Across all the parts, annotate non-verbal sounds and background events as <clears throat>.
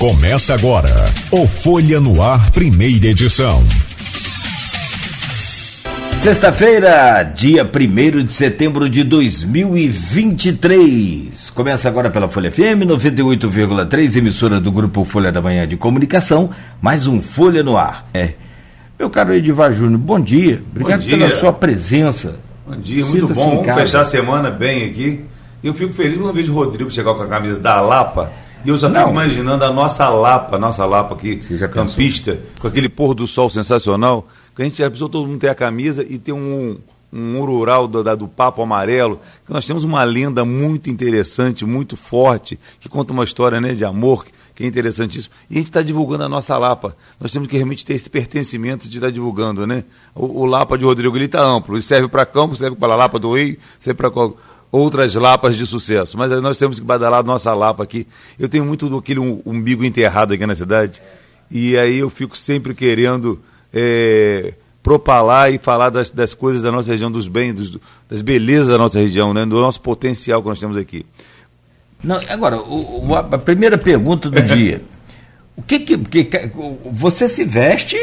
Começa agora o Folha no Ar, primeira edição. Sexta-feira, dia 1 de setembro de 2023. Começa agora pela Folha FM 98,3, emissora do grupo Folha da Manhã de Comunicação. Mais um Folha no Ar. É. Meu caro Edivar Júnior, bom dia. Obrigado bom dia. pela sua presença. Bom dia, muito bom. Vamos fechar a semana bem aqui. Eu fico feliz quando vejo o Rodrigo chegar com a camisa da Lapa e eu já não. fico imaginando a nossa Lapa, nossa Lapa aqui, campista, com aquele pôr do sol sensacional, que a gente já pensou todo mundo ter a camisa e ter um, um rural do, do Papo Amarelo, que nós temos uma lenda muito interessante, muito forte, que conta uma história né, de amor, que é interessantíssimo. E a gente está divulgando a nossa Lapa. Nós temos que realmente ter esse pertencimento de estar tá divulgando, né? O, o Lapa de Rodrigo ele está amplo. Ele serve para campo, serve para a Lapa do Rio, serve para outras lapas de sucesso. Mas nós temos que badalar a nossa lapa aqui. Eu tenho muito do aquele umbigo enterrado aqui na cidade. E aí eu fico sempre querendo é, propalar e falar das, das coisas da nossa região, dos bens, dos, das belezas da nossa região, né? do nosso potencial que nós temos aqui. Não, agora, o, o, a primeira pergunta do <laughs> dia. O que, que, que, você se veste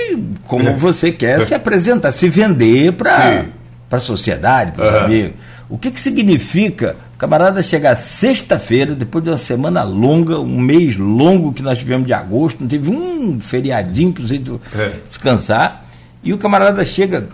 como você quer se apresentar, se vender para a sociedade, para os uhum. amigos. O que, que significa o camarada chegar sexta-feira, depois de uma semana longa, um mês longo que nós tivemos de agosto, não teve um feriadinho para você é. descansar, e o camarada chega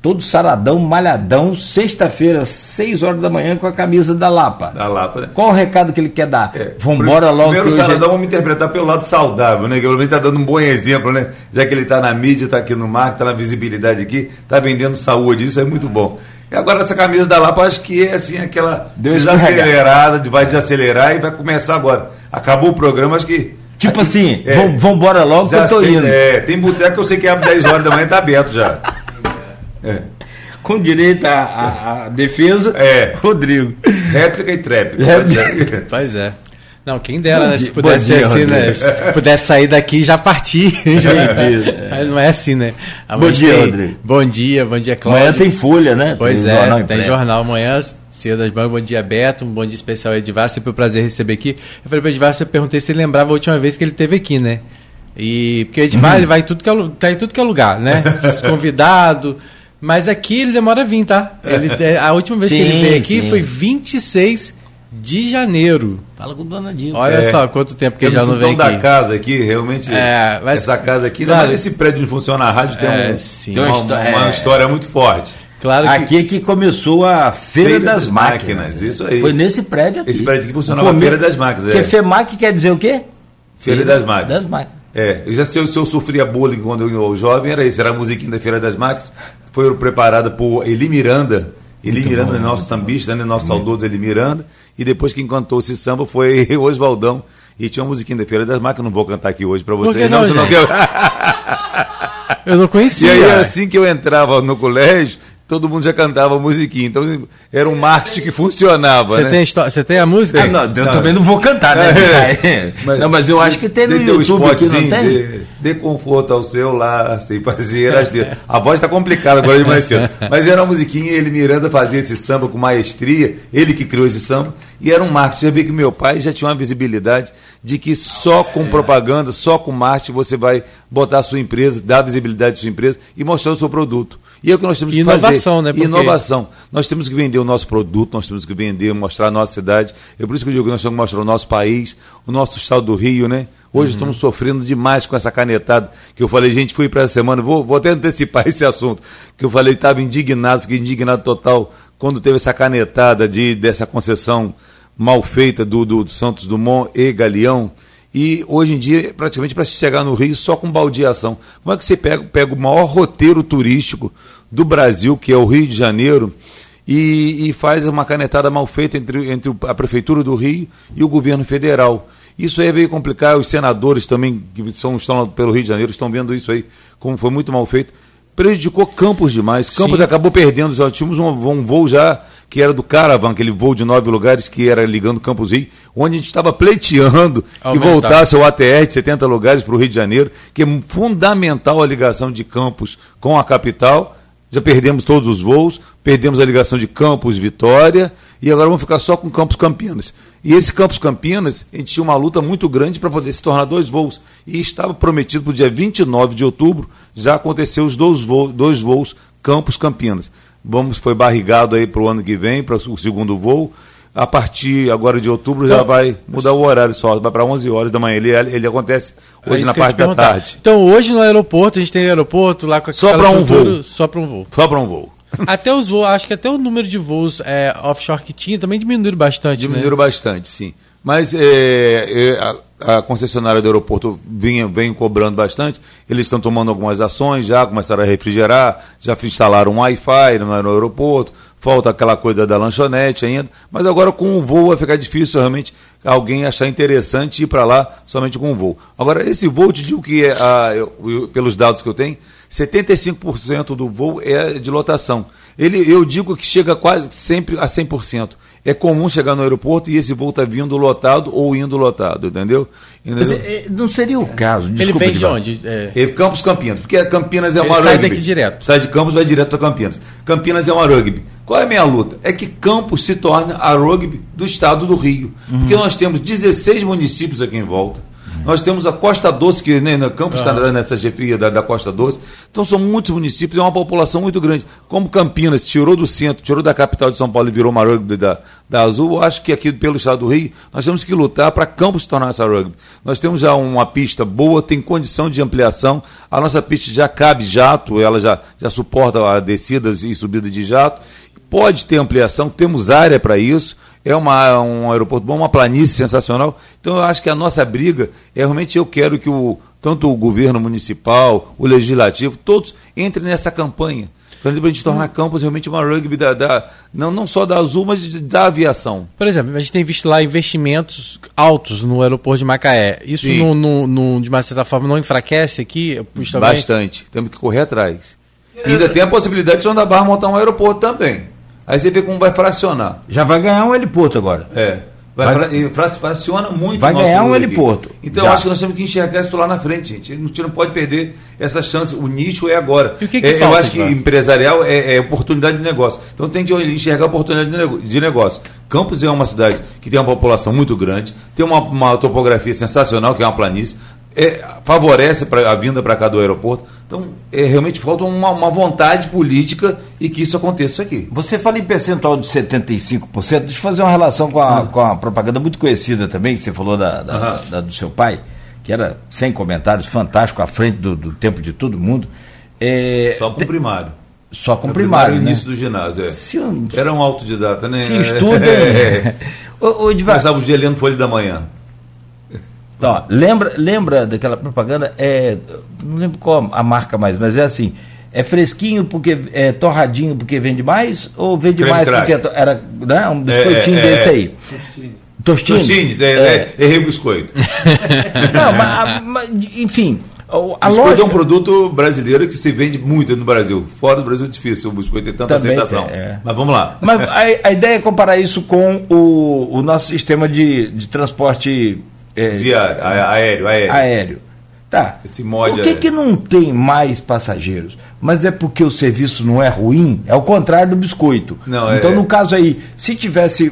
todo saradão, malhadão, sexta-feira, seis horas da manhã, com a camisa da Lapa. Da Lapa, né? Qual o recado que ele quer dar? É, Vambora logo. Primeiro, o saradão, vamos interpretar pelo lado saudável, né? Que ele está dando um bom exemplo, né? Já que ele está na mídia, está aqui no mar, está na visibilidade aqui, está vendendo saúde, isso é muito bom. E agora essa camisa da Lapa, acho que é assim, aquela Deus desacelerada, de vai desacelerar e vai começar agora. Acabou o programa, acho que. Tipo aqui, assim, é, vamos embora logo já que eu tô sei, indo. É, tem boteco que eu sei que abre 10 horas da manhã tá aberto já. É. Com direito à, defesa, é. Rodrigo. Réplica e tréplica. Pois é. Não, quem dera, né? Se pudesse dia, assim, né? Se pudesse sair daqui e já partir. <laughs> <laughs> Mas não é assim, né? bom dia, tem... Rodrigo. Bom dia, bom dia, Cláudio. Amanhã tem folha, né? Pois tem é, jornal tem jornal amanhã. Cedo das Bom dia, Beto. Um bom dia especial ao Edivar. Sempre um prazer receber aqui. Eu falei para o Edivar, eu perguntei se ele lembrava a última vez que ele esteve aqui, né? E porque o Edivar, uhum. ele vai em tudo que é, tá em tudo que é lugar, né? <laughs> Convidado. Mas aqui ele demora a vir, tá? Ele, é, a última vez sim, que ele veio aqui sim. foi 26 de janeiro. Fala com Dona Dilma. Olha é, só quanto tempo que ele já não vem aqui. da casa aqui, realmente. É, mas, essa casa aqui, claro, esse prédio onde funciona a rádio tem, é, um, sim, tem uma, uma, uma, história muito forte. Claro que... Aqui é que começou a Feira, Feira das, das máquinas. máquinas. Isso aí. Foi nesse prédio aqui. Esse prédio aqui funcionava a Feira das Máquinas. Porque é. FEMAC quer dizer o quê? Feira, Feira das Máquinas. Das Máquinas. É, eu já se eu, se eu sofria bullying quando eu era jovem, era isso, era a musiquinha da Feira das Máquinas. Foi preparada por Eli Miranda. Eli muito Miranda, bom, nosso sambista, né, nosso saudoso Eli Miranda. E depois que encantou esse samba foi <laughs> o Oswaldão. E tinha uma musiquinha da Feira das Máquinas, não vou cantar aqui hoje para vocês. Não, não, não quer... <laughs> Eu não conhecia. E aí, assim que eu entrava no colégio, todo mundo já cantava musiquinha. Então era um marketing que funcionava. Você né? tem, você tem a música? Ah, não, eu não. também não vou cantar, né? É. Mas, não, mas eu acho que tem no YouTube aqui, não tem? De, de conforto ao seu lar, <laughs> sem fazer A voz está complicada agora de mais cedo. Mas era uma musiquinha, ele Miranda fazia esse samba com maestria, ele que criou esse samba, e era um marketing. Você vê que meu pai já tinha uma visibilidade de que só com propaganda, só com marketing você vai botar a sua empresa, dar visibilidade à sua empresa e mostrar o seu produto. E é o que nós temos que Inovação, fazer. né? Porque... Inovação. Nós temos que vender o nosso produto, nós temos que vender, mostrar a nossa cidade. É por isso que eu digo que nós temos que mostrar o nosso país, o nosso estado do Rio, né? Hoje uhum. estamos sofrendo demais com essa canetada. Que eu falei, gente, fui para essa semana, vou, vou até antecipar <laughs> esse assunto. Que eu falei, estava indignado, fiquei indignado total quando teve essa canetada de, dessa concessão mal feita do, do, do Santos Dumont e Galeão. E hoje em dia, praticamente para se chegar no Rio só com baldeação. Como é que você pega, pega o maior roteiro turístico do Brasil, que é o Rio de Janeiro, e, e faz uma canetada mal feita entre, entre a Prefeitura do Rio e o governo federal? Isso aí veio complicar, os senadores também, que são, estão pelo Rio de Janeiro, estão vendo isso aí, como foi muito mal feito. Prejudicou Campos demais. Campos Sim. acabou perdendo. Já tínhamos um, um voo já que era do Caravan, aquele voo de nove lugares que era ligando Campos Rio, onde a gente estava pleiteando Aumentar. que voltasse o ATR de 70 lugares para o Rio de Janeiro, que é fundamental a ligação de Campos com a capital. Já perdemos todos os voos, perdemos a ligação de Campos Vitória e agora vamos ficar só com Campos Campinas. E esse Campos Campinas, a gente tinha uma luta muito grande para poder se tornar dois voos. E estava prometido para o dia 29 de outubro, já aconteceu os dois voos, dois voos Campos Campinas. Vamos, foi barrigado aí para o ano que vem, para o segundo voo. A partir agora de outubro então, já vai mudar o horário só, vai para 11 horas da manhã. Ele, ele acontece hoje é na parte da tarde. Então hoje no aeroporto, a gente tem aeroporto lá com a Só para um voo. Só para um voo. Só para um voo. Até os voos, acho que até o número de voos é, offshore que tinha também diminuíram bastante. Né? Diminuíram né? bastante, sim. Mas é, é, a, a, concessionária do aeroporto vinha, vem cobrando bastante. Eles estão tomando algumas ações já, começaram a refrigerar, já instalaram um Wi-Fi no, aeroporto, falta aquela coisa da lanchonete ainda. Mas agora com o voo vai ficar difícil realmente alguém achar interessante ir para lá somente com o voo. Agora, esse voo, te digo que, é, a, eu, pelos dados que eu tenho, 75% do voo é de lotação. Ele, eu digo que chega quase sempre a 100%. É comum chegar no aeroporto e esse voo está vindo lotado ou indo lotado, entendeu? Mas, é, não seria o caso. Ele vem de onde? É... é... Campos Campinas, porque Campinas é uma Ele sai rugby. daqui direto. Sai de Campos vai direto para Campinas. Campinas é uma rugby. Qual é a minha luta? É que Campos se torne a rugby do estado do Rio. Uhum. Porque nós temos 16 municípios aqui em volta. Nós temos a Costa Doce, que né, no Campos está ah. nessa chefia da, da, Costa Doce. Então são muitos municípios, é uma população muito grande. Como Campinas tirou do centro, tirou da capital de São Paulo e virou uma rugby da, da Azul, eu acho que aqui pelo estado do Rio, nós temos que lutar para Campos se tornar essa rugby. Nós temos já uma pista boa, tem condição de ampliação. A nossa pista já cabe jato, ela já, já suporta descidas e subidas de jato. Pode ter ampliação, temos área para isso é uma, um aeroporto bom, uma planície sensacional. Então eu acho que a nossa briga é realmente eu quero que o, tanto o governo municipal, o legislativo, todos entrem nessa campanha. Para a gente tornar Campos realmente uma rugby da, da, não, não só da Azul, mas da aviação. Por exemplo, a gente tem visto lá investimentos altos no aeroporto de Macaé. Isso, no, no, no, de uma certa forma, não enfraquece aqui? Justamente? Bastante. Temos que correr atrás. E ainda tem a possibilidade de São da Barra montar um aeroporto também. Aí você vê como vai fracionar. Já vai ganhar um heliporto agora. É. Vai, vai, fra, fraciona muito Vai ganhar um heliporto. Então eu acho que nós temos que enxergar isso lá na frente, gente. A gente não pode perder essa chance. O nicho é agora. E o que, que é, falta, eu acho que empresarial é, é, oportunidade de negócio. Então tem que enxergar oportunidade de negócio. Campos é uma cidade que tem uma população muito grande, tem uma, uma topografia sensacional, que é uma planície é, favorece pra, a vinda para cá do aeroporto. Então, é, realmente falta uma, uma, vontade política e que isso aconteça aqui. Você fala em percentual de 75%, deixa eu fazer uma relação com a, uhum. com a propaganda muito conhecida também, que você falou da, da, da, do seu pai, que era, sem comentários, fantástico, à frente do, do tempo de todo mundo. É, Só com primário. Só com primário, primário né? início do ginásio, é. Se, Era um autodidata, né? Se estuda... <laughs> é. o, o Começava o dia lendo Folha da Manhã. Ó, lembra, lembra daquela propaganda? É, não lembro qual a marca mais, mas é assim. É fresquinho porque é torradinho porque vende mais ou vende Creme mais porque é era né, um biscoitinho é, é, desse aí? Tostines. Tostines, é, é. errei o biscoito. <laughs> não, mas, mas, enfim. A biscoito lógica... é um produto brasileiro que se vende muito no Brasil. Fora do Brasil é difícil, o biscoito tem tanta Também aceitação. É. Mas vamos lá. Mas a, a, ideia é comparar isso com o, o nosso sistema de, de transporte é, Viário, aéreo, aéreo. Aéreo. Tá. Esse mod Por que, que não tem mais passageiros? Mas é porque o serviço não é ruim? É o contrário do biscoito. Não, então, é... no caso aí, se tivesse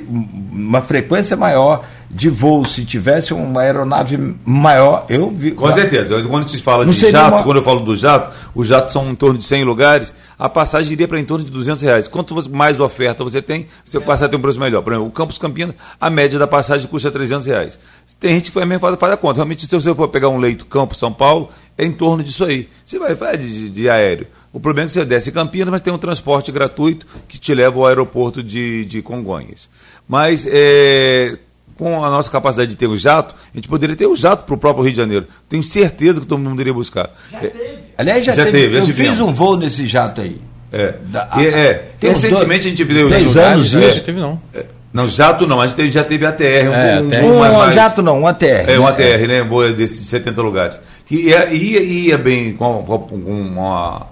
uma frequência maior, de voo, se tivesse uma aeronave maior, eu vi. Com certeza. Quando se fala de jato, uma... quando eu falo do jato, os jatos são em torno de 100 lugares, a passagem iria para em torno de 200 reais. Quanto mais oferta você tem, você é. passa a ter um preço melhor. Por exemplo, o Campos Campinas, a média da passagem custa 300 reais. Tem gente que faz, faz, faz a conta. Realmente, se você for pegar um leito Campos São Paulo, é em torno disso aí. Você vai, vai de, de aéreo. O problema é que você desce em Campinas, mas tem um transporte gratuito que te leva ao aeroporto de, de Congonhas. Mas é, com a nossa capacidade de ter o jato, a gente poderia ter o jato para o próprio Rio de Janeiro. Tenho certeza que todo mundo iria buscar. Já é, teve. Aliás, já, já teve. teve. Eu fiz um voo nesse jato aí. É. Da, a, é. Recentemente dois, a gente viu. Seis anos isso? É. Teve não. É. Não, jato não, a gente já teve ATR. Um, é, um, um, um mais, jato não, um ATR. É, um ATR, né? né? Boa, desse, de 70 lugares. Que ia, ia, ia bem com, com uma,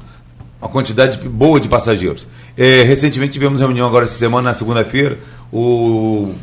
uma quantidade boa de passageiros. É, recentemente tivemos reunião agora essa semana, na segunda-feira, o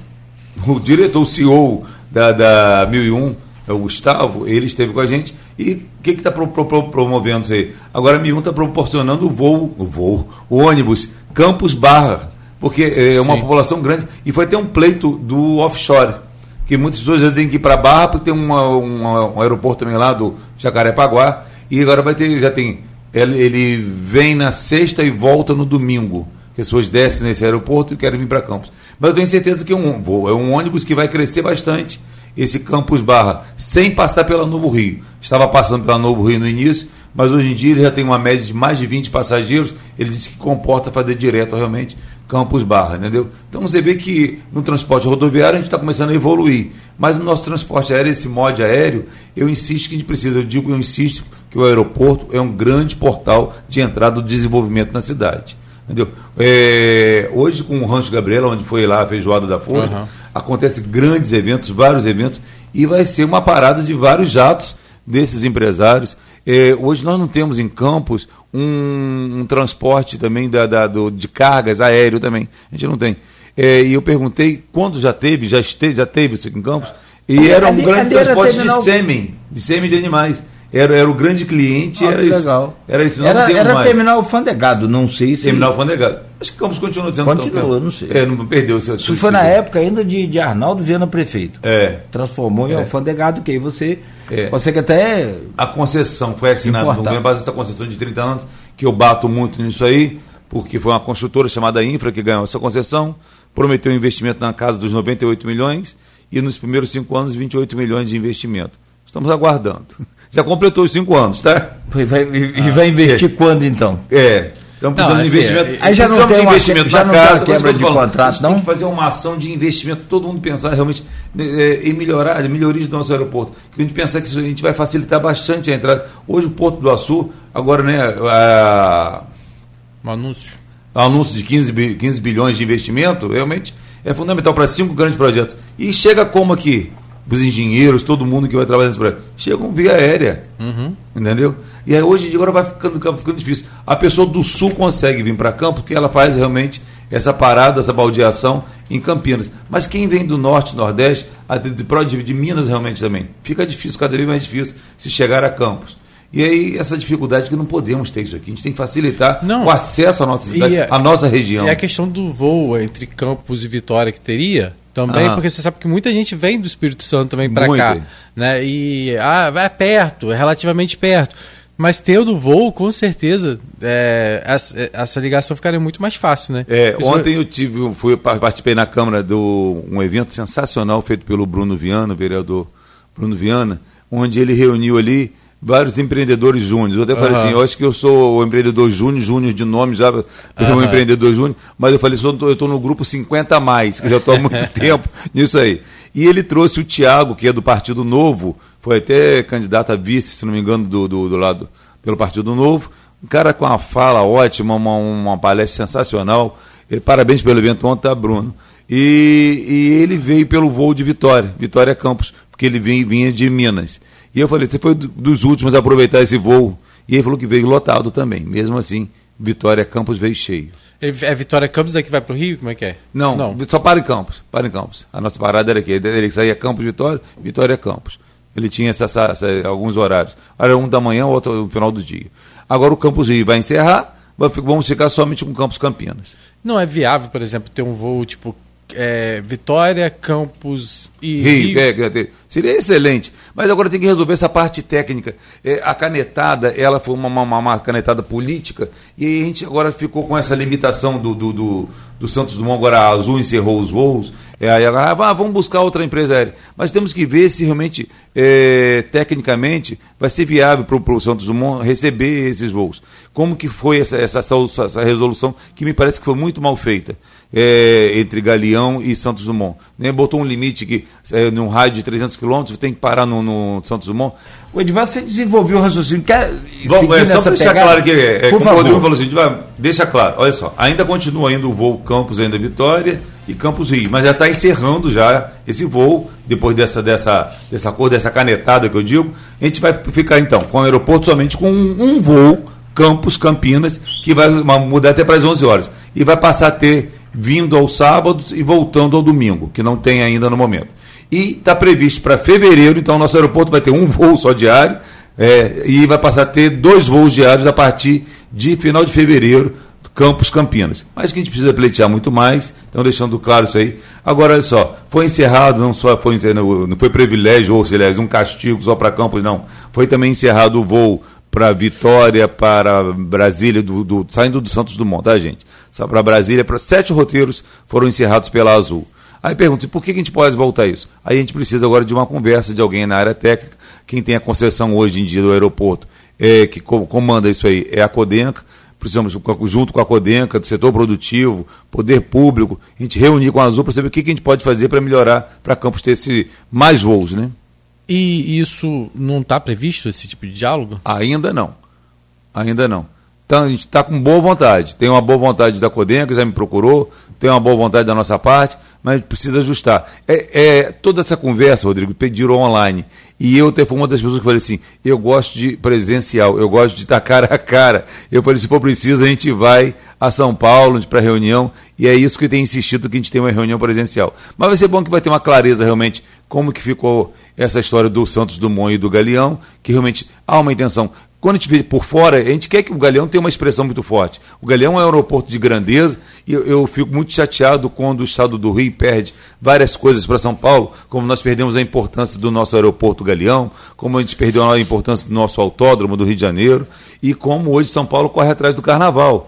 o diretor, o CEO da, da 1001, é o Gustavo, ele esteve com a gente. E o que está pro, pro, pro, promovendo isso aí? Agora a 1001 está proporcionando o voo, o voo, o ônibus Campus Barra, porque é uma Sim. população grande. E foi ter um pleito do offshore Porque muitas pessoas dizem que ir para Barra, porque tem uma, uma, um aeroporto também lá do Jacarepaguá, e agora vai ter, já tem. Ele vem na sexta e volta no domingo. Pessoas descem nesse aeroporto e querem vir para Campos. Mas eu tenho certeza que é um, é um ônibus que vai crescer bastante esse Campus Barra, sem passar pela Novo Rio. Estava passando pela Novo Rio no início, mas hoje em dia ele já tem uma média de mais de 20 passageiros. Ele disse que comporta fazer direto realmente Campus Barra, entendeu? Então você vê que no transporte rodoviário a gente está começando a evoluir, mas no nosso transporte aéreo, esse mod aéreo, eu insisto que a gente precisa, eu digo, eu insisto que o aeroporto é um grande portal de entrada do desenvolvimento na cidade. Entendeu? É, hoje, com o Rancho Gabriela, onde foi lá a feijoada da Folha, uhum. acontece grandes eventos, vários eventos, e vai ser uma parada de vários jatos desses empresários. É, hoje nós não temos em Campos um, um transporte também da, da, do, de cargas aéreo também. A gente não tem. É, e eu perguntei quando já teve, já, este, já teve isso aqui em Campos, e era um grande transporte de sêmen, de sêmen de animais. Era, era o grande cliente, ah, era legal. isso. Era isso, não era, era mais. terminal alfandegado, não sei se. Terminal alfandegado. Acho que Campos continua sendo Continua, não sei. É, não perdeu seu Isso foi na época ainda de, de Arnaldo Viana prefeito. É. Transformou em é. alfandegado, que aí você é. consegue até. A concessão foi assinada no governo, base dessa concessão de 30 anos, que eu bato muito nisso aí, porque foi uma construtora chamada Infra que ganhou essa concessão, prometeu um investimento na casa dos 98 milhões e nos primeiros cinco anos 28 milhões de investimento. Estamos aguardando. Já completou os cinco anos, tá? E vai, e vai investir é. quando então? É. Estamos precisando não, de assim, investimento. Aí já não tem investimento já na não casa, quebra de contrato, não? Tem que fazer uma ação de investimento, todo mundo pensar realmente é, em melhorar, melhorias do nosso aeroporto. Que a gente pensar que isso, a gente vai facilitar bastante a entrada. Hoje o Porto do Açu, agora, né, a, um anúncio. Anúncio de 15, 15 bilhões de investimento, realmente é fundamental para cinco grandes projetos. E chega como aqui? Os engenheiros, todo mundo que vai trabalhar nesse projeto, chegam via aérea. Uhum. Entendeu? E aí hoje agora vai ficando, ficando difícil. A pessoa do sul consegue vir para campo porque ela faz realmente essa parada, essa baldeação em Campinas. Mas quem vem do norte, nordeste, de, de Minas realmente também, fica difícil, cada vez mais difícil se chegar a Campos. E aí, essa dificuldade que não podemos ter isso aqui. A gente tem que facilitar não. o acesso à nossa cidade, à nossa região. É a questão do voo entre Campos e Vitória que teria, também, porque você sabe que muita gente vem do Espírito Santo também para cá, né? E ah, é perto, é relativamente perto. Mas tendo voo, com certeza, é, essa, essa, ligação ficaria muito mais fácil, né? É, ontem eu tive, fui, participei na Câmara de um evento sensacional feito pelo Bruno Viana, o vereador Bruno Viana, onde ele reuniu ali vários empreendedores júniores. Eu até falei uhum. assim, eu acho que eu sou o empreendedor júnior, júnior de nome já, sou um empreendedor júnior, mas eu falei, eu estou no grupo 50 a mais, que já estou há muito <laughs> tempo nisso aí. E ele trouxe o Tiago, que é do Partido Novo, foi até candidato a vice, se não me engano, do, do, do lado pelo Partido Novo. Um cara com uma fala ótima, uma, uma palestra sensacional. E, parabéns pelo evento ontem, tá, Bruno? E, e, ele veio pelo voo de Vitória, Vitória Campos, porque ele vinha, vinha de Minas. E eu falei, você foi dos últimos a aproveitar esse voo. E ele falou que veio lotado também. Mesmo assim, Vitória Campos veio cheio. É Vitória Campos daqui vai para o Rio? Como é que é? Não, Não, só para em Campos. Para em Campos. A nossa parada era aqui. Ele saía Campos Vitória, Vitória Campos. Ele tinha essa, essa, essa, alguns horários. Era um da manhã, outro no final do dia. Agora o Campos Rio vai encerrar, vamos ficar somente com Campos Campinas. Não é viável, por exemplo, ter um voo tipo é, Vitória, Campos e Rio. Rio. É, seria excelente. Mas agora tem que resolver essa parte técnica. É, a canetada, ela foi uma, uma, uma, canetada política, e a gente agora ficou com essa limitação do, do, do, do Santos Dumont, agora a Azul encerrou os voos. É, aí agora, ah, vamos buscar outra empresa aérea. Mas temos que ver se realmente, é, tecnicamente, vai ser viável para o Santos Dumont receber esses voos. Como que foi essa, essa, essa resolução, que me parece que foi muito mal feita é, entre Galeão e Santos Dumont. Né? Botou um limite que, é, num raio de 300 quilômetros, tem que parar no, no Santos Dumont. O Edvar, você desenvolveu o raciocínio. Quer Bom, é, só para deixar pegada? claro que é, é Por como favor. o Rodrigo falou assim, Edvar, deixa claro, olha só, ainda continua ainda o voo Campos ainda Vitória e Campos Rio, mas já está encerrando já esse voo, depois dessa, dessa, dessa cor, dessa canetada que eu digo, a gente vai ficar então com o aeroporto somente com um, um voo Campos Campinas, que vai mudar até para as 11 horas, e vai passar a ter vindo aos sábados e voltando ao domingo, que não tem ainda no momento. E está previsto para fevereiro, então nosso aeroporto vai ter um <laughs> voo só diário é, e vai passar a ter dois voos diários a partir de final de fevereiro, Campos Campinas. Mas que a gente precisa pleitear muito mais, então deixando claro isso aí. Agora, olha só, foi encerrado, não só foi, não foi privilégio, ou aliás, um castigo só para Campos, não. Foi também encerrado o voo para Vitória, para Brasília, do, do, saindo do Santos Dumont, tá, gente? Para Brasília, para sete roteiros foram encerrados pela Azul. Aí pergunta por que a gente pode voltar isso? Aí a gente precisa agora de uma conversa de alguém na área técnica, quem tem a concessão hoje em dia do aeroporto, é, que comanda isso aí, é a Codenca, precisamos, junto com a Codenca, do setor produtivo, poder público, a gente reunir com a Azul para saber o que, a gente pode fazer para melhorar, para Campos ter esse, mais voos, né? E isso não está previsto, esse tipo de diálogo? Ainda não. Ainda não. Então a gente está com boa vontade. Tem uma boa vontade da Codenca, já me procurou, tem uma boa vontade da nossa parte, mas precisa ajustar. É, é, toda essa conversa, Rodrigo, pediram online. E eu até fui uma das pessoas que falei assim: eu gosto de presencial, eu gosto de estar <laughs> cara a cara. Eu falei: se for preciso, a gente vai a São Paulo para reunião. E é isso que tem insistido que a gente tem uma reunião presencial. Mas vai ser bom que vai ter uma clareza realmente como que ficou essa história do Santos Dumont e do Galeão, que realmente há uma intenção. Quando a gente vê por fora, a gente quer que o Galeão tenha uma expressão muito forte. O Galeão é um aeroporto de grandeza e eu, eu fico muito chateado quando o estado do Rio perde várias coisas para São Paulo, como nós perdemos a importância do nosso aeroporto Galeão, como a gente perdeu a importância do nosso autódromo do Rio de Janeiro e como hoje São Paulo corre atrás do carnaval.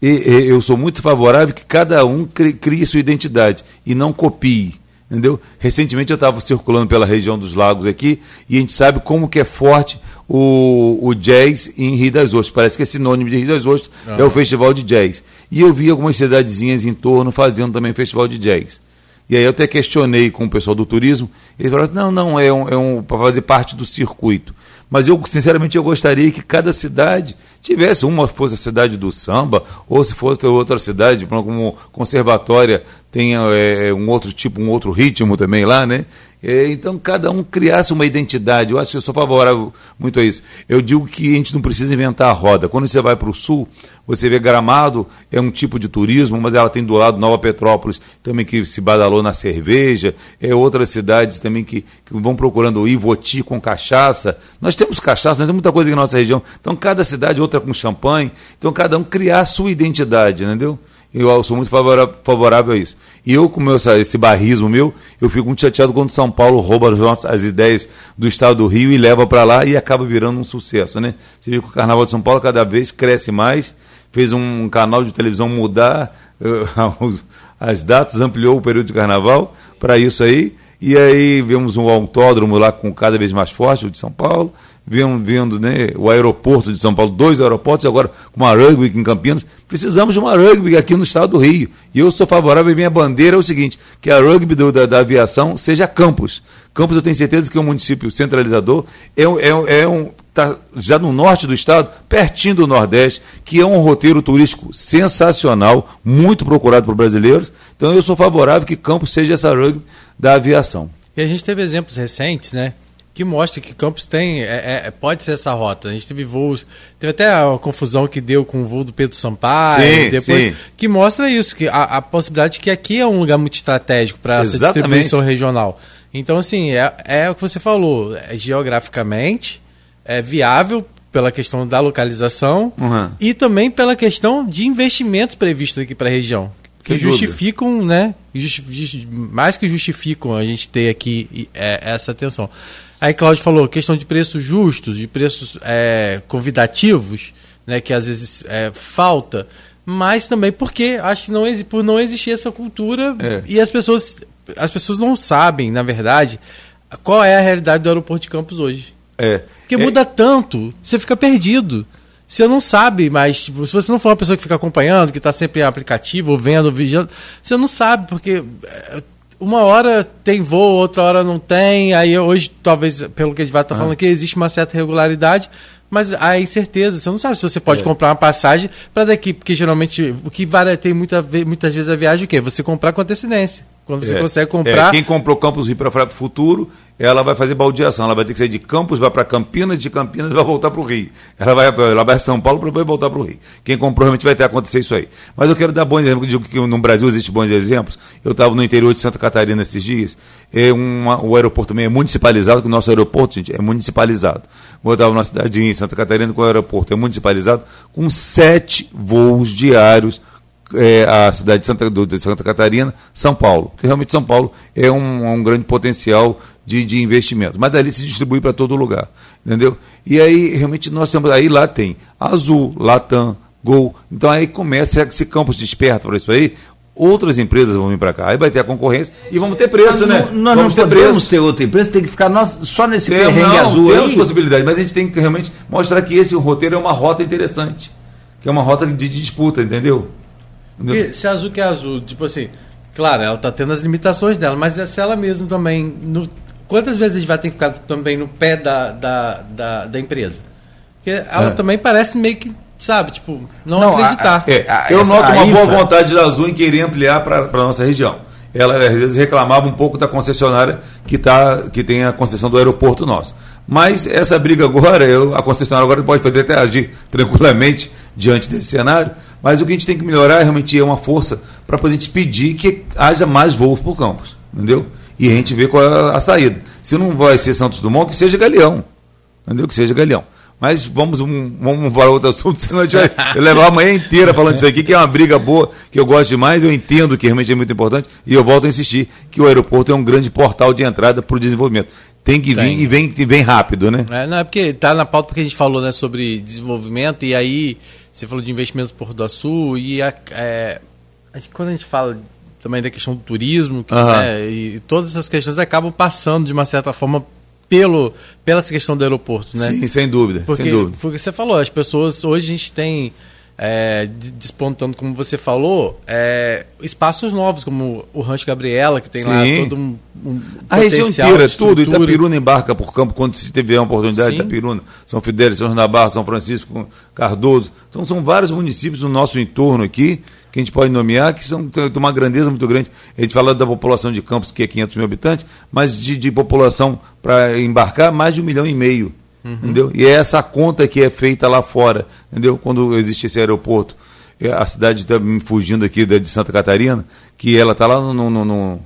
E, e eu sou muito favorável que cada um crie, crie sua identidade e não copie entendeu? Recentemente eu estava circulando pela região dos lagos aqui e a gente sabe como que é forte o, o jazz em Rio das Ostras. Parece que é sinônimo de Rio das Ostras é o festival de jazz. E eu vi algumas cidadezinhas em torno fazendo também festival de jazz. E aí eu até questionei com o pessoal do turismo, eles falaram, não, não, é um, é um para fazer parte do circuito. Mas eu, sinceramente, eu gostaria que cada cidade tivesse, uma fosse a cidade do samba, ou se fosse outra cidade, como conservatória, tenha é, um outro tipo, um outro ritmo também lá, né? É, então, cada um criasse uma identidade. Eu acho que eu sou favorável muito a isso. Eu digo que a gente não precisa inventar a roda. Quando você vai para o sul, você vê Gramado, é um tipo de turismo, mas ela tem do lado Nova Petrópolis, também que se badalou na cerveja. É outras cidades também que, que vão procurando Ivoti com cachaça. Nós temos cachaça, nós temos muita coisa aqui na nossa região. Então, cada cidade, outra com champanhe. Então, cada um criar a sua identidade, entendeu? Eu sou muito favorável a isso. E eu, com meu, esse barrismo meu, eu fico muito chateado quando São Paulo rouba as, as ideias do estado do Rio e leva para lá e acaba virando um sucesso. Né? Você vê que o Carnaval de São Paulo cada vez cresce mais, fez um canal de televisão mudar <laughs> uh, as datas, ampliou o período de carnaval para isso aí. E aí vemos um autódromo lá com cada vez mais forte, o de São Paulo vendo, vendo né, o aeroporto de São Paulo, dois aeroportos, agora com uma rugby em Campinas. Precisamos de uma rugby aqui no estado do Rio. E eu sou favorável, minha bandeira é o seguinte: que a rugby do, da, da, aviação seja Campos. Campos, eu tenho certeza que é um município centralizador, é, é, é um. Tá já no norte do estado, pertinho do Nordeste, que é um roteiro turístico sensacional, muito procurado por brasileiros. Então eu sou favorável que Campos seja essa rugby da aviação. E a gente teve exemplos recentes, né? Que mostra que Campos tem, é, é, pode ser essa rota. A gente teve voos, teve até a confusão que deu com o voo do Pedro Sampaio, sim, depois, sim. que mostra isso, que a, a, possibilidade de que aqui é um lugar muito estratégico para essa distribuição regional. Então, assim, é, é o que você falou, é, geograficamente é viável pela questão da localização uhum. e também pela questão de investimentos previstos aqui para a região que justificam, né? Justi mais que justificam a gente ter aqui é, essa atenção. Aí Cláudio falou questão de preços justos, de preços é, convidativos, né, que às vezes é, falta, mas também porque acho que não, por não existir essa cultura é. e as pessoas, as pessoas não sabem, na verdade, qual é a realidade do aeroporto de Campos hoje. É. Porque muda tanto, você fica perdido. Você não sabe, mas tipo, se você não for uma pessoa que fica acompanhando, que está sempre em aplicativo, ou vendo, vigiando, você não sabe, porque é, uma hora tem voo, outra hora não tem. Aí hoje, talvez, pelo que a gente vai estar tá falando aqui, existe uma certa regularidade, mas há incerteza. Você não sabe se você pode é. comprar uma passagem para daqui, porque geralmente o que vale tem muita, muitas vezes a viagem o quê? Você comprar com antecedência. Quando você é, consegue comprar. É, quem comprou Campos Rio para o futuro, ela vai fazer baldeação. Ela vai ter que sair de Campos, vai para Campinas, de Campinas vai voltar para o Rio. Ela vai, ela vai a São Paulo para depois voltar para o Rio. Quem comprou realmente vai ter acontecer isso aí. Mas eu quero dar bons exemplos, eu digo que no Brasil existe bons exemplos. Eu estava no interior de Santa Catarina esses dias. É uma, o aeroporto também é municipalizado, que o nosso aeroporto, gente, é municipalizado. Eu estava numa cidade em Santa Catarina com o aeroporto é municipalizado, com sete voos diários é, a cidade de Santa, de Santa Catarina, São Paulo. Porque realmente São Paulo é um, um grande potencial de, de investimento. Mas dali se distribui para todo lugar. Entendeu? E aí, realmente, nós temos. Aí lá tem Azul, Latam, Gol. Então aí começa, que esse campus desperta para isso aí? Outras empresas vão vir para cá. Aí vai ter a concorrência e vamos ter preço, mas né? Nós vamos não ter podemos preço. ter outra empresa, tem que ficar nós, só nesse tem, perrengue não, azul temos aí. possibilidade, mas a gente tem que realmente mostrar que esse roteiro é uma rota interessante. Que é uma rota de disputa, entendeu? Porque se a azul que é azul, tipo assim, claro, ela está tendo as limitações dela, mas é se ela mesmo também. No, quantas vezes a gente vai ter que ficar também no pé da, da, da, da empresa? Porque ela é. também parece meio que, sabe, tipo, não, não acreditar. A, a, é, a, eu noto uma boa vontade da Azul em querer ampliar para a nossa região. Ela às vezes reclamava um pouco da concessionária que, tá, que tem a concessão do aeroporto nosso. Mas essa briga agora, eu, a concessionária agora pode poder até agir tranquilamente diante desse cenário, mas o que a gente tem que melhorar é realmente é uma força para poder pedir que haja mais voos por campus, entendeu? E a gente vê qual é a saída. Se não vai ser Santos Dumont, que seja Galeão, entendeu? Que seja Galeão. Mas vamos, um, vamos para outro assunto, <laughs> senão a gente vai levar a manhã inteira falando disso aqui, que é uma briga boa, que eu gosto demais, eu entendo que realmente é muito importante, e eu volto a insistir que o aeroporto é um grande portal de entrada para o desenvolvimento. Tem que vir e vem, e vem rápido, né? É, não, é porque está na pauta porque a gente falou né, sobre desenvolvimento, e aí você falou de investimentos por do Sul e a, é, quando a gente fala também da questão do turismo que, uhum. né, e todas essas questões acabam passando de uma certa forma pelo pela questão do aeroporto, né? Sim, sem dúvida, porque, sem dúvida. Porque você falou, as pessoas hoje a gente tem é, despontando, como você falou, é, espaços novos, como o Rancho Gabriela, que tem Sim. lá todo um, um A região inteira, tudo. Itapiruna embarca por campo quando se tiver uma oportunidade. Sim. Itapiruna, São Fidélis, São Nabarra, São Francisco, Cardoso. Então são vários municípios no nosso entorno aqui que a gente pode nomear, que são de uma grandeza muito grande. A gente fala da população de Campos, que é 500 mil habitantes, mas de, de população para embarcar, mais de um milhão e meio. Uhum. Entendeu? E é essa conta que é feita lá fora, entendeu? Quando existe esse aeroporto. É, a cidade está me fugindo aqui de Santa Catarina, que ela está lá no, no, no,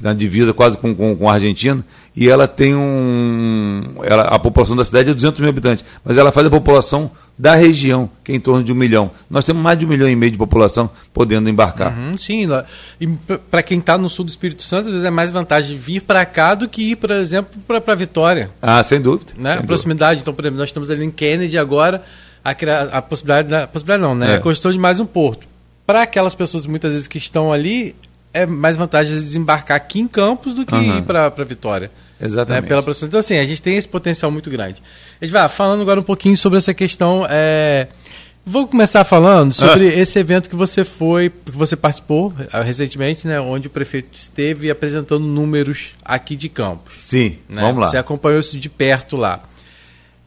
na divisa quase com, com, com, a Argentina, e ela tem um. Ela, a população da cidade é 200 mil habitantes, mas ela faz a população da região, que é em torno de um milhão. Nós temos mais de um milhão e meio de população podendo embarcar. Uhum, sim, e para quem está no sul do Espírito Santo, às vezes é mais vantagem vir para cá do que ir, por exemplo, para Vitória. Ah, sem dúvida. Né? Sem proximidade. Dúvida. Então, por exemplo, nós estamos ali em Kennedy agora, a, a possibilidade, a possibilidade não, né? É. A construção de mais um porto. Para aquelas pessoas muitas vezes que estão ali, é mais vantagem desembarcar aqui em Campos do que uhum. ir para Vitória. Exatamente. Né, pela. Então, assim, a gente tem esse potencial muito grande. A gente vai falando agora um pouquinho sobre essa questão. É... Vou começar falando sobre ah. esse evento que você foi, que você participou ah, recentemente, né, onde o prefeito esteve apresentando números aqui de Campos. Sim, né? vamos lá. Você acompanhou isso de perto lá.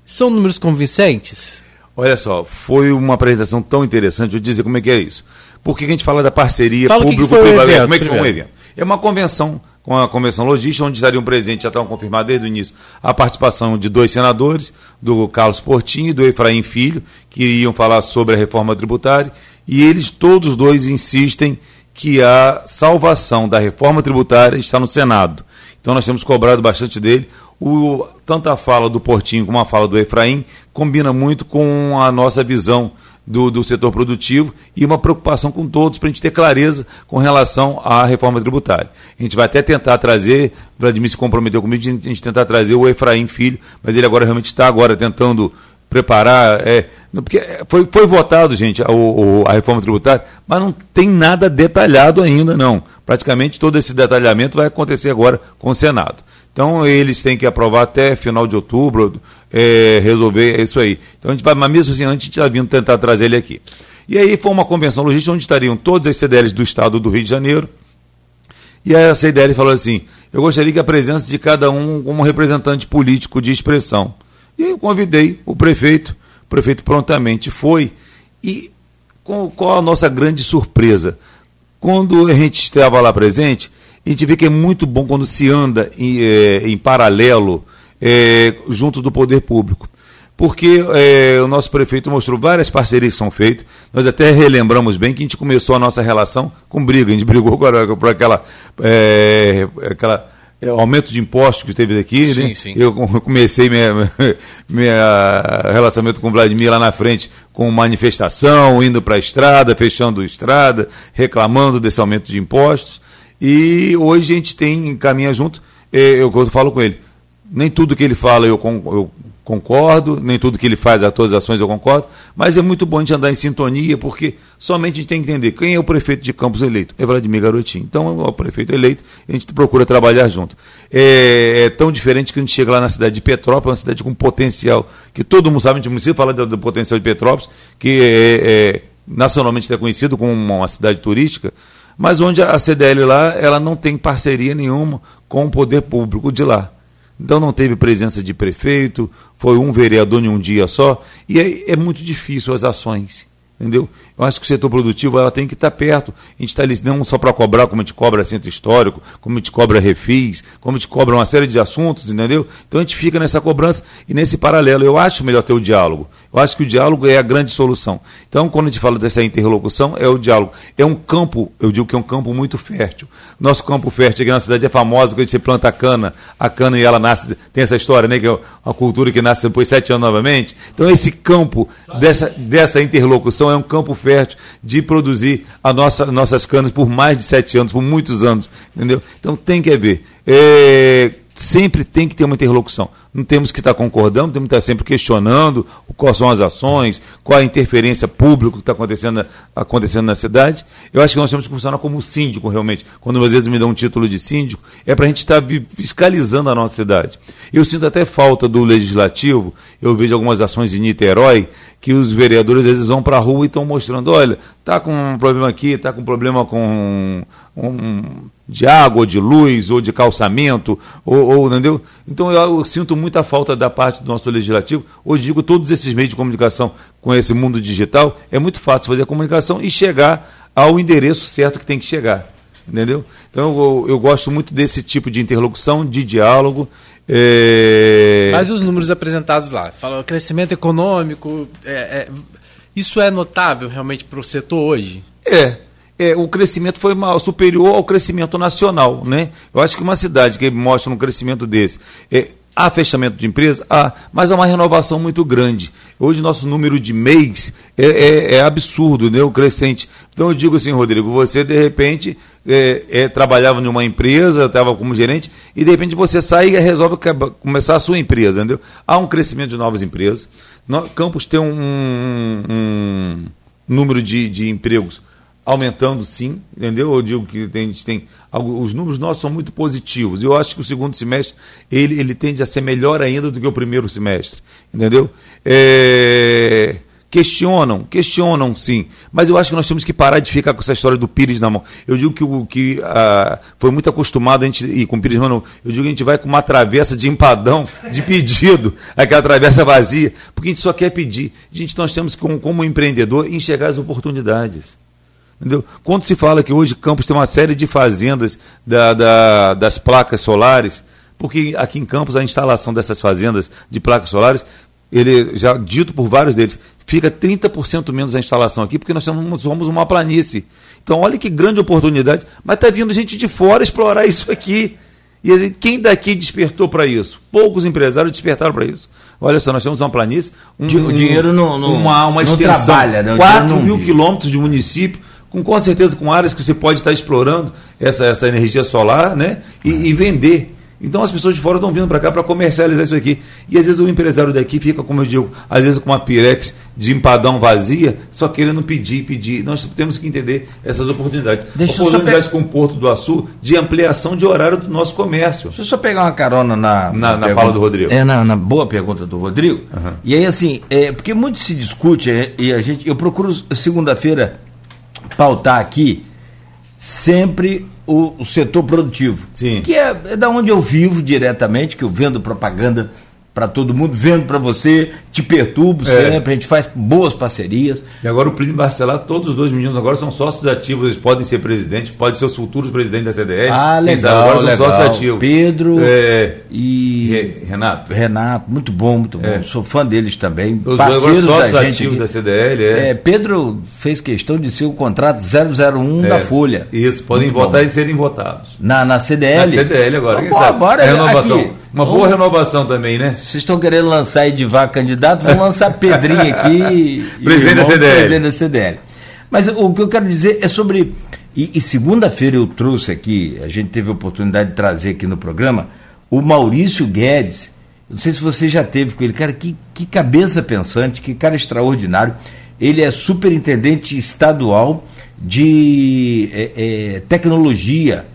São números convincentes? Olha só, foi uma apresentação tão interessante. Vou dizer como é que é isso. Por que a gente fala da parceria público-privada? Como é que foi um evento? É uma convenção com a Convenção Logística, onde estariam presentes, já estavam confirmados desde o início, a participação de dois senadores, do Carlos Portinho e do Efraim Filho, que iriam falar sobre a reforma tributária, e eles todos dois insistem que a salvação da reforma tributária está no Senado. Então nós temos cobrado bastante dele. O, tanto a fala do Portinho como a fala do Efraim combina muito com a nossa visão do, do setor produtivo e uma preocupação com todos para a gente ter clareza com relação à reforma tributária. A gente vai até tentar trazer, Vladimir se comprometeu comigo, a gente tentar trazer o Efraim Filho, mas ele agora realmente está agora tentando preparar, é, porque foi, foi votado, gente, a, a, reforma tributária, mas não tem nada detalhado ainda, não. Praticamente todo esse detalhamento vai acontecer agora com o Senado. Então eles têm que aprovar até final de outubro, é, resolver isso aí. Então a gente vai, mas mesmo assim, antes já vindo tentar trazer ele aqui. E aí foi uma convenção logística onde estariam todas as CDLs do estado do Rio de Janeiro. E aí a CDL falou assim: eu gostaria que a presença de cada um como representante político de expressão. E aí eu convidei o prefeito, o prefeito prontamente foi. E qual a nossa grande surpresa? Quando a gente estava lá presente, a gente vê que é muito bom quando se anda em, é, em paralelo é, junto do poder público. Porque é, o nosso prefeito mostrou várias parcerias que são feitas. Nós até relembramos bem que a gente começou a nossa relação com briga. A gente brigou agora por aquela, é, aquela é, aumento de impostos que teve aqui. Sim, né? sim. Eu comecei meu <laughs> relacionamento com o Vladimir lá na frente com manifestação, indo para a estrada, fechando a estrada, reclamando desse aumento de impostos. E hoje a gente tem, caminha junto, é, eu, eu falo com ele, nem tudo que ele fala eu, eu concordo, nem tudo que ele faz, as ações eu concordo, mas é muito bom a gente andar em sintonia, porque somente a gente tem que entender quem é o prefeito de Campos eleito. É Vladimir Garotinho. Então, é o prefeito eleito, a gente procura trabalhar junto. É, é, tão diferente que a gente chega lá na cidade de Petrópolis, uma cidade com potencial, que todo mundo sabe, a gente não precisa falar do, do potencial de Petrópolis, que é, é nacionalmente é conhecido como uma cidade turística, mas onde a CDL lá, ela não tem parceria nenhuma com o poder público de lá. Então não teve presença de prefeito, foi um vereador em um dia só, e é, é muito difícil as ações. Entendeu? Eu acho que o setor produtivo ela tem que estar perto. A gente está ali não só para cobrar, como a gente cobra centro histórico, como a gente cobra refis, como a gente cobra uma série de assuntos, entendeu? Então a gente fica nessa cobrança e nesse paralelo. Eu acho melhor ter o diálogo. Eu acho que o diálogo é a grande solução. Então, quando a gente fala dessa interlocução, é o diálogo. É um campo, eu digo que é um campo muito fértil. Nosso campo fértil aqui na cidade é famoso, quando você planta a cana, a cana e ela nasce, tem essa história, né? Que é uma cultura que nasce depois de sete anos novamente. Então, esse campo dessa, dessa interlocução é um campo fértil de produzir a nossa, nossas canas por mais de sete anos, por muitos anos, entendeu? Então tem que haver. É, sempre tem que ter uma interlocução. Não temos que estar concordando, temos que estar sempre questionando quais são as ações, qual a interferência pública que está acontecendo, acontecendo na cidade. Eu acho que nós temos que funcionar como síndico, realmente. Quando às vezes me dão um título de síndico, é para a gente estar fiscalizando a nossa cidade. Eu sinto até falta do legislativo, eu vejo algumas ações em Niterói, que os vereadores às vezes vão para a rua e estão mostrando, olha, está com um problema aqui, está com um problema com um, de água, ou de luz, ou de calçamento, ou, ou, entendeu? Então eu, eu, sinto muita falta da parte do nosso legislativo. Hoje digo, todos esses meios de comunicação com esse mundo digital, é muito fácil fazer a comunicação e chegar ao endereço certo que tem que chegar. Entendeu? Então eu, eu gosto muito desse tipo de interlocução, de diálogo. É... Mas os números apresentados lá, fala crescimento econômico, é, é, isso é notável realmente para o setor hoje? É, é, o crescimento foi superior ao crescimento nacional. Né? Eu acho que uma cidade que mostra um crescimento desse, é, há fechamento de empresa? Há, mas é uma renovação muito grande. Hoje nosso número de mês é, é, é absurdo, né? o crescente. Então eu digo assim, Rodrigo, você de repente é, é, trabalhava em uma empresa, estava como gerente, e de repente você sai e resolve começar a sua empresa, entendeu? Há um crescimento de novas empresas. No, Campos tem um, um, um número de, de empregos aumentando sim, entendeu? Eu digo que tem, a gente tem. Os números nossos são muito positivos. Eu acho que o segundo semestre ele, ele tende a ser melhor ainda do que o primeiro semestre, entendeu? É, questionam, questionam sim, mas eu acho que nós temos que parar de ficar com essa história do Pires na mão. Eu digo que o que ah, foi muito acostumado a gente ir com o Pires mão, eu digo que a gente vai com uma travessa de empadão, de pedido, <laughs> aquela travessa vazia, porque a gente só quer pedir. Gente, nós temos que, como empreendedor, enxergar as oportunidades. Entendeu? Quando se fala que hoje Campos tem uma série de fazendas da, da, das placas solares, porque aqui em Campos a instalação dessas fazendas de placas solares, ele já dito por vários deles, fica 30% menos a instalação aqui, porque nós somos, somos uma planície. Então, olha que grande oportunidade, mas está vindo gente de fora explorar isso aqui. E quem daqui despertou para isso? Poucos empresários despertaram para isso. Olha só, nós temos uma planície. Um, o dinheiro não, não, uma, uma não extensão, trabalha, né? 4 mil quilômetros de município com, com certeza com áreas que você pode estar explorando essa, essa energia solar né? e, e vender. Então as pessoas de fora estão vindo para cá para comercializar isso aqui. E às vezes o empresário daqui fica, como eu digo, às vezes com uma pirex de empadão vazia, só querendo pedir, pedir. Nós temos que entender essas oportunidades. Deixa oportunidades com o Porto do Açu de ampliação de horário do nosso comércio. Deixa eu só pegar uma carona na, na, na, na fala do Rodrigo. É, na, na, boa pergunta do Rodrigo. Uhum. E aí, assim, é, porque muito se discute, é, e a gente, eu procuro segunda-feira pautar aqui sempre o, o, setor produtivo. Sim. Que é, é da onde eu vivo diretamente, que eu vendo propaganda para todo mundo, vendo para você, te perturbo É. sempre, a gente faz boas parcerias. E agora o Plínio Barcelar, todos os dois meninos agora são sócios ativos, eles podem ser presidentes, podem ser os futuros presidentes da CDL. Ah, legal, agora são legal. sócios ativos. Pedro É, e Re- Renato. Renato, muito bom, muito bom. É. Sou fã deles também. Os dois agora Parceiros sócios da ativos da CDL, é. É, Pedro fez questão de ser o contrato 001 da É. Folha. Isso, podem Muito votar bom. e serem votados. Na, na CDL? Na CDL agora, quem Bom, sabe? agora É renovação. aqui. Uma boa Vamos- renovação também, né? Vocês estão querendo lançar Edivar candidato, vão lançar Pedrinho aqui. <laughs> Presidente da CDL. Presidente da CDL. Mas o que eu quero dizer é sobre. E, e segunda-feira eu trouxe aqui, a gente teve a oportunidade de trazer aqui no programa, o Maurício Guedes. Não sei se você já teve com ele. Cara, que, que cabeça pensante, que cara extraordinário. Ele é superintendente estadual de é, é, tecnologia.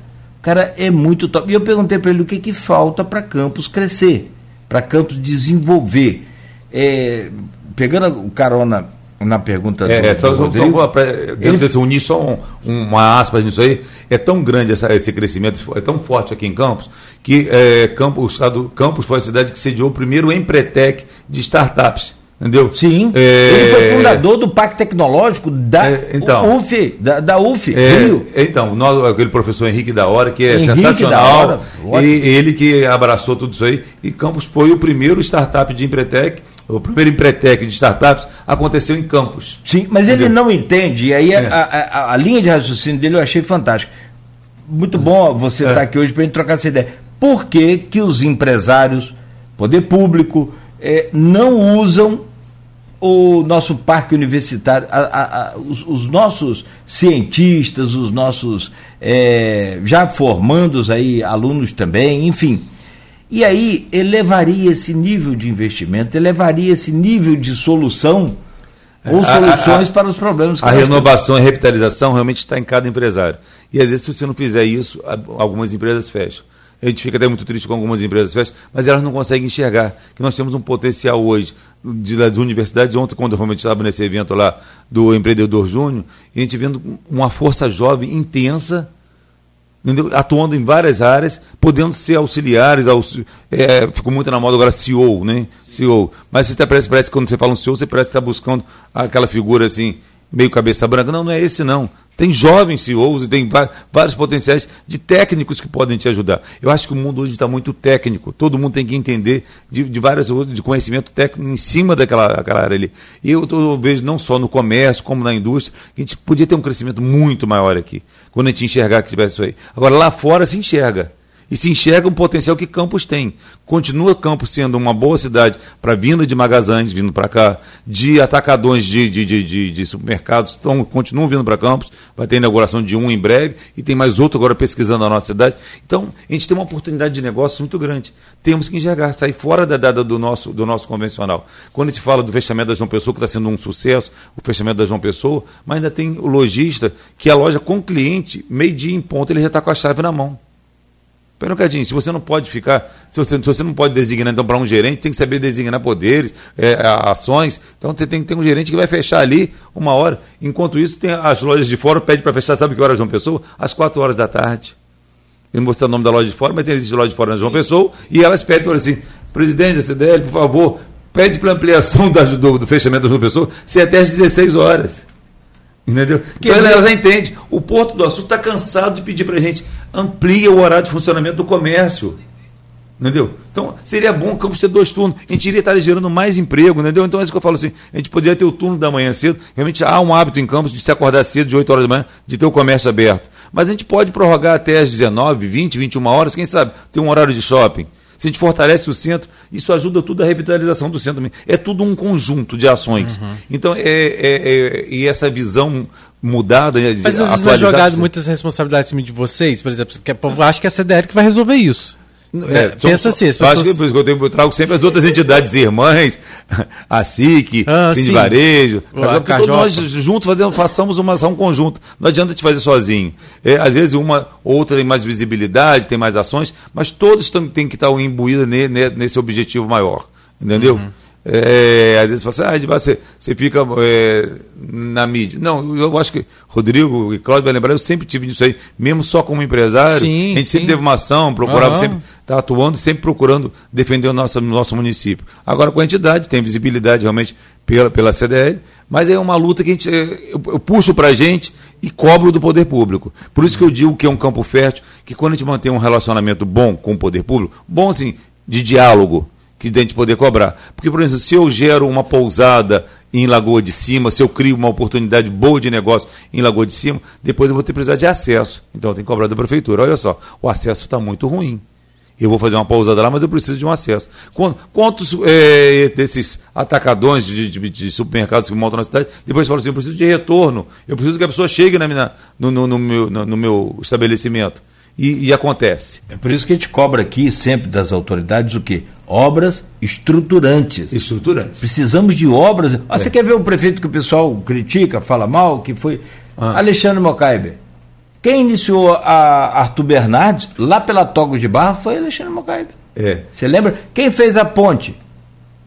O cara é muito top. E eu perguntei para ele o que, que falta para Campos crescer, para Campos desenvolver. É, pegando o carona na pergunta É, do, só, do Rodrigo, só ele- quero unir só um- uma aspas nisso aí. É tão grande essa- esse crescimento, é tão forte aqui em Campos, que é, Campos, o estado, Campos foi a cidade que sediou o primeiro Empretec de startups. Entendeu? Sim, É, ele foi fundador do Parque Tecnológico da É, então. UF, da, da UF, É, Rio. então, nós- aquele professor Henrique da Hora, que é Henrique da sensacional, Hora, e ele que abraçou tudo isso aí, e Campos foi o primeiro startup de Empretec, o primeiro Empretec de startups aconteceu em Campos. Sim, mas ele Entendeu? não entende, e aí a- É. a, a- a linha de raciocínio dele eu achei fantástica. Muito bom você É. estar aqui hoje para a gente trocar essa ideia. Por que, que os empresários, poder público, eh, não usam o nosso parque universitário, a- a- a- os, os nossos cientistas, os nossos eh, já formandos aí, alunos também, enfim. E aí elevaria esse nível de investimento, elevaria esse nível de solução ou A- a- soluções para os problemas que A renovação e revitalização realmente está em cada empresário. E às vezes, se você não fizer isso, algumas empresas fecham. A gente fica até muito triste com algumas empresas fecham, mas elas não conseguem enxergar que nós temos um potencial hoje de, das universidades. Ontem, quando eu estava nesse evento lá do Empreendedor Júnior, a gente vendo uma força jovem intensa entendeu? atuando em várias áreas, podendo ser auxiliares, auxi- é, ficou muito na moda agora CEO, né? CEO. Mas você tá, parece, parece que quando você fala um CEO, você parece estar buscando aquela figura assim, meio cabeça branca. Não, não é esse não. Tem jovens CEOs e tem vários potenciais de técnicos que podem te ajudar. Eu acho que o mundo hoje está muito técnico. Todo mundo tem que entender de, de várias de conhecimento técnico em cima daquela, daquela área ali. E eu, eu vejo não só no comércio, como na indústria, que a gente podia ter um crescimento muito maior aqui, quando a gente enxergar que tivesse isso aí. Agora, lá fora se enxerga. E se enxerga um potencial que Campos tem. Continua Campos sendo uma boa cidade para vinda de magazines vindo para cá, de atacadões de, de, de, de- de supermercados, tão, continuam vindo para Campos. Vai ter inauguração de um em breve e tem mais outro agora pesquisando a nossa cidade. Então, a gente tem uma oportunidade de negócio muito grande. Temos que enxergar, sair fora da, da- do, nosso, do nosso convencional. Quando a gente fala do fechamento da João Pessoa, que está sendo um sucesso, o fechamento da João Pessoa, mas ainda tem o lojista que a loja com o cliente, meio dia em ponto, ele já está com a chave na mão. Pera um bocadinho, se você não pode ficar, se você, se você não pode designar então para um gerente, tem que saber designar poderes, é, ações. Então você tem que ter um gerente que vai fechar ali uma hora. Enquanto isso, tem as lojas de fora, pede para fechar, sabe que horas João Pessoa? Às quatro horas da tarde. Eu não vou citar o nome da loja de fora, mas tem existe loja de fora na João Pessoa, e elas pedem, falam assim, presidente da CDL, por favor, pede para ampliação <laughs> do, do fechamento da João Pessoa, ser até às 16 horas. Entendeu? Então ela, ela já entende. O Porto do Açúcar está cansado de pedir para a gente amplia o horário de funcionamento do comércio. Entendeu? Então, seria bom o campus ter dois turnos. A gente iria estar gerando mais emprego, entendeu? Então, é isso que eu falo assim: a gente poderia ter o turno da manhã cedo. Realmente há um hábito em campos de se acordar cedo, de 8 horas da manhã, de ter o comércio aberto. Mas a gente pode prorrogar até às 19, 20, 21 horas, quem sabe, ter um horário de shopping. Se a gente fortalece o centro, isso ajuda tudo a revitalização do centro. É tudo um conjunto de ações. Então, é, é- é- e essa visão mudada, Mas não é atualizada, jogado muitas responsabilidades em cima de vocês, por exemplo, que eu acho que é a CDL que vai resolver isso. É, são- pensa assim, as eu acho que pessoas- por isso que eu, tenho- eu trago sempre as outras entidades irmãs, <laughs> a SIC, Ah, sim. Varejo, todos Cajó. nós juntos fazemos, façamos uma ação conjunta. Não adianta te fazer sozinho. É, às vezes uma outra tem mais visibilidade, tem mais ações, mas todos têm, que estar imbuídos ne- ne- nesse objetivo maior. Entendeu? Uhum. É, às vezes fala assim, ah, você, você fica é, na mídia. Não, eu acho que Rodrigo e Cláudio vai lembrar, eu sempre tive isso aí, mesmo só como empresário, sim, a gente sim. sempre teve uma ação, procurava uhum. sempre estar tá atuando, sempre procurando defender o nosso, nosso município. Agora com a entidade, tem visibilidade realmente pela, pela CDL, mas é uma luta que a gente, eu, eu puxo para a gente e cobro do poder público. Por isso que eu digo que é um campo fértil, que quando a gente mantém um relacionamento bom com o poder público, bom assim, de diálogo, que a gente poder cobrar. Porque, por exemplo, se eu gero uma pousada em Lagoa de Cima, se eu crio uma oportunidade boa de negócio em Lagoa de Cima, depois eu vou ter que precisar de acesso. Então tenho que cobrar da prefeitura. Olha só, o acesso está muito ruim. Eu vou fazer uma pousada lá, mas eu preciso de um acesso. Quantos é, desses atacadões de, de, de, supermercados que montam na cidade, depois falam assim, eu preciso de retorno, eu preciso que a pessoa chegue na minha, no, no, no, meu, no meu estabelecimento. E, e, acontece. É por isso que a gente cobra aqui sempre das autoridades o quê? Obras estruturantes. Estruturantes. Precisamos de obras. Ah, é. Você quer ver o prefeito que o pessoal critica, fala mal, que foi ah. Alexandre Mocaibe. Quem iniciou a Arthur Bernardes, lá pela Togo de Barra, foi Alexandre Mocaibe. É. Você lembra? Quem fez a ponte?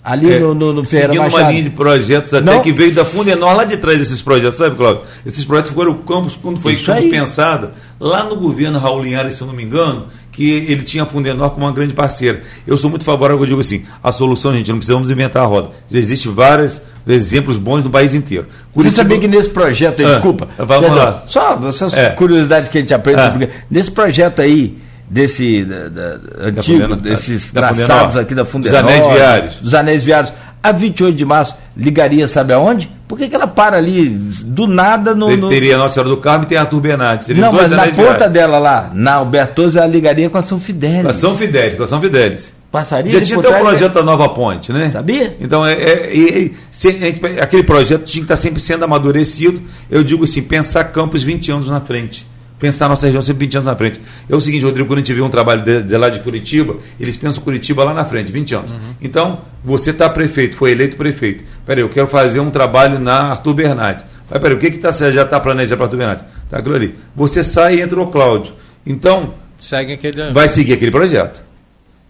Ali é, no, no, no Ferreira Machado. uma linha de projetos até Não. que veio da Fundenor lá de trás desses projetos, sabe, Cláudio? Esses projetos foram o campus, quando foi Isso campus pensado, lá no governo Raul Linhares, se eu não me engano, que ele tinha a Fundenor como uma grande parceira. Eu sou muito favorável, eu digo assim, a solução, gente, não precisamos inventar a roda. Já existem vários exemplos bons no país inteiro. Curitiba... Você sabia que nesse projeto aí, ah, desculpa, vamos lá. só essas é. curiosidades que a gente aprende, ah. nesse projeto aí, desse da, da, antigo, desses traçados aqui da Fundenor, dos anéis viários. Dos anéis viários. A 28 de março ligaria, sabe aonde? Por que, que ela para ali do nada no. no... Teria Nossa Senhora do Carmo e tem Arthur Bernardes. Não, mas na ponta viários. dela lá, na Albertoso, ela ligaria com a São Fidélis. Com a São Fidélis, com a São Fidélis. Passaria Já tinha até o projeto da Nova Ponte, né? Sabia? Então, é, é, é, se, aquele projeto tinha que estar sempre sendo amadurecido. Eu digo assim, pensar campos 20 anos na frente pensar a nossa região sempre 20 anos na frente. É o seguinte, Rodrigo, quando a gente vê um trabalho de, de lá de Curitiba, eles pensam Curitiba lá na frente, 20 anos. Uhum. Então, você está prefeito, foi eleito prefeito. Peraí, eu quero fazer um trabalho na Arthur Bernardes. Mas peraí, o que, que tá, já está planejado para Arthur Bernardes? Está aquilo ali. Você sai e entra o Cláudio. Então, Segue aquele... vai seguir aquele projeto.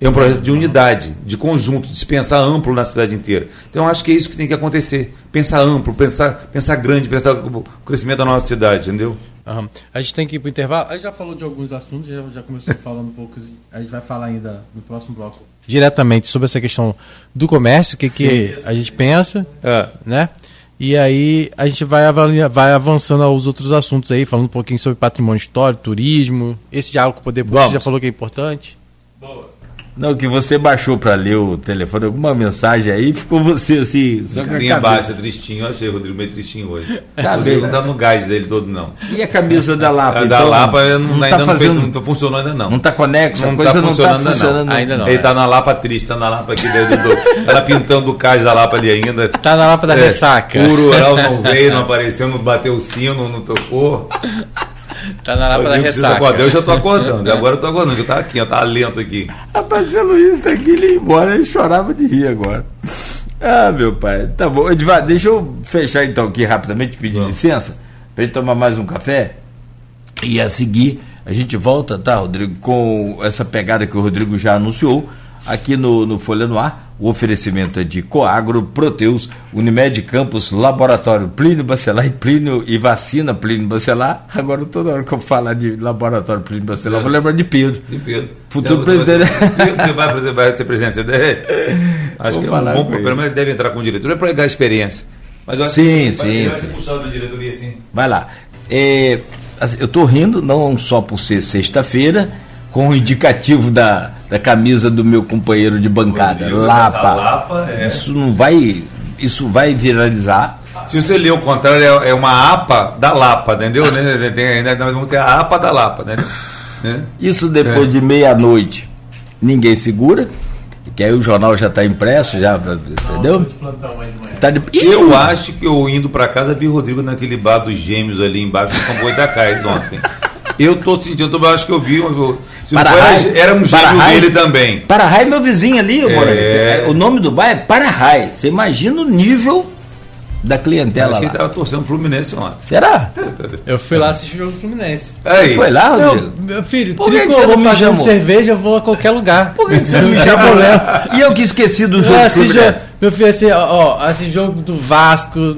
É um projeto de unidade, de conjunto, de se pensar amplo na cidade inteira. Então, acho que é isso que tem que acontecer. Pensar amplo, pensar, pensar grande, pensar o crescimento da nossa cidade, entendeu? Uhum. A gente tem que ir para o intervalo. A gente já falou de alguns assuntos, já, já começou falando um pouco. A gente vai falar ainda no próximo bloco diretamente sobre essa questão do comércio, o que, que a gente pensa, é. né? E aí a gente vai, avaliar, vai avançando aos outros assuntos aí, falando um pouquinho sobre patrimônio histórico, turismo, esse diálogo com o poder público, você já falou que é importante. Boa. Não, que você baixou para ler o telefone, alguma mensagem aí, ficou você assim. Só carinha baixa, tristinho. Eu achei o Rodrigo meio tristinho hoje. Tá bem. Não tá no gás dele todo, não. E a camisa da Lapa? A então, da Lapa não, não ainda tá fazendo, não, não funcionou ainda não. Não tá conexo, não coisa tá funcionando, não tá funcionando não. Ainda não. Ele é. tá na Lapa triste, tá na Lapa aqui dentro do. Ela pintando o cais da Lapa ali ainda. Tá na Lapa da é, ressaca. O rural não veio, não apareceu, não bateu o sino, não tocou. Tá na lapa da ressaca. Eu já tô acordando, <laughs> agora eu tô acordando, eu tava aqui, eu tava lento aqui. Rapaz, o Luiz tá aqui, ele ia embora, ele chorava de rir agora. Ah, meu pai, tá bom. Edvar, deixa eu fechar então aqui rapidamente, pedir Vamos. licença, pra gente tomar mais um café. E a seguir, a gente volta, tá, Rodrigo, com essa pegada que o Rodrigo já anunciou aqui no, no Folha no Ar. O oferecimento é de Coagro, Proteus, Unimed Campos, Laboratório Plínio Bacelar e Plínio e Vacina Plínio Bacelar. Agora, toda hora que eu falar de Laboratório Plínio Bacelar, vou lembrar de Pedro. De Pedro. Futuro presidente. Você vai, você vai ser presidente? <laughs> Acho vou que é um bom, pelo menos deve entrar com diretor. É para pegar experiência. Mas eu acho sim, que sim, sim. Puxar da diretoria, assim. Vai lá. É, assim, eu estou rindo não só por ser sexta-feira, com o indicativo da, da camisa do meu companheiro de bancada, Lapa. Lapa é. Isso não vai, isso vai viralizar. Se você ler o contrário, é, é uma APA da Lapa, entendeu? Né, nós vamos ter a APA da Lapa, entendeu? Né? Isso depois é. de meia-noite, ninguém segura, que aí o jornal já está impresso, já, entendeu? Tá de... Eu acho que eu indo para casa vi o Rodrigo naquele bar dos gêmeos ali embaixo do Campo da Cais ontem. Eu tô sentindo, eu acho que eu vi. Se para não era um gêmeo dele também. Para é meu vizinho ali, é... o nome do bairro é Para Você imagina o nível da clientela Acho que lá. ele tava torcendo o Fluminense ontem. Será? Eu fui lá assistir o jogo do Fluminense. Aí. Foi lá, Meu, Rodrigo? meu filho, Por que que você tricolor não me pagando chamou? cerveja, eu vou a qualquer lugar. Por que que você não <laughs> me chamou? problema. E eu que esqueci do Eu jogo do Fluminense. jo- Meu filho, assim, ó, ó, esse jogo do Vasco.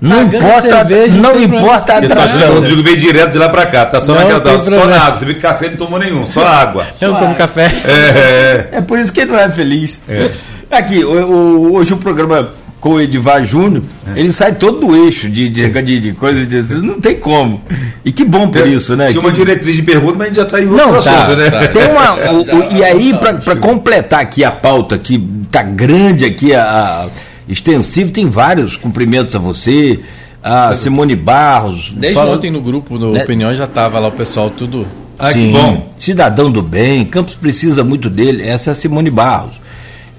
Não importa, cerveja, não tem problema. importa a tá achando que o atração. Rodrigo veio direto de lá pra cá. Tá só Não naquela tem tá, só problema. na água. Você viu que café não tomou nenhum, só água. Eu não tomo café. É, É por isso que ele não é feliz. É. Aqui, o- o- hoje o programa com o Edivar Júnior, É. ele sai todo do eixo de, de, de, de coisa de. Não tem como. E que bom por isso, né? Tinha uma Que- diretriz de pergunta, mas a gente já tá em outro Não, tá, assunto, né? tá. Tem uma. <laughs> o- o- já e aí, para completar aqui a pauta, que tá grande aqui, a, a extensivo, tem vários cumprimentos a você, a Simone Barros. Desde falando- ontem no grupo, no Né? Opinião, já tava lá o pessoal tudo. Ah, Sim, que bom. Cidadão do bem, Campos precisa muito dele. Essa é a Simone Barros.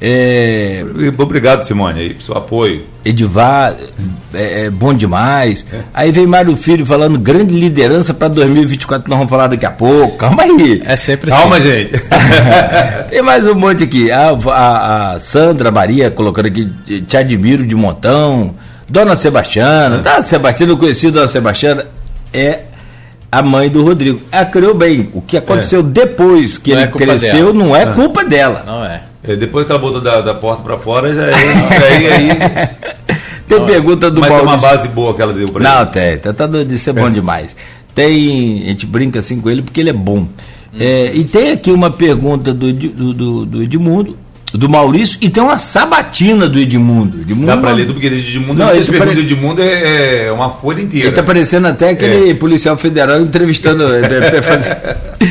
É, Obrigado, Simone, aí, pelo seu apoio. Edivar, é, é bom demais. Aí vem Mário Filho falando grande liderança para 2024, nós vamos falar daqui a pouco. Calma aí. É sempre Calma, assim. gente. <laughs> Tem mais um monte aqui. A, a- a Sandra Maria colocando aqui, te- admiro de montão. Dona Sebastiana, tá? Sebastiana, eu conheci Dona Sebastiana, é a mãe do Rodrigo. Ela criou bem. O que aconteceu depois que Não ele é cresceu dela. não é culpa dela. Não é. É, depois que ela botou da, da porta pra fora, já é. Aí, aí, <laughs> Tem pergunta do mas tem uma base boa que ela deu Não, ele. tem. Tá, tá doido de ser bom demais. Tem. A gente brinca assim com ele porque ele é bom. É, e tem aqui uma pergunta do, do, do, do Edmundo, do Maurício, e tem uma sabatina do Edmundo. Edmundo Dá pra ler tudo, porque Edmundo, Não, não, esse pare- de Edmundo é, é uma folha inteira. Ele tá parecendo até aquele policial federal entrevistando. <laughs> é, é, é,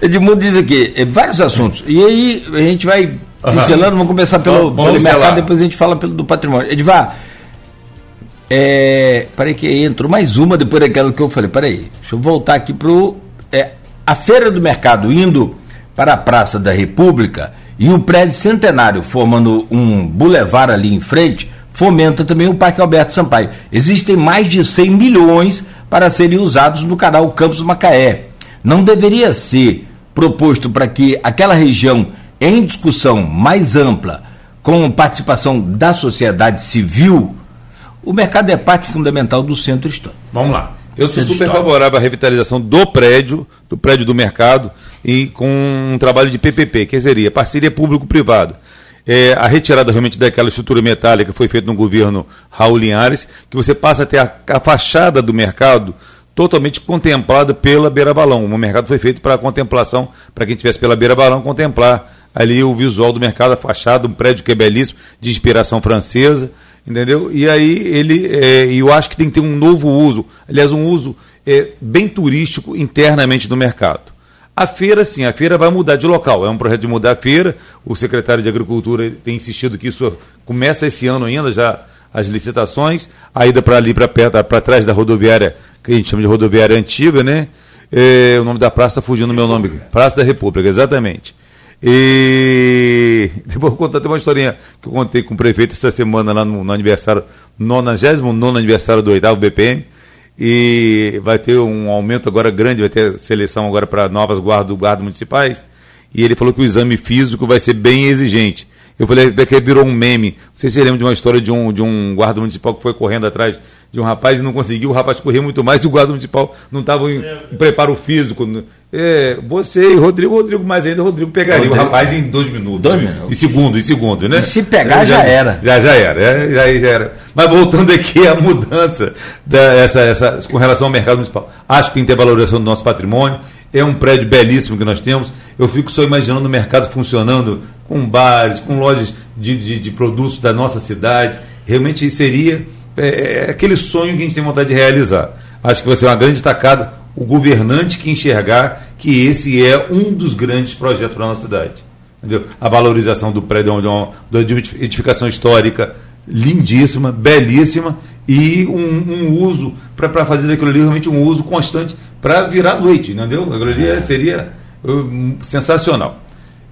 <laughs> Edmundo diz aqui, é, vários assuntos. E aí a gente vai pincelando, vamos começar pelo, Vamos- pelo mercado, depois a gente fala pelo do patrimônio. Edvar, é, peraí que entrou mais uma depois daquela que eu falei. Peraí, deixa eu voltar aqui pro. É, a Feira do Mercado indo para a Praça da República e o prédio centenário formando um bulevar ali em frente, fomenta também o Parque Alberto Sampaio. Existem mais de 100 milhões para serem usados no canal Campos Macaé. Não deveria ser proposto para que aquela região em discussão mais ampla, com participação da sociedade civil, o mercado é parte fundamental do centro histórico. Vamos lá. Eu sou super favorável à revitalização do prédio, do prédio do mercado, e com um trabalho de PPP, que seria parceria público-privada. É, a retirada realmente daquela estrutura metálica foi feita no governo Raul Linhares, que você passa a ter a, a fachada do mercado totalmente contemplada pela beira-balão. O mercado foi feito para a contemplação, para quem estivesse pela beira-balão, contemplar ali o visual do mercado, a fachada, um prédio que é belíssimo, de inspiração francesa, entendeu? E aí ele, é, eu acho que tem que ter um novo uso, aliás, um uso é, bem turístico internamente no mercado. A feira, sim, a feira vai mudar de local. É um projeto de mudar a feira. O secretário de Agricultura tem insistido que isso começa esse ano ainda, já as licitações. A ida para ali, para perto, para trás da rodoviária, que a gente chama de rodoviária antiga, né? É, o nome da praça está fugindo do meu nome. Praça da República, exatamente. E <laughs> depois vou contar até uma historinha que eu contei com o prefeito essa semana lá no, no aniversário, 99 aniversário do 8 BPM. E vai ter um aumento agora grande, vai ter seleção agora para novas guardas, guardas municipais. E ele falou que o exame físico vai ser bem exigente. Eu falei que virou um meme. Não sei se você lembra de uma história de um, de um guarda municipal que foi correndo atrás de um rapaz e não conseguiu. O rapaz corria muito mais e o guarda municipal não estava em, em preparo físico. É, você e Rodrigo, Rodrigo mais ainda, Rodrigo pegaria Rodrigo- o rapaz em dois minutos. Dois né? minutos. Em segundo, em segundo, né? E se pegar, já era. Já, já era, é, já, já era. Mas voltando aqui à mudança da, essa, essa, com relação ao mercado municipal. Acho que tem que ter valorização do nosso patrimônio. É um prédio belíssimo que nós temos. Eu fico só imaginando o mercado funcionando com bares, com lojas de, de, de produtos da nossa cidade. Realmente seria é, é, aquele sonho que a gente tem vontade de realizar. Acho que vai ser uma grande tacada o governante que enxergar que esse é um dos grandes projetos para a nossa cidade. Entendeu? A valorização do prédio, de uma, de uma edificação histórica lindíssima, belíssima, e um, um uso, para fazer daquilo ali realmente um uso constante para virar noite, entendeu? Aquilo ali é- seria uh, sensacional.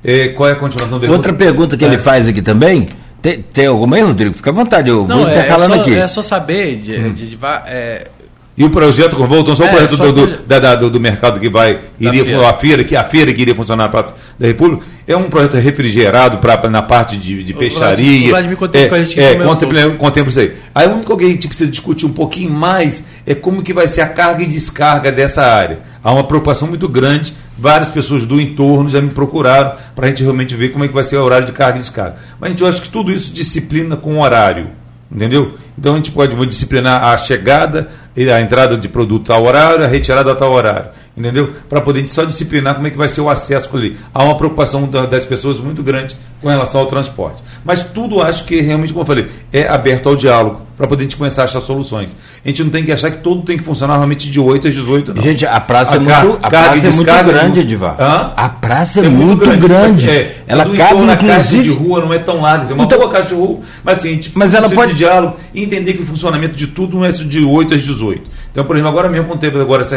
É, qual é a continuação da Outra pergunta que ele É. faz aqui também. Tem, tem alguma aí, Rodrigo? Fica à vontade, eu Não, vou é, é, só, aqui. é só saber, de, de- de va- é, E o projeto, voltou só o É, projeto só do, do, da- da- do, do mercado que vai, iria, feira. a feira, que a feira que iria funcionar na Praça da República, é um projeto refrigerado pra, na parte de, de O peixaria. O Vladimir contempla é, com a gente que é, contempla, contempla isso aí. Aí o único que a gente precisa discutir um pouquinho mais é como que vai ser a carga e descarga dessa área. Há uma preocupação muito grande, várias pessoas do entorno já me procuraram para a gente realmente ver como é que vai ser o horário de carga e descarga. Mas a gente acha que tudo isso disciplina com horário. Entendeu? Então a gente pode disciplinar a chegada e a entrada de produto a horário, a retirada a tal horário. Entendeu? Para poder a só disciplinar como é que vai ser o acesso ali. Há uma preocupação da- das pessoas muito grande com relação ao transporte. Mas tudo acho que realmente, como eu falei, é aberto ao diálogo para poder a gente começar a achar soluções. A gente não tem que achar que tudo tem que funcionar realmente de 8 às 18, não. Gente, a praça é car- muito, a praça é muito descarga grande, de- Edivar. Hã? A praça é, muito grande. É, Ela cabe, a caixa inclusive. de rua não é tão larga. É uma Então- boa caixa de rua, mas assim, a gente Mas ela precisa pode- de diálogo e entender que o funcionamento de tudo não é de 8 às 18. Então, por exemplo, agora mesmo, com o tempo agora, essa,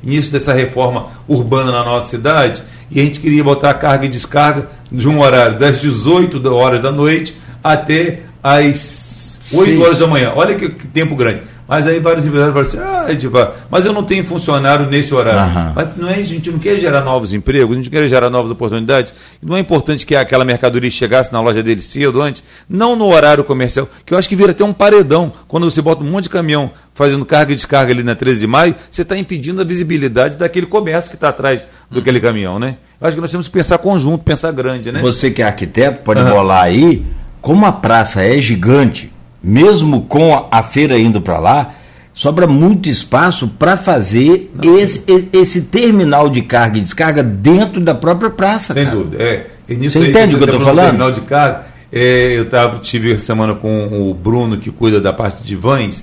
início dessa reforma urbana na nossa cidade, e a gente queria botar carga e descarga de um horário das 18 da- horas da noite até às 8 Seis. horas da manhã. Olha que, que tempo grande. Mas aí vários empresários falam assim, ah, Edivar, mas eu não tenho funcionário nesse horário. Aham. Mas não é, a gente não quer gerar novos empregos, a gente quer gerar novas oportunidades. Não é importante que aquela mercadoria chegasse na loja dele cedo antes, não no horário comercial, que eu acho que vira até um paredão. Quando você bota um monte de caminhão fazendo carga e descarga ali na 13 de maio, você está impedindo a visibilidade daquele comércio que está atrás daquele caminhão, né? Eu acho que nós temos que pensar conjunto, pensar grande, né? Você que é arquiteto pode Aham. bolar aí, como a praça é gigante, mesmo com a- feira indo para lá, sobra muito espaço para fazer esse, e- esse terminal de carga e descarga dentro da própria praça. Sem cara. dúvida. É. E nisso Você aí, entende o que eu do falando? Terminal de carga. É, eu tava, tive essa semana com o Bruno, que cuida da parte de vans,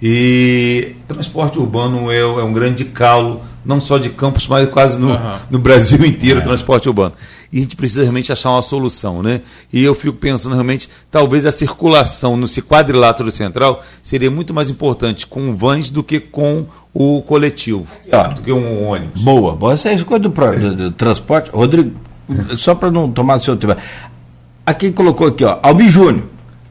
e transporte urbano é, é um grande calo, não só de Campos, mas quase no, Aham. no Brasil <laughs> inteiro, transporte urbano. E a gente precisa realmente achar uma solução, né? E eu fico pensando realmente, talvez a circulação no quadrilátero central seria muito mais importante com vans do que com o coletivo, Ó. do que um ônibus. Boa, boa. Essa é a coisa do, do- do transporte. Rodrigo, só para não tomar seu tempo. Aqui colocou aqui, ó, Albi Júnior.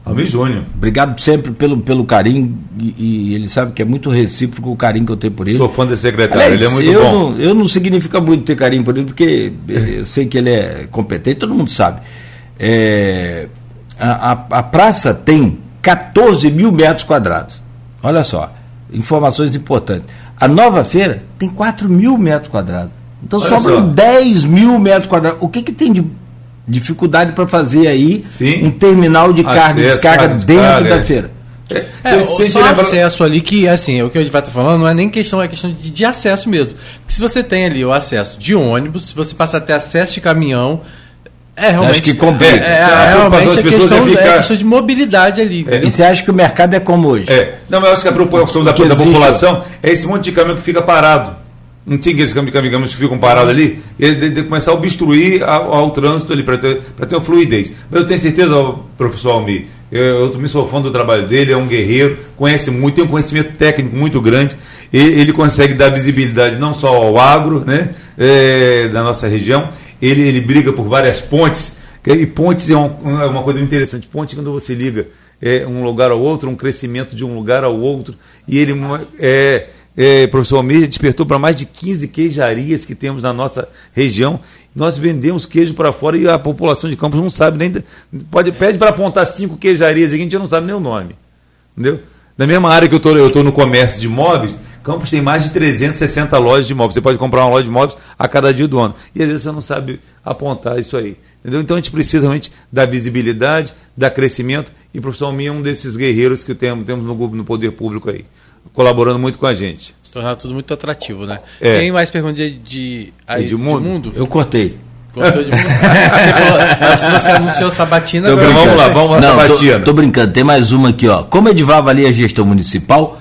Almir Júnior. Obrigado sempre pelo, pelo carinho e, e ele sabe que é muito recíproco o carinho que eu tenho por ele. Sou fã desse secretário, Aliás, ele é muito eu bom. Não, eu não significa muito ter carinho por ele, porque eu sei que ele é competente, todo mundo sabe. É, a, a- a praça tem 14 mil metros quadrados. Olha só, informações importantes. A nova feira tem 4 mil metros quadrados. Então Olha sobram só. 10 mil metros quadrados. O que, que tem de dificuldade para fazer aí Sim. um terminal de carga e descarga carga dentro descarga, da é. feira? É, É, a gente só lembra- acesso ali que, assim, o que a gente vai estar falando não é nem questão, é questão de, de acesso mesmo. Porque se você tem ali o acesso de ônibus, se você passa até acesso de caminhão, é realmente. Acho que complica. É, é, A preocupação realmente das é pessoas questão, é ficar- é questão de mobilidade ali. entendeu? E você acha que o mercado é como hoje? É. Não, mas eu acho que a preocupação da, da população é esse monte de caminhão que fica parado. Não tinha aqueles cam- caminhões que ficam parados ali, e de, de começar a obstruir ao, ao trânsito ali, para ter, ter fluidez. Mas eu tenho certeza, professor Almir, eu, eu também sou fã do trabalho dele, é um guerreiro, conhece muito, tem um conhecimento técnico muito grande, e ele consegue dar visibilidade não só ao agro né, é, da nossa região, ele, ele briga por várias pontes, que- e pontes é uma, é uma coisa muito interessante. Ponte, quando você liga é, um lugar ao outro, um crescimento de um lugar ao outro, e ele é, é, professor Almeida despertou para mais de 15 queijarias que temos na nossa região. Nós vendemos queijo para fora e a população de Campos não sabe nem. Pode, pede para apontar cinco queijarias aqui, a gente não sabe nem o nome. Entendeu? Da mesma área que eu tô, eu estou no comércio de imóveis, Campos tem mais de 360 lojas de imóveis. Você pode comprar uma loja de imóveis a cada dia do ano. E às vezes você não sabe apontar isso aí. Entendeu? Então a gente precisa realmente da visibilidade, da crescimento. E o professor Almir é um desses guerreiros que temos, temos no, no poder público aí, colaborando muito com a gente. Tornar tudo muito atrativo, né? É. Tem mais perguntas de, de aí, Edmundo? Edmundo? Eu cortei. Gostou de mundo? Você falou- <laughs> se você anunciou Sabatina, Tô agora- Então vamos lá, vamos Não, sabatina. Tô, tô brincando, tem mais uma aqui, ó. Como Edivar avalia a gestão municipal?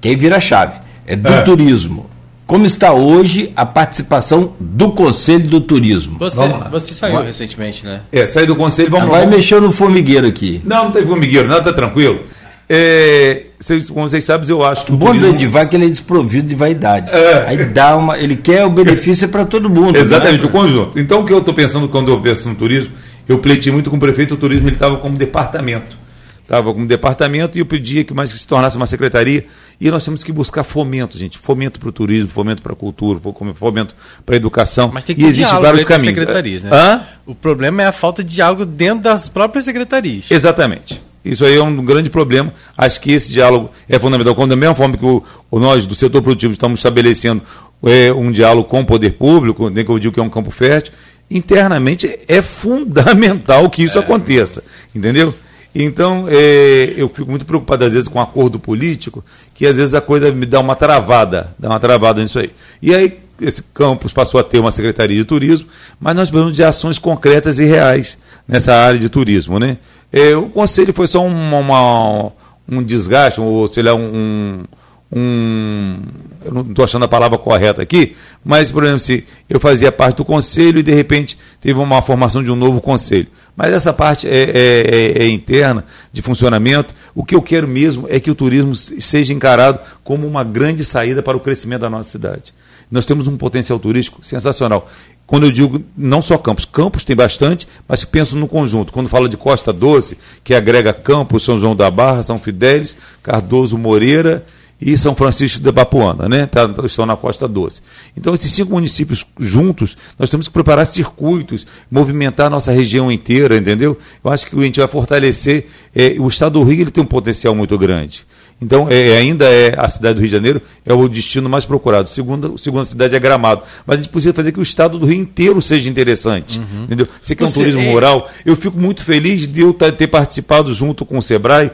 Quem vira a chave? É do É. turismo. Como está hoje a participação do Conselho do Turismo? Você, Vamos você saiu Vai. recentemente, né? É, sair do conselho, vamos Agora lá. Vamos... mexeu no formigueiro aqui. Não, não teve formigueiro, não, tá tranquilo. É, vocês, como vocês sabem, eu acho que O bom do turismo- Edivar é que ele é desprovido de vaidade. É. Aí dá uma. Ele quer o benefício para todo mundo. Exatamente, né? o conjunto. Então, o que eu estou pensando quando eu penso no turismo, eu pleitei muito com o prefeito, o turismo ele estava como departamento. estava como departamento e eu pedia que mais que se tornasse uma secretaria. E nós temos que buscar fomento, gente. Fomento para o turismo, fomento para a cultura, fomento para a educação. Mas tem que e existem vários caminhos. secretarias, né? Hã? O problema é a falta de diálogo dentro das próprias secretarias. Exatamente. Isso aí é um grande problema. Acho que esse diálogo é fundamental. Quando da mesma forma que o, nós, do setor produtivo, estamos estabelecendo é, um diálogo com o poder público, nem que eu digo que é um campo fértil, internamente é fundamental que isso é. aconteça. Entendeu? Então, é, eu fico muito preocupado, às vezes, com o acordo político, que às vezes a coisa me dá uma travada, dá uma travada nisso aí. E aí, esse campus passou a ter uma secretaria de turismo, mas nós precisamos de ações concretas e reais nessa área de turismo. Né? É, o conselho foi só uma, uma, um desgaste, ou sei lá, um, um eu não estou achando a palavra correta aqui, mas, por exemplo, se eu fazia parte do conselho e de repente teve uma formação de um novo conselho. Mas essa parte é, é, é, é, interna, de funcionamento. O que eu quero mesmo é que o turismo seja encarado como uma grande saída para o crescimento da nossa cidade. Nós temos um potencial turístico sensacional. Quando eu digo não só Campos, Campos tem bastante, mas penso no conjunto. Quando fala de Costa Doce, que agrega Campos, São João da Barra, São Fidélis, Cardoso Moreira e São Francisco de Bapuana, né? Tá, estão na Costa Doce. Então, esses cinco municípios juntos, nós temos que preparar circuitos, movimentar a nossa região inteira, entendeu? Eu acho que a gente vai fortalecer. É, o estado do Rio ele tem um potencial muito grande. Então, é, ainda é a cidade do Rio de Janeiro é o destino mais procurado. Segunda, segunda cidade é Gramado. Mas a gente precisa fazer que o estado do Rio inteiro seja interessante. Uhum. Entendeu? Você quer um turismo é... rural. Eu fico muito feliz de eu ter participado junto com o Sebrae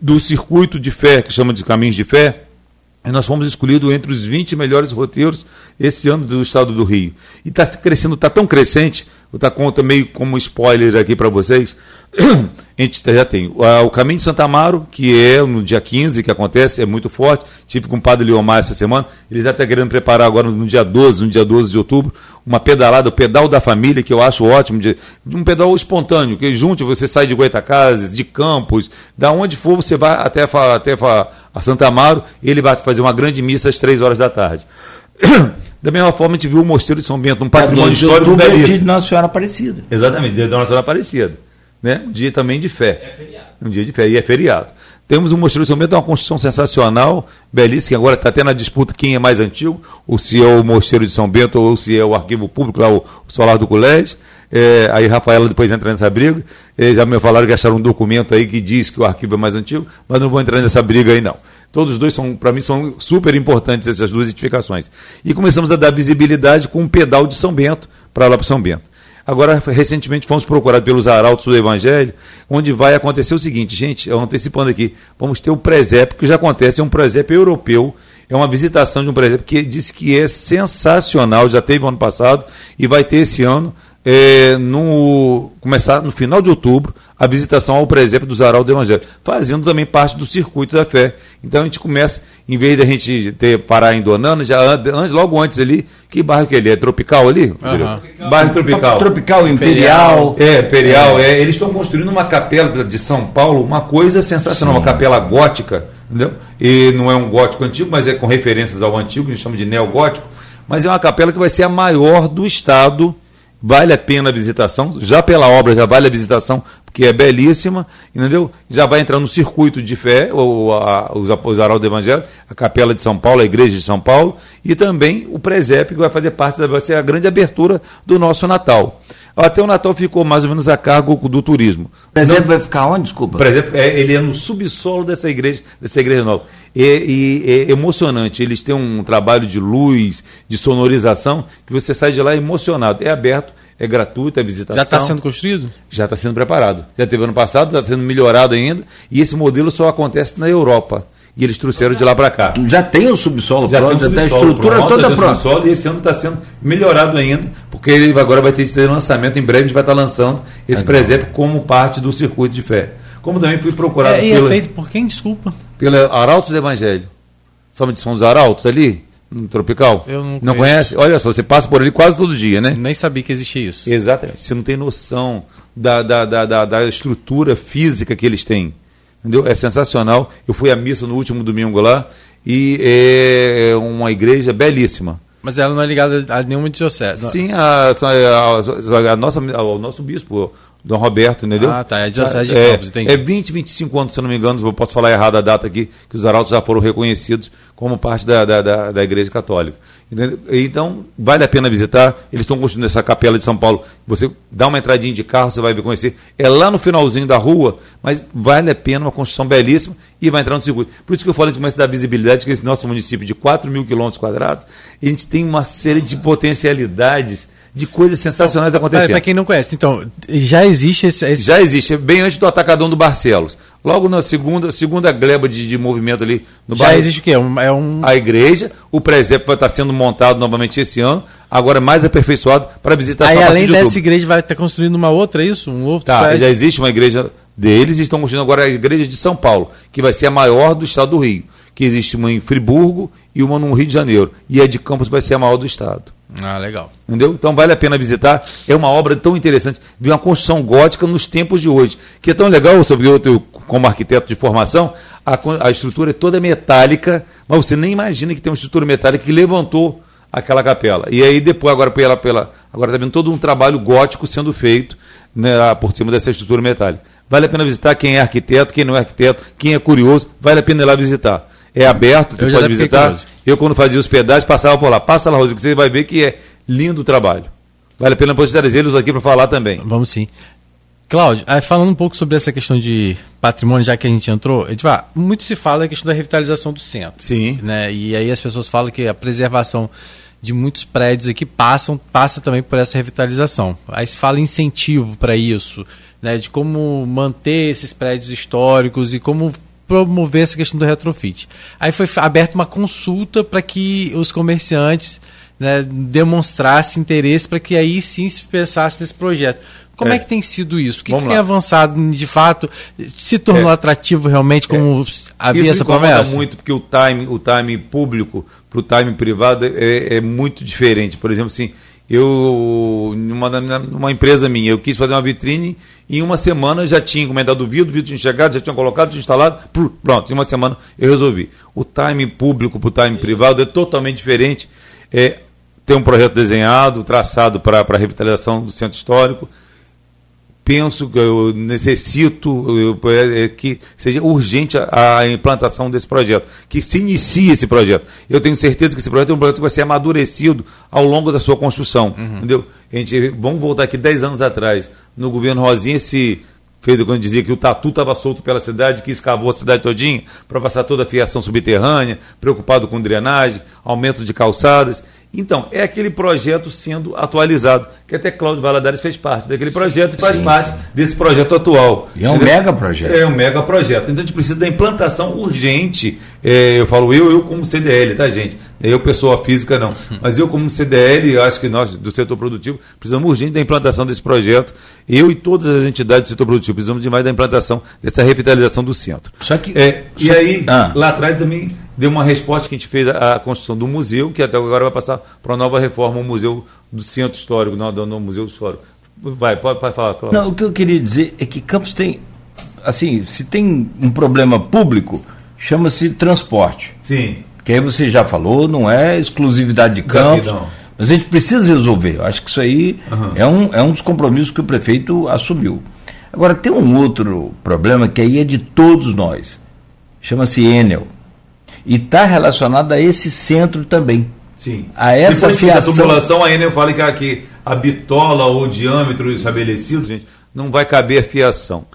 do circuito de fé, que chama de Caminhos de Fé, e nós fomos escolhidos entre os 20 melhores roteiros esse ano do estado do Rio. E está crescendo, está tão crescente, vou dar conta meio como spoiler aqui para vocês. <clears throat> A gente já tem o Caminho de Santa Amaro, que é no dia 15 que acontece, é muito forte. Tive com o padre Leomar essa semana. Eles já estão querendo preparar agora no dia 12, no dia 12 de outubro, uma pedalada, o pedal da família, que eu acho ótimo, de, um pedal espontâneo, que junto você sai de Goitacazes, de Campos, da onde for, você vai até, até a Santa Amaro, ele vai fazer uma grande missa às três horas da tarde. <clears throat> Da mesma forma, a gente viu o Mosteiro de São Bento, um patrimônio é, histórico belíssimo. É dia de Nossa Senhora Aparecida. Exatamente, dia de Nossa Senhora Aparecida. Né? Um dia também de fé. É feriado. Um dia de fé, e é feriado. Temos um Mosteiro de São Bento, uma construção sensacional, belíssima, que agora está até na disputa quem é mais antigo, ou se é o Mosteiro de São Bento, ou se é o arquivo público, lá o, o Solar do Colégio. É, aí Rafaela depois entra nessa briga. É, já me falaram que acharam um documento aí que diz que o arquivo é mais antigo, mas não vou entrar nessa briga aí não. Todos os dois são, para mim, são super importantes essas duas edificações. E começamos a dar visibilidade com um pedal de São Bento para lá para São Bento. Agora, recentemente, fomos procurados pelos arautos do Evangelho, onde vai acontecer o seguinte, gente, antecipando aqui, vamos ter o presépio, que já acontece, é um presépio europeu, é uma visitação de um presépio que diz que é sensacional, já teve ano passado e vai ter esse ano, é, no, começar no final de outubro, a visitação ao presépio dos Arautos do Evangelho, fazendo também parte do circuito da fé. Então a gente começa, em vez de a gente ter parar em Donana, já antes, logo antes ali, que bairro que ele é? Tropical ali? Uhum. Bairro Tropical. Tropical, Imperial. É, Imperial. É. é. Eles estão construindo uma capela de São Paulo, uma coisa sensacional, Sim. uma capela gótica, entendeu? E não é um gótico antigo, mas é com referências ao antigo, a gente chama de neogótico, mas é uma capela que vai ser a maior do estado vale a pena a visitação, já pela obra já vale a visitação, porque é belíssima, entendeu? Já vai entrar no circuito de fé, o, a, os, os Arautos do Evangelho, a Capela de São Paulo, a Igreja de São Paulo, e também o presépio, que vai fazer parte, da, vai ser a grande abertura do nosso Natal. Até o Natal ficou mais ou menos a cargo do turismo. O presépio vai ficar onde, desculpa? Por exemplo, é, ele é no subsolo dessa igreja, dessa igreja nova. E, e é emocionante. Eles têm um trabalho de luz, de sonorização, que você sai de lá emocionado. É aberto, é gratuito, é visitação. Já está sendo construído? Já está sendo preparado. Já teve ano passado, está sendo melhorado ainda. E esse modelo só acontece na Europa e eles trouxeram de lá para cá. Já tem o subsolo já pronto, tem a estrutura pronto, toda pronta. Subsolo, e esse ano está sendo melhorado ainda, porque ele agora vai ter esse lançamento, em breve a gente vai estar tá lançando esse é presépio como parte do circuito de fé. Como também fui procurado é, e é pela, é feito por quem, desculpa? Pela Arautos do Evangelho. São os Arautos ali? No Tropical? Eu não, não conhece? Olha só, você passa por ali quase todo dia, né? Nem sabia que existia isso. Exatamente. Você não tem noção da, da, da, da, da estrutura física que eles têm. Entendeu? É sensacional. Eu fui à missa no último domingo lá e é uma igreja belíssima. Mas ela não é ligada a nenhuma diocese? Sim, a, a, a, nossa, ao nosso bispo, Dom Roberto, entendeu? Ah, tá, é a Diocese de é, Campos, entendi. É 20, 25 anos, se não me engano, eu posso falar errado a data aqui, que os arautos já foram reconhecidos como parte da, da, da, da Igreja Católica. Entendeu? Então, vale a pena visitar. Eles estão construindo essa capela de São Paulo. Você dá uma entradinha de carro, você vai ver conhecer. É lá no finalzinho da rua, mas vale a pena, uma construção belíssima e vai entrar no circuito. Por isso que eu falei de começo da visibilidade, que esse nosso município de 4 mil quilômetros quadrados, a gente tem uma série de potencialidades de coisas sensacionais acontecendo. Para quem não conhece, então, já existe esse. esse... Já existe, é bem antes do Atacadão do Barcelos. Logo na segunda, segunda gleba de, de movimento ali no Já bairro. existe o quê? É um, é um... A igreja, o presépio vai estar sendo montado novamente esse ano, agora mais aperfeiçoado para visitação Aí, além de dessa outubro. igreja, vai estar construindo uma outra, é isso? Um outro Tá, prédio? já existe uma igreja deles e estão construindo agora a igreja de São Paulo, que vai ser a maior do estado do Rio. Que existe uma em Friburgo e uma no Rio de Janeiro. E a de Campos vai ser a maior do estado. Ah, legal. Entendeu? Então vale a pena visitar. É uma obra tão interessante. Vi uma construção gótica nos tempos de hoje. Que é tão legal, sobre eu, eu, como arquiteto de formação, a, a estrutura é toda metálica, mas você nem imagina que tem uma estrutura metálica que levantou aquela capela. E aí depois, agora pela, pela, agora está vendo todo um trabalho gótico sendo feito né, por cima dessa estrutura metálica. Vale a pena visitar quem é arquiteto, quem não é arquiteto, quem é curioso, vale a pena ir lá visitar. É aberto, você pode visitar. curioso. Eu, quando fazia os pedágios, passava por lá. Passa lá, Rodrigo, você vai ver que é lindo o trabalho. Vale a pena depois trazer eles aqui para falar também. Vamos sim. Cláudio, aí falando um pouco sobre essa questão de patrimônio, já que a gente entrou, Edvar, muito se fala da questão da revitalização do centro. Sim. Né? E aí as pessoas falam que a preservação de muitos prédios aqui passam, passa também por essa revitalização. Aí se fala incentivo para isso, né? de como manter esses prédios históricos e como promover essa questão do retrofit. Aí foi aberta uma consulta para que os comerciantes né, demonstrassem interesse para que aí sim se pensasse nesse projeto. Como é, É. que tem sido isso? O que, que tem lá. avançado de fato? Se tornou É. atrativo realmente como havia Isso essa promessa? muito, porque o time, o time público para o time privado é, é muito diferente. Por exemplo, assim, eu, numa, numa empresa minha, eu quis fazer uma vitrine em uma semana já tinha encomendado o vidro, o vidro tinha chegado, já tinha colocado, tinha instalado, pronto, em uma semana eu resolvi. O time público para o time privado é totalmente diferente. É, tem um projeto desenhado, traçado para a revitalização do centro histórico, penso que eu necessito eu, é, é, que seja urgente a, a implantação desse projeto, que se inicie esse projeto. Eu tenho certeza que esse projeto é um projeto que vai ser amadurecido ao longo da sua construção. Entendeu? A gente, vamos voltar aqui 10 anos atrás, no governo Rosinha, se fez quando dizia que o tatu estava solto pela cidade, que escavou a cidade todinha para passar toda a fiação subterrânea, preocupado com drenagem, aumento de calçadas. Então, é aquele projeto sendo atualizado, que até Cláudio Valadares fez parte daquele projeto e faz Sim, parte desse projeto atual. E é um Entendeu? mega projeto. É um mega projeto. Então a gente precisa da implantação urgente. É, eu falo eu, eu como CDL, tá, gente? Eu, pessoa física, não. <laughs> Mas eu, como CDL, acho que nós, do setor produtivo, precisamos urgente da implantação desse projeto. Eu e todas as entidades do setor produtivo precisamos demais da implantação dessa revitalização do centro. Só que. É, e só- aí, Ah. lá atrás também deu uma resposta que a gente fez à construção do museu, que até agora vai passar para uma nova reforma, o museu do centro histórico, não, do, museu histórico. Vai, pode, pode falar, Cláudio. Não, o que eu queria dizer é que Campos tem. Assim, se tem um problema público, chama-se transporte. Sim. Que aí você já falou, não é exclusividade de Campos. Mas a gente precisa resolver. Eu acho que isso aí Aham. é, um, é um dos compromissos que o prefeito assumiu. Agora, tem um outro problema que aí é de todos nós. Chama-se Enel. E está relacionado a esse centro também. Sim. A essa Depois da fiação- tubulação, a Enel fala que aqui a bitola ou o diâmetro estabelecido, gente, não vai caber a fiação.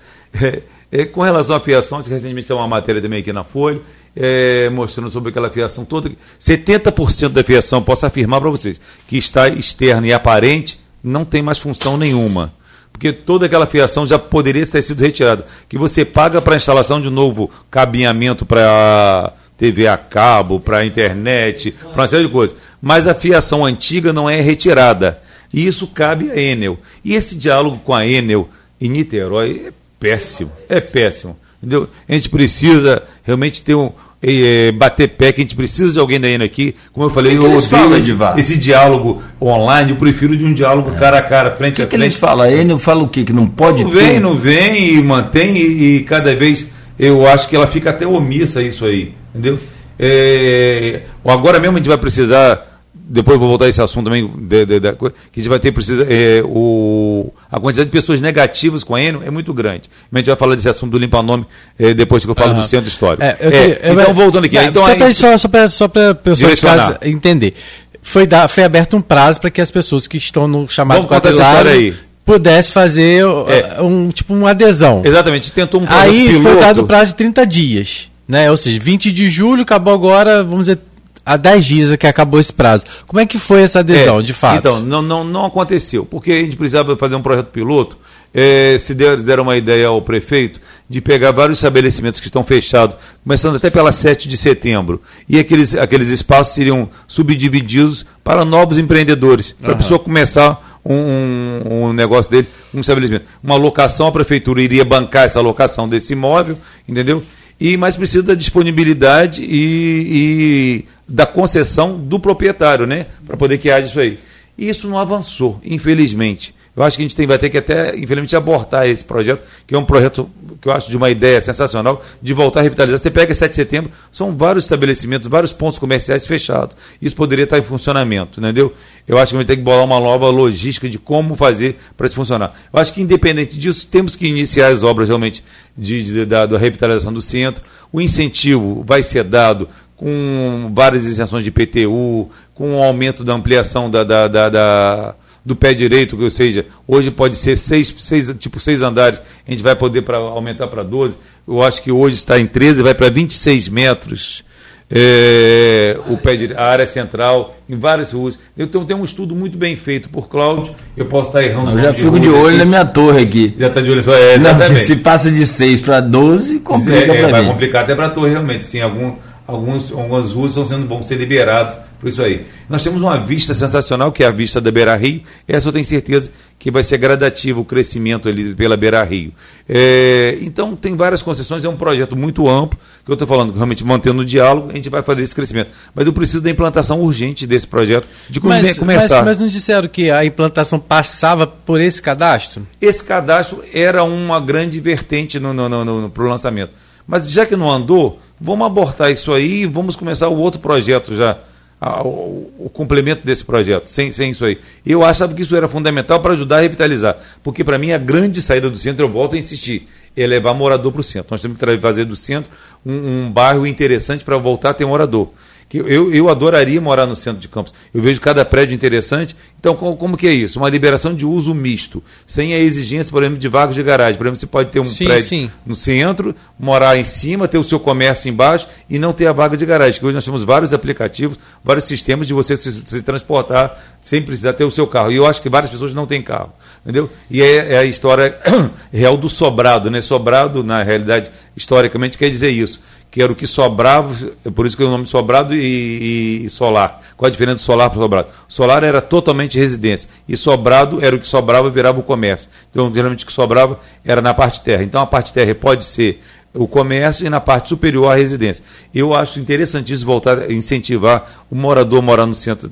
É, é, com relação à fiação, recentemente tem uma matéria também aqui na Folha, é, mostrando sobre aquela fiação toda. 70% da fiação, posso afirmar para vocês, que está externa e aparente, não tem mais função nenhuma. Porque toda aquela fiação já poderia ter sido retirada. Que você paga para a instalação de novo cabeamento para TV a cabo, para internet, para uma série de coisas. Mas a fiação antiga não é retirada. E isso cabe à Enel. E esse diálogo com a Enel em Niterói é péssimo. É péssimo. Entendeu? A gente precisa realmente ter um. eh, bater pé, que a gente precisa de alguém da Enel aqui. Como eu falei, que eu odeio falam, esse, esse diálogo online, eu prefiro de um diálogo cara a cara, frente O que, a que eles frente. falam? A Enel fala o quê? Que não pode Não vem, ter? não vem e mantém e, e cada vez eu acho que ela fica até omissa isso aí, entendeu? É, agora mesmo a gente vai precisar depois vou voltar a esse assunto também, de, de, de, que a gente vai ter precisa, é, o, a quantidade de pessoas negativas com a Enio é muito grande. A gente vai falar desse assunto do limpa-nome é, depois que eu falo uhum. do centro histórico. É, é, então, voltando aqui. então, só para só, só, só para pessoas de casa entender. Foi, da, foi aberto um prazo para que as pessoas que estão no chamado quadrilário pudesse fazer é. um tipo uma adesão. Exatamente, tentou um Aí piloto. foi dado o prazo de 30 dias, né? Ou seja, 20 de julho acabou agora, vamos dizer, há 10 dias que acabou esse prazo. Como é que foi essa adesão, é, de fato? Então, não, não, não aconteceu, porque a gente precisava fazer um projeto piloto. É, se deram, deram uma ideia ao prefeito de pegar vários estabelecimentos que estão fechados, começando até pela 7 de setembro, e aqueles, aqueles espaços seriam subdivididos para novos empreendedores, para a pessoa começar um, um, um, negócio dele, um estabelecimento. Uma locação, a prefeitura iria bancar essa locação desse imóvel, entendeu? E mais precisa da disponibilidade e, e da concessão do proprietário, né? Para poder que haja isso aí. E isso não avançou, infelizmente. Eu acho que a gente tem, vai ter que até, infelizmente, abortar esse projeto, que é um projeto que eu acho de uma ideia sensacional, de voltar a revitalizar. Você pega 7 de setembro, são vários estabelecimentos, vários pontos comerciais fechados. Isso poderia estar em funcionamento, entendeu? Eu acho que a gente tem que bolar uma nova logística de como fazer para isso funcionar. Eu acho que, independente disso, temos que iniciar as obras realmente de, de da, da revitalização do centro. O incentivo vai ser dado com várias isenções de PTU, com o aumento da ampliação da, da, da, da do pé direito, ou seja, hoje pode ser seis, seis, tipo seis andares, a gente vai poder pra, aumentar para 12. Eu acho que hoje está em 13, vai para 26 metros. É, o pé direito, a área central, em várias ruas. Então tem um estudo muito bem feito por Cláudio. Eu posso estar errando. Eu já fico de, de olho aqui. na minha torre aqui. Já está de olho só. É, Não, se passa de 6 para 12, complica. É, é, vai complicar até para a torre, realmente. Sim, algum, alguns, algumas ruas estão sendo, vão ser liberadas por isso aí. Nós temos uma vista sensacional, que é a vista da Beira Rio. Essa eu tenho certeza que vai ser gradativo o crescimento ali pela Beira Rio. É, então, tem várias concessões, é um projeto muito amplo, que eu estou falando, realmente mantendo o diálogo, a gente vai fazer esse crescimento. Mas eu preciso da implantação urgente desse projeto, de mas, começar. Mas, mas não disseram que a implantação passava por esse cadastro? Esse cadastro era uma grande vertente no, no, no, no, para o lançamento. Mas já que não andou, vamos abortar isso aí e vamos começar o outro projeto já o, o, complemento desse projeto, sem, sem isso aí. Eu achava que isso era fundamental para ajudar a revitalizar, porque para mim a grande saída do centro, eu volto a insistir, é levar morador para o centro. Nós temos que fazer do centro um, um bairro interessante para voltar a ter morador que eu, eu adoraria morar no centro de Campos. Eu vejo cada prédio interessante. Então, como, como que é isso? Uma liberação de uso misto, sem a exigência, por exemplo, de vagas de garagem. Por exemplo, você pode ter um sim, prédio sim. no centro, morar em cima, ter o seu comércio embaixo e não ter a vaga de garagem. Que hoje nós temos vários aplicativos, vários sistemas de você se, se transportar sem precisar ter o seu carro. E eu acho que várias pessoas não têm carro. Entendeu? E é, é a história <clears throat> real do sobrado, né? Sobrado, na realidade, historicamente, quer dizer isso que era o que sobrava, por isso que é o nome sobrado e, e, solar. Qual a diferença do solar para sobrado? Solar era totalmente residência e sobrado era o que sobrava e virava o comércio. Então, geralmente o que sobrava era na parte terra. Então, a parte terra pode ser o comércio e na parte superior a residência. Eu acho interessantíssimo voltar incentivar o morador morar no centro,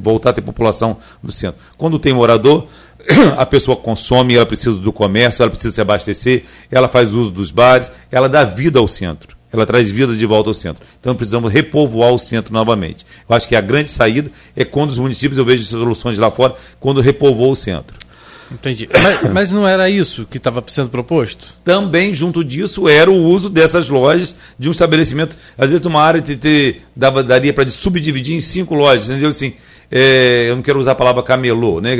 voltar a ter população no centro. Quando tem morador, <clears throat> a pessoa consome, ela precisa do comércio, ela precisa se abastecer, ela faz uso dos bares, ela dá vida ao centro ela traz vida de volta ao centro. Então precisamos repovoar o centro novamente. Eu acho que a grande saída é quando os municípios, eu vejo soluções lá fora, quando repovoam o centro. Entendi. <coughs> Mas, mas não era isso que estava sendo proposto? Também, junto disso, era o uso dessas lojas de um estabelecimento. Às vezes, uma área de ter, dava, daria para subdividir em cinco lojas, entendeu? Assim, é, eu não quero usar a palavra camelô, né?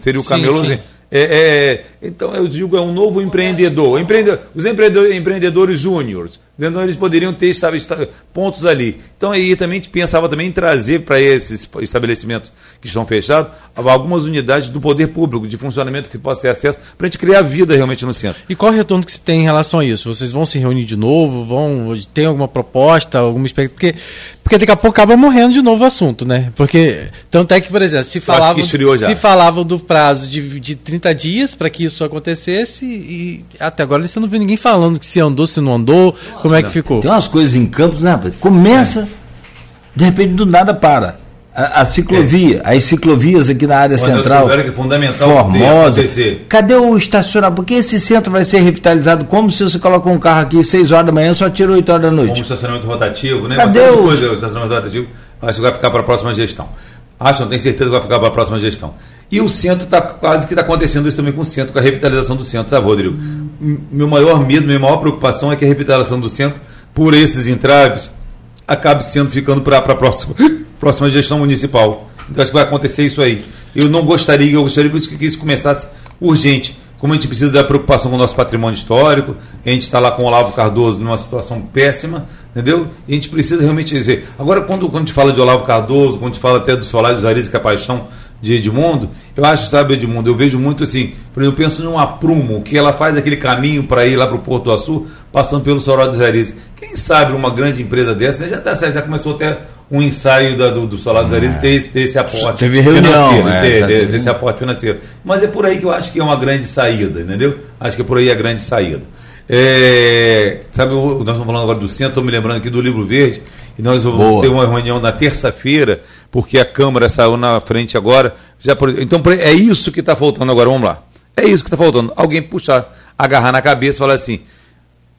Seria o camelô. Sim, sim. Assim, é, é, então, eu digo, é um novo empreendedor. empreendedor os empreendedores, empreendedores júniores então eles poderiam ter pontos ali. Então aí também a gente pensava também em trazer para esses estabelecimentos que estão fechados algumas unidades do poder público, de funcionamento que possa ter acesso, para a gente criar vida realmente no centro. E qual o retorno que se tem em relação a isso? Vocês vão se reunir de novo? Vão tem alguma proposta, alguma expectativa? Porque, porque daqui a pouco acaba morrendo de novo o assunto, né? Porque tanto é que, por exemplo, se falava, se falava do prazo de, de 30 dias para que isso acontecesse e até agora você não viu ninguém falando que se andou, se não andou, como é que ficou? Tem umas coisas em Campos, né? Começa, é. de repente do nada para. A, a ciclovia, é. as ciclovias aqui na área central. Que é fundamental Formosa. Cadê o estacionamento? Porque esse centro vai ser revitalizado como se você coloca um carro aqui 6 horas da manhã só tira 8 horas da noite. Como estacionamento rotativo, né? Cadê o... Coisa, o estacionamento rotativo Acho que vai ficar para a próxima gestão. Acho, não tenho certeza que vai ficar para a próxima gestão. E o centro está quase que está acontecendo isso também com o centro, com a revitalização do centro, sabe, Rodrigo? Meu maior medo, minha maior preocupação é que a revitalização do centro, por esses entraves, acabe sendo ficando para a próxima, <laughs> próxima gestão municipal. Então acho que vai acontecer isso aí. Eu não gostaria, eu gostaria que isso começasse urgente. Como a gente precisa da preocupação com o nosso patrimônio histórico, a gente está lá com o Olavo Cardoso numa situação péssima, entendeu? E a gente precisa realmente dizer. Agora, quando, quando a gente fala de Olavo Cardoso, quando a gente fala até do Solar dos Ares, que é a paixão de Edmundo, eu acho, sabe, Edmundo, eu vejo muito assim, por exemplo, eu penso numa Prumo, que ela faz aquele caminho para ir lá para o Porto do Açu, passando pelo Solar dos Ares. Quem sabe uma grande empresa dessa, já, tá, já começou até um ensaio da, do, do Solar dos Ares é. ter, ter esse aporte Teve reunião, financeiro, é, ter, tá ter, desse aporte financeiro. Mas é por aí que eu acho que é uma grande saída, entendeu? Acho que é por aí a grande saída. É, sabe, nós estamos falando agora do centro, estou me lembrando aqui do Livro Verde, e nós vamos Boa. ter uma reunião na terça-feira, porque a Câmara saiu na frente agora. Já, então é isso que está faltando agora, vamos lá. É isso que está faltando. Alguém puxar, agarrar na cabeça e falar assim: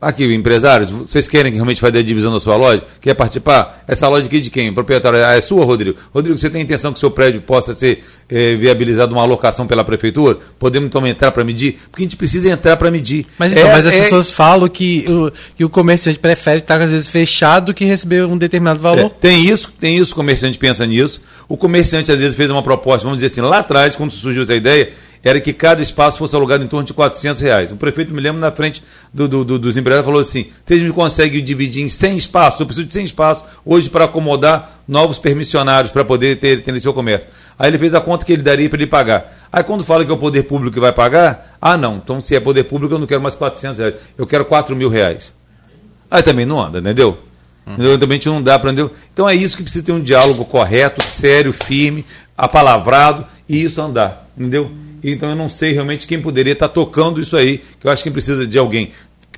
Aqui, empresários, vocês querem realmente fazer a divisão da sua loja? Quer participar? Essa loja aqui de quem? Proprietário? Ah, é sua, Rodrigo? Rodrigo, você tem intenção que o seu prédio possa ser eh, viabilizado uma alocação pela prefeitura? Podemos então entrar para medir? Porque a gente precisa entrar para medir. Mas, então, é, mas as é... pessoas falam que o, que o comerciante prefere estar, às vezes, fechado do que receber um determinado valor. É, tem isso, tem isso, o comerciante pensa nisso. O comerciante, às vezes, fez uma proposta, vamos dizer assim, lá atrás, quando surgiu essa ideia, era que cada espaço fosse alugado em torno de 400 reais. O prefeito, me lembro, na frente do, do, do, dos empresários, falou assim: vocês me conseguem dividir em 100 espaços? Eu preciso de 100 espaços hoje para acomodar novos permissionários para poder ter, ter seu comércio. Aí ele fez a conta que ele daria para ele pagar. Aí quando fala que é o poder público que vai pagar, ah não, então se é poder público eu não quero mais 400 reais, eu quero 4 mil reais. Aí também não anda, entendeu? Uhum. Também não dá para. Então é isso que precisa ter um diálogo correto, sério, firme, apalavrado e isso andar, entendeu? Então eu não sei realmente quem poderia estar tocando isso aí, que eu acho que precisa de alguém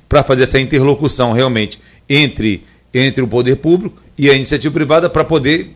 para fazer essa interlocução realmente entre, entre o poder público e a iniciativa privada para poder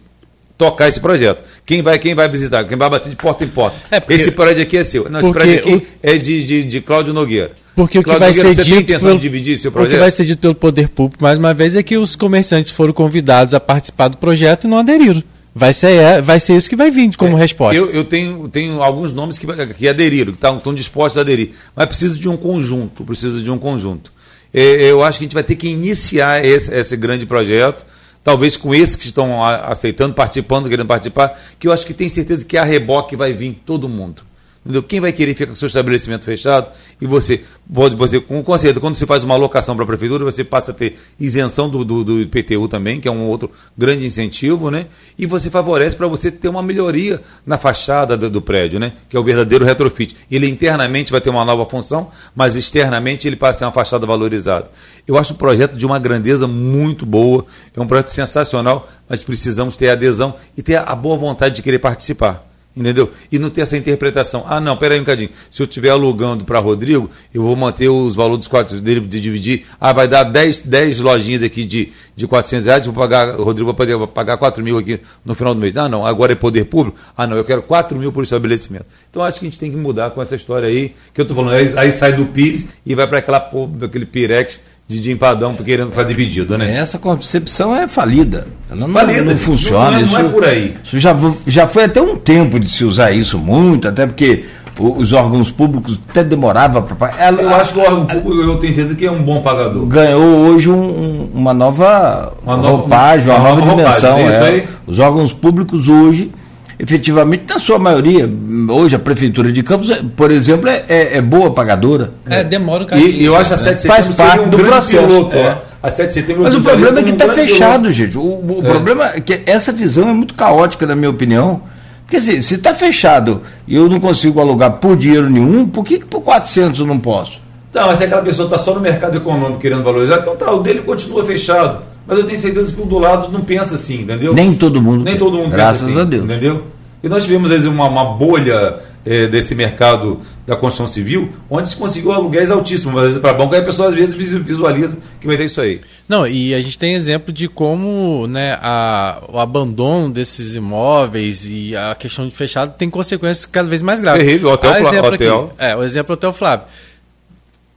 tocar esse projeto. Quem vai, quem vai visitar, quem vai bater de porta em porta. É porque, esse prédio aqui é seu. Não, esse prédio aqui o, é de, de, de Cláudio Nogueira. Porque o que vai Nogueira, ser dito pelo, dividir seu projeto? O que vai ser dito pelo poder público, mais uma vez, é que os comerciantes foram convidados a participar do projeto e não aderiram. Vai ser, é, vai ser isso que vai vir como é, resposta. Eu, eu, tenho, tenho alguns nomes que, que aderiram, que estão dispostos a aderir. Mas precisa de um conjunto, precisa de um conjunto. É, eu acho que a gente vai ter que iniciar esse, esse grande projeto, talvez com esses que estão aceitando, participando, querendo participar, que eu acho que tem certeza que a reboque vai vir todo mundo. Entendeu? Quem vai querer ficar com seu estabelecimento fechado e você pode, você, com conceito, quando você faz uma alocação para a prefeitura, você passa a ter isenção do, do, do, IPTU também, que é um outro grande incentivo, né? E você favorece para você ter uma melhoria na fachada do, do, prédio, né? Que é o verdadeiro retrofit. Ele internamente vai ter uma nova função, mas externamente ele passa a ter uma fachada valorizada. Eu acho o projeto de uma grandeza muito boa, é um projeto sensacional, mas precisamos ter adesão e ter a boa vontade de querer participar. Entendeu? E não ter essa interpretação. Ah, não, peraí um bocadinho. Se eu estiver alugando para Rodrigo, eu vou manter os valores dos quatro dele de dividir. Ah, vai dar 10, 10 lojinhas aqui de, de 400 reais, vou pagar, Rodrigo vai poder pagar 4 mil aqui no final do mês. Ah, não, agora é poder público? Ah, não, eu quero 4 mil por estabelecimento. Então acho que a gente tem que mudar com essa história aí, que eu estou falando. Aí, aí, sai do Pires e vai para aquele Pirex de, empadão querendo fazer dividido, né? Essa concepção é falida. Ela não, falida, não funciona. Não, não, não é por aí. Isso já, já foi até um tempo de se usar isso muito, até porque os órgãos públicos até demorava para Eu acho que o órgão público, eu tenho certeza que é um bom pagador. Ganhou hoje um, uma nova uma roupagem, uma, uma nova, nova dimensão. Roupagem, é. Os órgãos públicos hoje efetivamente, na sua maioria, hoje a Prefeitura de Campos, por exemplo, é, é, é boa pagadora. É, demora o E, e eu acho a 7 de setembro Faz parte um do processo. Piloto, é. A 7 de setembro Mas o problema é que está fechado, piloto. gente. O, o é. problema é que essa visão é muito caótica, na minha opinião. Porque assim, se está fechado e eu não consigo alugar por dinheiro nenhum, por que, que por 400 eu não posso? Não, mas se aquela pessoa está só no mercado econômico querendo valorizar, então tá, o dele continua fechado. Mas eu tenho certeza que o do lado não pensa assim, entendeu? Nem todo mundo. Nem todo mundo Graças pensa assim. a Deus. Entendeu? E nós tivemos vezes, uma, uma bolha é, desse mercado da construção civil, onde se conseguiu aluguéis altíssimos, às vezes para banco, aí a pessoa às vezes visualiza que vai ter isso aí. Não, e a gente tem exemplo de como né, a, o abandono desses imóveis e a questão de fechado tem consequências cada vez mais graves. Terrível, hotel, exemplo hotel. Aqui, é, o exemplo Hotel Flávio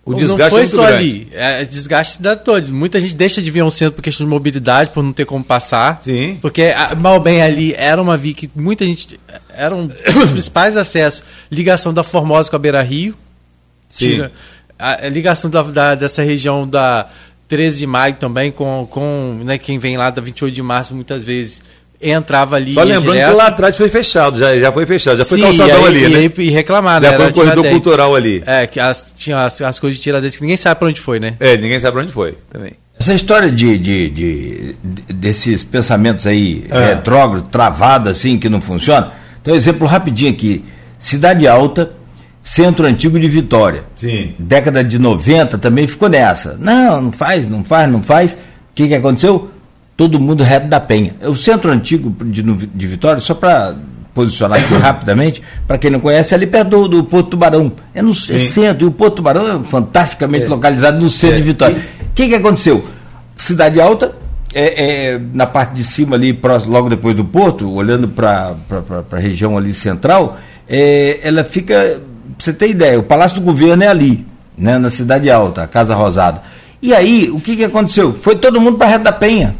O não desgaste foi é só grande. ali, é desgaste da todo. Muita gente deixa de vir ao centro por questão de mobilidade, por não ter como passar. Sim. Porque a- mal bem ali era uma via que muita gente. Eram <coughs> os principais acessos. Ligação da Formosa com a Beira Rio. Sim. A, a ligação da, da- dessa região da 13 de maio também com, com né, quem vem lá da 28 de março muitas vezes entrava ali. Só lembrando direto. que lá atrás foi fechado, já, já foi fechado, já foi Sim, calçadão e aí- ali, e, né? E reclamar, né? Já foi Era um corredor cultural ali. É, que as, tinha as, as coisas de Tiradentes que ninguém sabe pra onde foi, né? É, ninguém sabe pra onde foi também. Essa história de, de- de- de- desses pensamentos aí É. retrógrados, travados assim, que não funciona. Então, exemplo rapidinho aqui. Cidade Alta, centro antigo de Vitória. Sim. Década de 90 também ficou nessa. Não, não faz, não faz, não faz. O que, que aconteceu? Todo mundo reto da penha. O centro antigo de, de Vitória, só para posicionar aqui <coughs> rapidamente, para quem não conhece, é ali perto do, do Porto Tubarão. É no é centro, e o Porto Tubarão é fantasticamente localizado no centro de Vitória. O que, que aconteceu? Cidade Alta, é, é, na parte de cima ali, logo depois do Porto, olhando para a região ali central, é, ela fica, você ter ideia, o Palácio do Governo é ali, né, na Cidade Alta, a Casa Rosada. E aí, o que, que aconteceu? Foi todo mundo para Reta da Penha.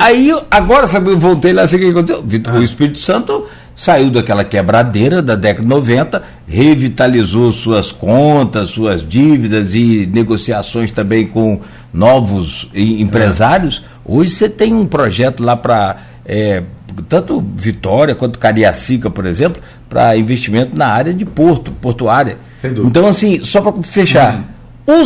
Aí, agora, sabe, eu voltei lá, sei o que aconteceu. Vit- O Espírito Santo saiu daquela quebradeira da década de 90, revitalizou suas contas, suas dívidas e negociações também com novos empresários. Hoje você tem um projeto lá para tanto Vitória quanto Cariacica, por exemplo, para investimento na área de porto, portuária. Sem dúvida. Então, assim, só para fechar,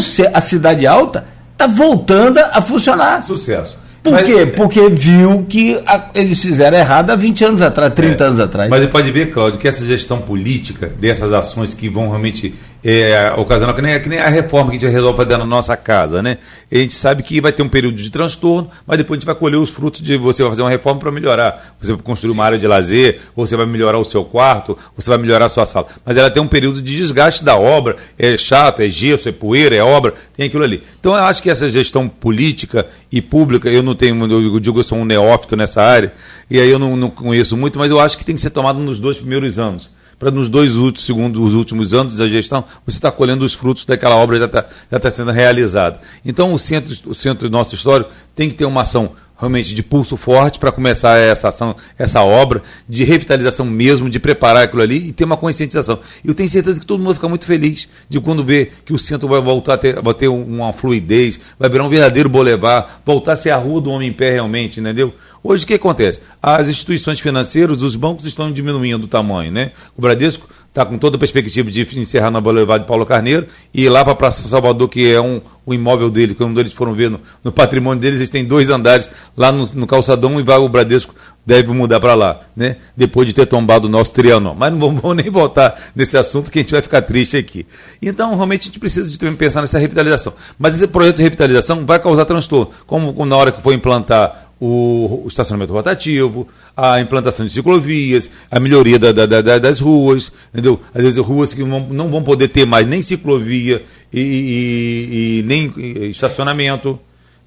ce- a cidade alta está voltando a funcionar. Sucesso. Por Mas- quê? Porque viu que a- eles fizeram errado há 20 anos atrás, 30 É. anos atrás. Mas você pode ver, Cláudio, que essa gestão política dessas ações que vão realmente é, ocasionar, que nem, que nem a reforma que a gente resolve fazer na nossa casa, né? A gente sabe que vai ter um período de transtorno, mas depois a gente vai colher os frutos de você vai fazer uma reforma para melhorar. Você vai construir uma área de lazer, ou você vai melhorar o seu quarto, ou você vai melhorar a sua sala. Mas ela tem um período de desgaste da obra, é chato, é gesso, é poeira, é obra, tem aquilo ali. Então eu acho que essa gestão política e pública, eu não tenho, eu digo eu sou um neófito nessa área, e aí eu não, não conheço muito, mas eu acho que tem que ser tomado nos dois primeiros anos. Para nos dois últimos, segundo os últimos anos da gestão, você está colhendo os frutos daquela obra já está já está sendo realizada. Então o centro, o centro nosso histórico tem que ter uma ação realmente de pulso forte para começar essa ação, essa obra de revitalização mesmo, de preparar aquilo ali e ter uma conscientização. Eu tenho certeza que todo mundo vai ficar muito feliz de quando ver que o centro vai voltar a ter, vai ter uma fluidez, vai virar um verdadeiro boulevard, voltar a ser a rua do homem em pé realmente, entendeu? Hoje o que acontece? As instituições financeiras, os bancos estão diminuindo o tamanho, né? O Bradesco está com toda a perspectiva de encerrar na Boulevard de Paulo Carneiro e ir lá para a Praça Salvador, que é um, o imóvel dele, quando eles foram ver no, patrimônio deles, eles têm dois andares lá no, no calçadão e vai, o Bradesco deve mudar para lá, né? Depois de ter tombado o nosso Trianon. Mas não vamos, nem voltar nesse assunto que a gente vai ficar triste aqui. Então, realmente, a gente precisa de pensar nessa revitalização. Mas esse projeto de revitalização vai causar transtorno, como na hora que for implantar o, o estacionamento rotativo, a implantação de ciclovias, a melhoria da- da- da- das ruas, entendeu? Às vezes ruas que não, não vão poder ter mais nem ciclovia e, e- e nem estacionamento.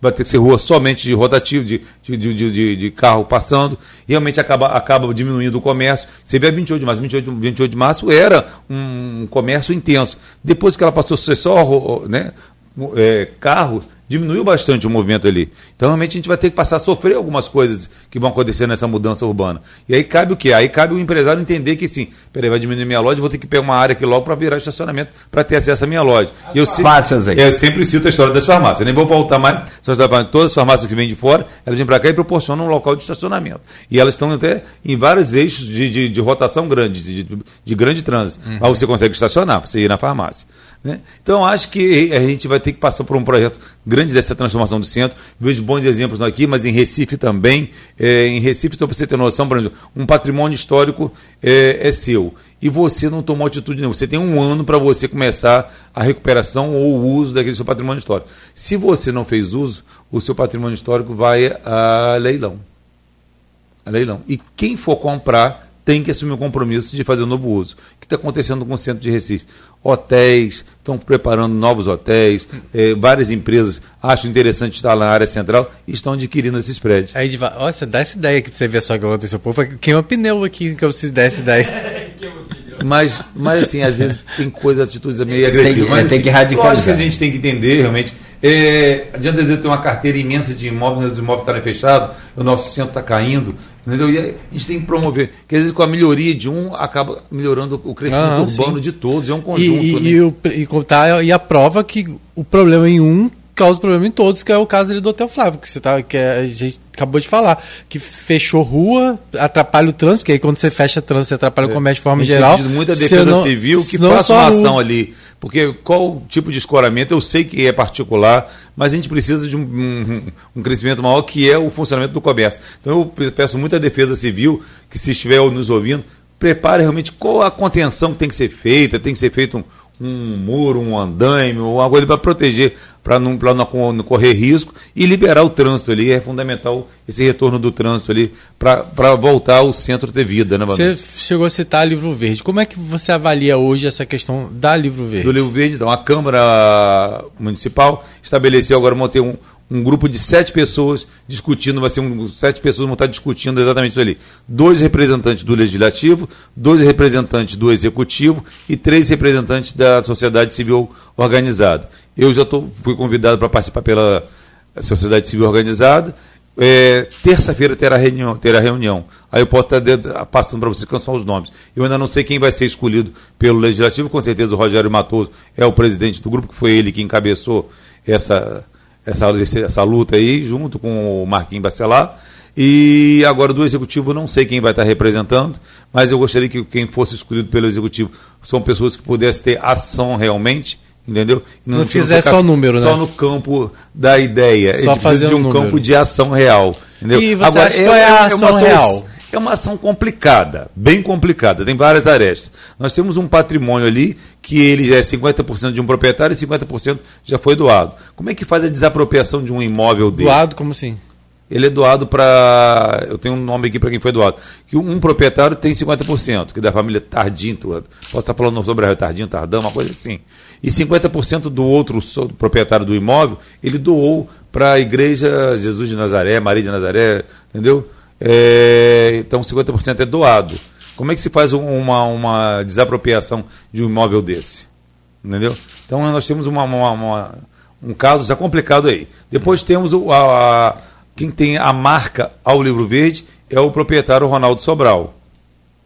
Vai ter que ser rua somente de rotativo, de, de, de, de- carro passando. Realmente acaba, acaba diminuindo o comércio. Você vê a 28 de março. 28, 28 de março era um comércio intenso. Depois que ela passou a ser só né, é, carros, diminuiu bastante o movimento ali. Então, realmente, a gente vai ter que passar a sofrer algumas coisas que vão acontecer nessa mudança urbana. E aí cabe o quê? Aí cabe o empresário entender que, sim, peraí, vai diminuir minha loja, vou ter que pegar uma área aqui logo para virar estacionamento para ter acesso à minha loja. E eu se- farmácias aí. É, eu sempre cito a história das farmácias. Nem vou voltar mais. Todas as farmácias que vêm de fora, elas vêm para cá e proporcionam um local de estacionamento. E elas estão até em vários eixos de, de, de rotação grande, de, de, de grande trânsito. Mas você consegue estacionar para você ir na farmácia. Né? Então, acho que a gente vai ter que passar por um projeto grande dessa transformação do centro. Vejo bons exemplos aqui, mas em Recife também. É, em Recife, só para você ter noção, por exemplo, um patrimônio histórico é, é seu. E você não tomou atitude nenhuma. Você tem um ano para você começar a recuperação ou o uso daquele seu patrimônio histórico. Se você não fez uso, o seu patrimônio histórico vai a leilão. A leilão. E quem for comprar tem que assumir o compromisso de fazer um novo uso. O que está acontecendo com o centro de Recife? Hotéis, estão preparando novos hotéis, eh, várias empresas acham interessante estar na área central e estão adquirindo esses prédios. Aí, olha, você dá essa ideia aqui pra você ver só o que aconteceu. O povo queima pneu aqui que eu se der essa ideia. <laughs> Mas, mas assim, às vezes tem coisas, atitudes meio agressivas. que- mas, tem que assim, radicalizar. Lógico que a gente tem que entender, realmente. É, adianta dizer ter uma carteira imensa de imóveis, os imóveis estarem fechados, o nosso centro está caindo, entendeu? E a gente tem que promover, porque às vezes com a melhoria de um acaba melhorando o crescimento Ah, urbano sim. de todos, é um E, conjunto. e, né? e, o- e contar- e a prova que o problema em um causa problema em todos, que é o caso ali do Hotel Flávio, que, você tá, que a gente acabou de falar, que fechou rua, atrapalha o trânsito, porque aí quando você fecha trânsito, você atrapalha o comércio de forma É. A gente geral. muita defesa não- civil que faça uma ação ali. Porque qual tipo de escoramento, eu sei que é particular, mas a gente precisa de um, um- um crescimento maior que é o funcionamento do comércio. Então eu pe- peço muita defesa civil que se estiver nos ouvindo, prepare realmente qual a contenção que tem que ser feita, tem que ser feito um, um muro, um andaime, alguma coisa para proteger, para não, pra não co- não correr risco e liberar o trânsito ali. É fundamental esse retorno do trânsito ali para voltar ao centro ter vida, né? Você chegou a citar Livro Verde. Como é que você avalia hoje essa questão da Livro Verde? do Livro Verde. Então, a Câmara Municipal estabeleceu agora manter um, um grupo de sete pessoas discutindo, vai ser um, sete pessoas vão estar discutindo exatamente isso ali. Dois representantes do Legislativo, dois representantes do Executivo e três representantes da sociedade civil organizada. Eu já tô, fui convidado para participar pela sociedade civil organizada. É, Terça-feira terá reunião, terá reunião. Aí eu posso estar passando para vocês quais são os nomes. Eu ainda não sei quem vai ser escolhido pelo Legislativo, com certeza o Rogério Matoso é o presidente do grupo, que foi ele que encabeçou essa, essa, essa luta aí, junto com o Marquinhos Bacelar. E agora do Executivo não sei quem vai estar representando, mas eu gostaria que quem fosse escolhido pelo Executivo são pessoas que pudessem ter ação realmente, entendeu? E Não que fizer só número, Só né? no campo da ideia. Só a gente precisa de um número. campo de ação real. Entendeu? E você acha qual é a ação solu- real? É uma ação complicada, bem complicada, tem várias arestas. Nós temos um patrimônio ali que ele é 50% de um proprietário e 50% já foi doado. Como é que faz a desapropriação de um imóvel desse? Doado, como assim? Ele é doado para. Eu tenho um nome aqui para quem foi doado. Que um proprietário tem 50%, que é da família Tardim, posso estar falando sobre a Tardim, Tardão, uma coisa assim. E 50% do outro do proprietário do imóvel, ele doou para a igreja Jesus de Nazaré, Maria de Nazaré, entendeu? É, então 50% é doado. Como é que se faz um- uma, uma desapropriação de um imóvel desse? Entendeu? Então nós temos uma, uma- uma- um caso já complicado aí. Depois temos o, a, a- quem tem a marca ao livro verde é o proprietário Ronaldo Sobral.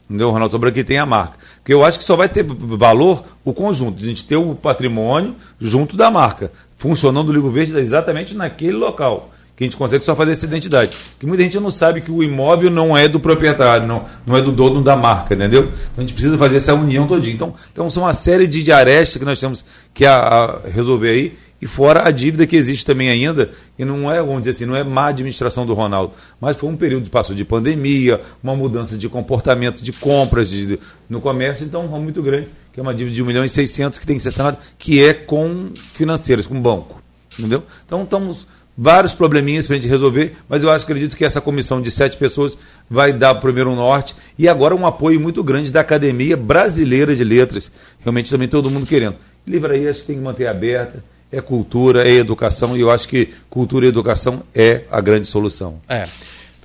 Entendeu? O Ronaldo Sobral que tem a marca. Porque eu acho que só vai ter valor o conjunto, a gente ter o patrimônio junto da marca, funcionando o livro verde exatamente naquele local. Que a gente consegue só fazer essa identidade. Que muita gente não sabe que o imóvel não é do proprietário, não, não é do dono da marca, entendeu? Então a gente precisa fazer essa união todinha. Então, então são uma série de, arestas que nós temos que a- a resolver aí. E fora a dívida que existe também ainda, e não é, vamos dizer assim, não é má administração do Ronaldo, mas foi um período que passou de pandemia, uma mudança de comportamento de compras de- no comércio, então um muito grande, que é uma dívida de 1 milhão e 600 que tem que ser sanada, que é com financeiras, com banco. Entendeu? Então estamos vários probleminhas para a gente resolver, mas eu acho, acredito que essa comissão de sete pessoas vai dar primeiro um norte e agora um apoio muito grande da Academia Brasileira de Letras, realmente também todo mundo querendo. Livraria acho que tem que manter aberta, é cultura, é educação, e eu acho que cultura e educação é a grande solução. É.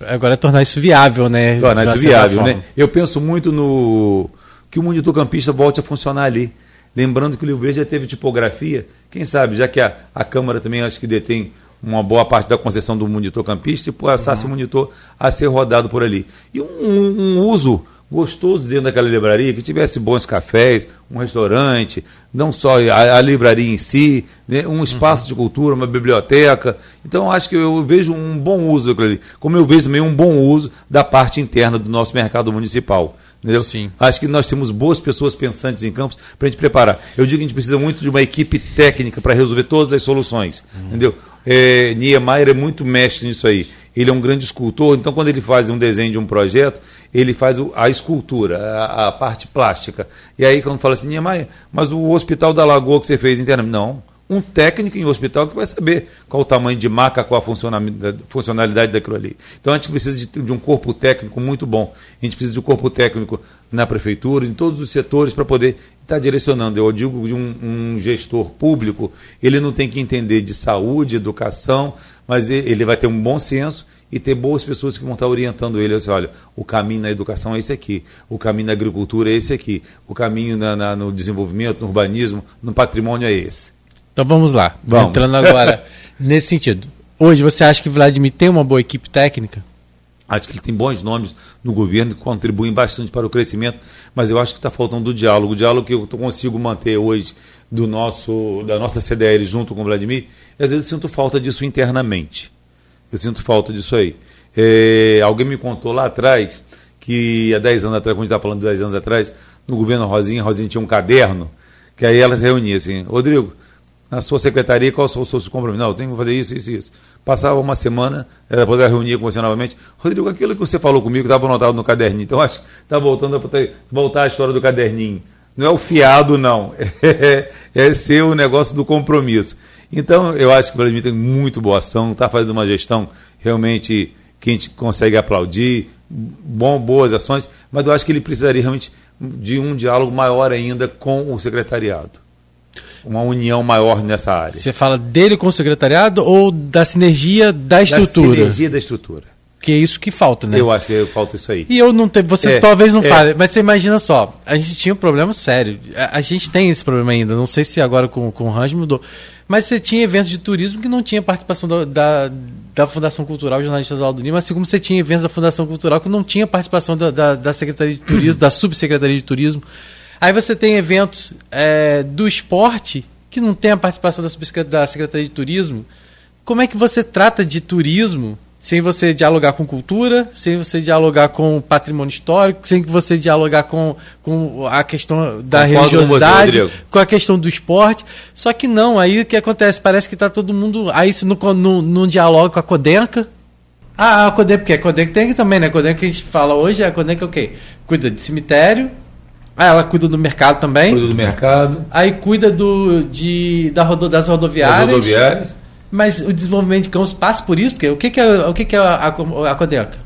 Agora é tornar isso viável, né? Tornar isso viável, né? Eu penso muito no que o monitor campista volte a funcionar ali. Lembrando que o Rio Verde já teve tipografia, quem sabe, já que a, a Câmara também acho que detém uma boa parte da concessão do monitor campista e passasse o monitor a ser rodado por ali. E um, um- uso gostoso dentro daquela livraria, que tivesse bons cafés, um restaurante, não só a, a livraria em si, né, um espaço de cultura, uma biblioteca. Então, acho que eu vejo um bom uso daquilo ali. Como eu vejo também um bom uso da parte interna do nosso mercado municipal. Entendeu? Sim. Acho que nós temos boas pessoas pensantes em campos para a gente preparar. Eu digo que a gente precisa muito de uma equipe técnica para resolver todas as soluções. Entendeu? É, Niemeyer é muito mestre nisso aí. Ele é um grande escultor, então quando ele faz um desenho de um projeto, ele faz a escultura, a, a parte plástica. E aí quando fala assim, Niemeyer, mas o hospital da Lagoa que você fez internamente. Não. Um técnico em hospital que vai saber qual o tamanho de maca, qual a funcionalidade, funcionalidade daquilo ali. Então a gente precisa de, de um corpo técnico muito bom. A gente precisa de um corpo técnico na prefeitura, em todos os setores, para poder estar direcionando. Eu digo de um, um gestor público, ele não tem que entender de saúde, educação, mas ele vai ter um bom senso e ter boas pessoas que vão estar orientando ele. Assim, olha, o caminho na educação é esse aqui, o caminho na agricultura é esse aqui, o caminho na, na, no desenvolvimento, no urbanismo, no patrimônio é esse. Então vamos lá, Vamos. entrando agora <laughs> nesse sentido. Hoje você acha que Vladimir tem uma boa equipe técnica? Acho que ele tem bons nomes no governo que contribuem bastante para o crescimento, mas eu acho que está faltando o diálogo. O diálogo que eu consigo manter hoje do nosso, da nossa CDL junto com o Vladimir, e às vezes sinto falta disso internamente. Eu sinto falta disso aí. É, alguém me contou lá atrás que há 10 anos atrás, quando a gente estava falando de 10 anos atrás, no governo Rosinha, Rosinha tinha um caderno, que aí ela se reunia assim, Rodrigo, na sua secretaria, qual são os seus compromissos? Não, eu tenho que fazer isso, isso, isso. Passava uma semana, depois ela reunia com você novamente. Rodrigo, aquilo que você falou comigo estava anotado no caderninho. Então, acho que está voltando a voltar a história do caderninho. Não é o fiado, não. <laughs> É, é ser o negócio do compromisso. Então, eu acho que o Vladimir tem muito boa ação, está fazendo uma gestão realmente que a gente consegue aplaudir, bom, boas ações, mas eu acho que ele precisaria realmente de um diálogo maior ainda com o secretariado uma união maior nessa área. Você fala dele com o secretariado ou da sinergia da estrutura? Da sinergia da estrutura. Que é isso que falta, né? Eu acho que falta isso aí. E eu não tenho. Você é, talvez não é. fale, mas você imagina só, a gente tinha um problema sério. A, a, gente tem esse problema ainda. Não sei se agora com, com o Range mudou. Mas você tinha eventos de turismo que não tinha participação da, da, da Fundação Cultural Jornalista do Aldo Lima, assim como você tinha eventos da Fundação Cultural que não tinha participação da, da, da Secretaria de Turismo, <clears throat> da Subsecretaria de Turismo. Aí você tem eventos é, do esporte que não tem a participação da, da Secretaria de Turismo. Como é que você trata de turismo sem você dialogar com cultura, sem você dialogar com patrimônio histórico, sem você dialogar com, com a questão da Concordo religiosidade, com, você, com, a questão do esporte. Só que não, aí o que acontece? Parece que está todo mundo. Aí se não, não, não dialoga com a Codenca. Ah, a Codenca, porque a Codenca tem também, né? A Codenca que a gente fala hoje, a Codenca é o quê? Cuida de cemitério, ah, ela cuida do mercado também. Cuida do mercado. Aí cuida do, de, da rodo, das rodoviárias. Das rodoviárias. Mas o desenvolvimento de campos passa por isso, porque o que, que é, o que, que é a, a, a Codeca?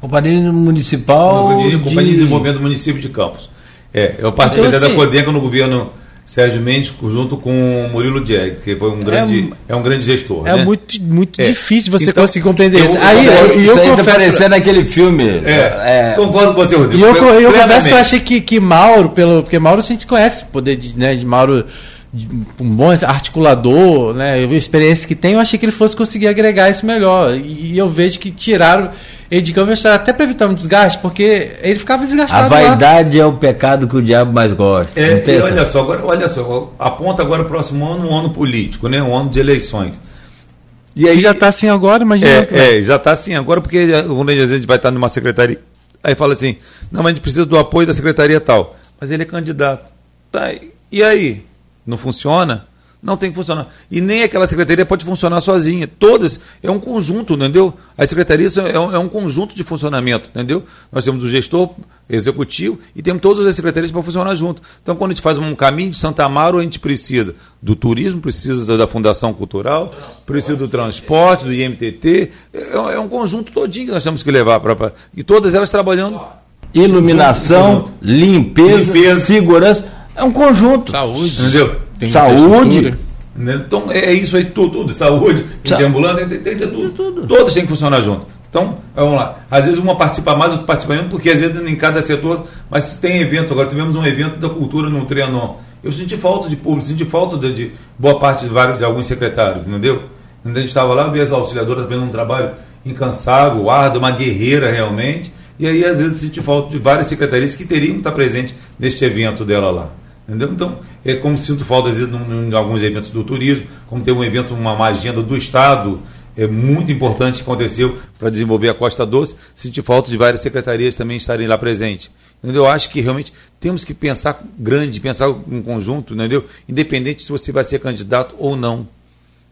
Companhia Municipal. Companhia, de... Companhia de Desenvolvimento do Município de Campos. É, eu participei então, assim, da Codeca no governo Sérgio Mendes junto com Murilo Jag, que foi um é grande, é, é um grande gestor. É né? muito, muito é. difícil você então, conseguir compreender isso. Aí, eu, isso aí confesso, parecendo naquele filme. É, é, concordo com você, Rodrigo. E eu, eu, eu confesso que eu achei que, que Mauro, pelo, porque Mauro a gente conhece o poder de, né, de Mauro um bom articulador, né, a experiência que tem, eu achei que ele fosse conseguir agregar isso melhor. E eu vejo que tiraram ele de campo até para evitar um desgaste, porque ele ficava desgastado. A vaidade lá. é o pecado que o diabo mais gosta. É, e olha só, agora, olha só, aponta agora o próximo ano um ano político, né, um ano de eleições. E aí, já está assim agora, imagina. É, é já está assim agora, porque quando a gente vai estar numa secretaria, aí fala assim, não, mas a gente precisa do apoio da secretaria tal. Mas ele é candidato. Tá, e aí? não funciona, não tem que funcionar. E nem aquela secretaria pode funcionar sozinha. Todas, é um conjunto, entendeu? As secretarias é um, é um conjunto de funcionamento, entendeu? Nós temos o gestor executivo e temos todas as secretarias para funcionar junto. Então, quando a gente faz um caminho de Santa Amaro, a gente precisa do turismo, precisa da Fundação Cultural, precisa do transporte, do IMTT. É, é um conjunto todinho que nós temos que levar para. E todas elas trabalhando. Iluminação, limpeza, limpeza, segurança é um conjunto. Saúde. Entendeu? Tem Saúde. Então é isso aí, tudo, tudo. Saúde, tem ambulância, tem, tem, tem, tudo. tudo. Todos têm que funcionar junto. Então, vamos lá. Às vezes uma participa mais, outra participa menos, porque às vezes em cada setor, mas tem evento, agora tivemos um evento da cultura no Trianon. Eu senti falta de público, senti falta de, de boa parte de, vários, de alguns secretários, entendeu? a gente estava lá, vi as auxiliadoras fazendo um trabalho incansável, árduo, uma guerreira realmente, e aí às vezes senti falta de várias secretarias que teriam que estar presentes neste evento dela lá. Entendeu? Então, é como sinto falta, às vezes, em alguns eventos do turismo, como tem um evento, uma, agenda do Estado, é muito importante que aconteceu para desenvolver a Costa Doce, senti falta de várias secretarias também estarem lá presentes. Entendeu? Eu acho que realmente temos que pensar grande, pensar em conjunto, entendeu? Independente se você vai ser candidato ou não.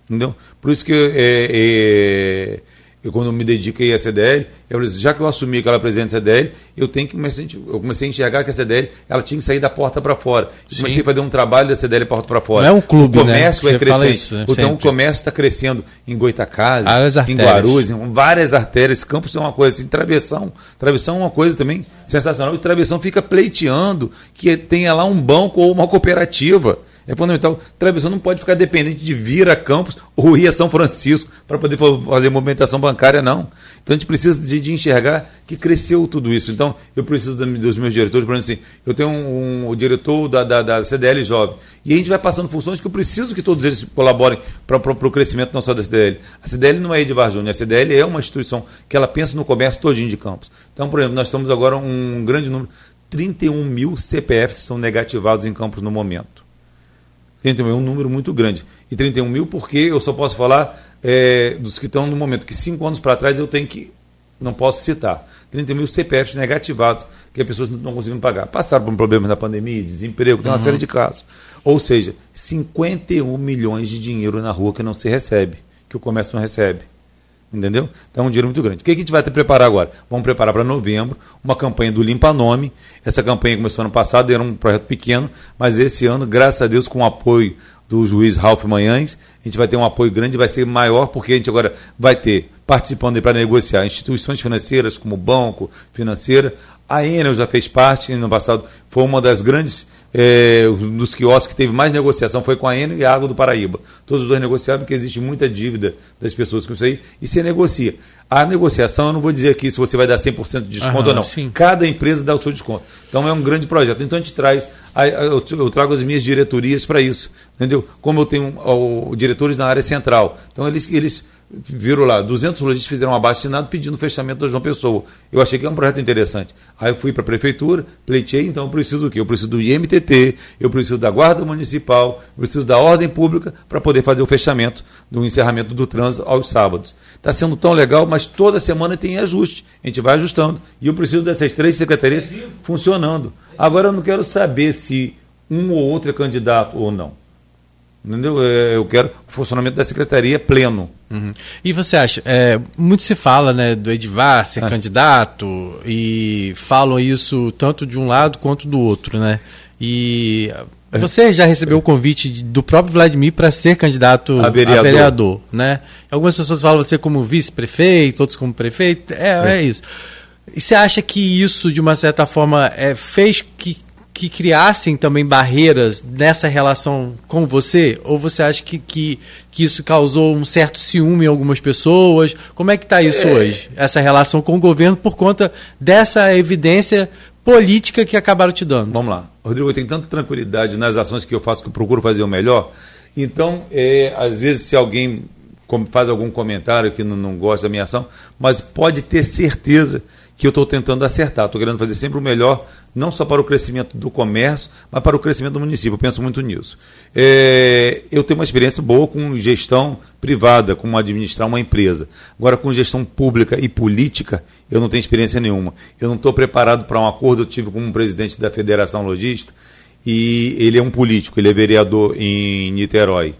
Entendeu? Por isso que é, é, eu quando me dediquei à CDL, eu falei, já que eu assumi aquela presidente da CDL, eu tenho que comecei, eu comecei a enxergar que a CDL ela tinha que sair da porta para fora. Eu comecei a fazer um trabalho da CDL porta para fora. Não é um clube, o comércio né? é crescente. Isso, né? Então o comércio está crescendo em Goitacazes, em Guarulhos, em várias artérias. Campos é uma coisa assim, travessão. Travessão é uma coisa também sensacional. E travessão fica pleiteando que tenha lá um banco ou uma cooperativa É fundamental. Travessão não pode ficar dependente de vir a Campos ou ir a São Francisco para poder fazer movimentação bancária, não. Então a gente precisa de, de, enxergar que cresceu tudo isso. Então eu preciso dos meus diretores, por exemplo, assim, eu tenho um, um o diretor da, da, da, CDL jovem, e a gente vai passando funções que eu preciso que todos eles colaborem para o crescimento não só da CDL. A CDL não é Edvar Júnior, a CDL é uma instituição que ela pensa no comércio todinho de Campos. Então, por exemplo, nós estamos agora um grande número, 31 mil CPFs são negativados em Campos no momento. 31 é um número muito grande. E 31 mil porque eu só posso falar é, dos que estão no momento, que cinco anos para trás eu tenho que. Não posso citar. 30 mil CPFs negativados, que as pessoas não estão conseguindo pagar. Passaram por problemas da pandemia, desemprego, tem uma uhum. série de casos. Ou seja, 51 milhões de dinheiro na rua que não se recebe, que o comércio não recebe. Entendeu? Então é um dinheiro muito grande. O que a gente vai ter preparar agora? Vamos preparar para novembro uma campanha do Limpa Nome. Essa campanha começou ano passado, era um projeto pequeno, mas esse ano, graças a Deus, com o apoio do juiz Ralph Manhães. A gente vai ter um apoio grande, vai ser maior, porque a gente agora vai ter participando para negociar instituições financeiras, como banco, financeira. A Enel já fez parte, no passado foi uma das grandes é, dos quiosques que teve mais negociação foi com a Enel e a Água do Paraíba. Todos os dois negociaram porque existe muita dívida das pessoas com isso aí e se negocia. A negociação, eu não vou dizer aqui se você vai dar 100% de desconto Aham, ou não. Sim. Cada empresa dá o seu desconto. Então é um grande projeto. Então a gente traz, eu trago as minhas diretorias para isso. Entendeu? Como eu tenho ó, diretores na área central. Então eles, eles viram lá, 200 lojistas fizeram um abaixo pedindo o fechamento da João Pessoa. Eu achei que era um projeto interessante. Aí eu fui para a prefeitura, pleitei, então eu preciso do quê? Eu preciso do IMTT, eu preciso da Guarda Municipal, eu preciso da Ordem Pública para poder fazer o fechamento do encerramento do trânsito aos sábados. Está sendo tão legal, mas toda semana tem ajuste. A gente vai ajustando. E eu preciso dessas três secretarias funcionando. Agora eu não quero saber se um ou outro é candidato ou não. Entendeu? É, eu quero o funcionamento da secretaria pleno. Uhum. E você acha, é, muito se fala né, do Edivar ser é. candidato e falam isso tanto de um lado quanto do outro, né? E. você já recebeu o convite do próprio Vladimir para ser candidato a vereador. a vereador. né? Algumas pessoas falam você como vice-prefeito, outros como prefeito. É, é, é. isso. E você acha que isso, de uma certa forma, é, fez que que criassem também barreiras nessa relação com você? Ou você acha que, que, que isso causou um certo ciúme em algumas pessoas? Como é que está isso é. hoje? Essa relação com o governo por conta dessa evidência política que acabaram te dando? Vamos lá. Rodrigo, eu tenho tanta tranquilidade nas ações que eu faço que eu procuro fazer o melhor. Então, é, às vezes, se alguém faz algum comentário que não, não gosta da minha ação, mas pode ter certeza que eu estou tentando acertar. Estou querendo fazer sempre o melhor, não só para o crescimento do comércio, mas para o crescimento do município. Eu penso muito nisso. É, eu tenho uma experiência boa com gestão privada, como administrar uma empresa. Agora, com gestão pública e política, eu não tenho experiência nenhuma. Eu não estou preparado para um acordo. Eu tive como um presidente da Federação Logista e ele é um político, ele é vereador em Niterói.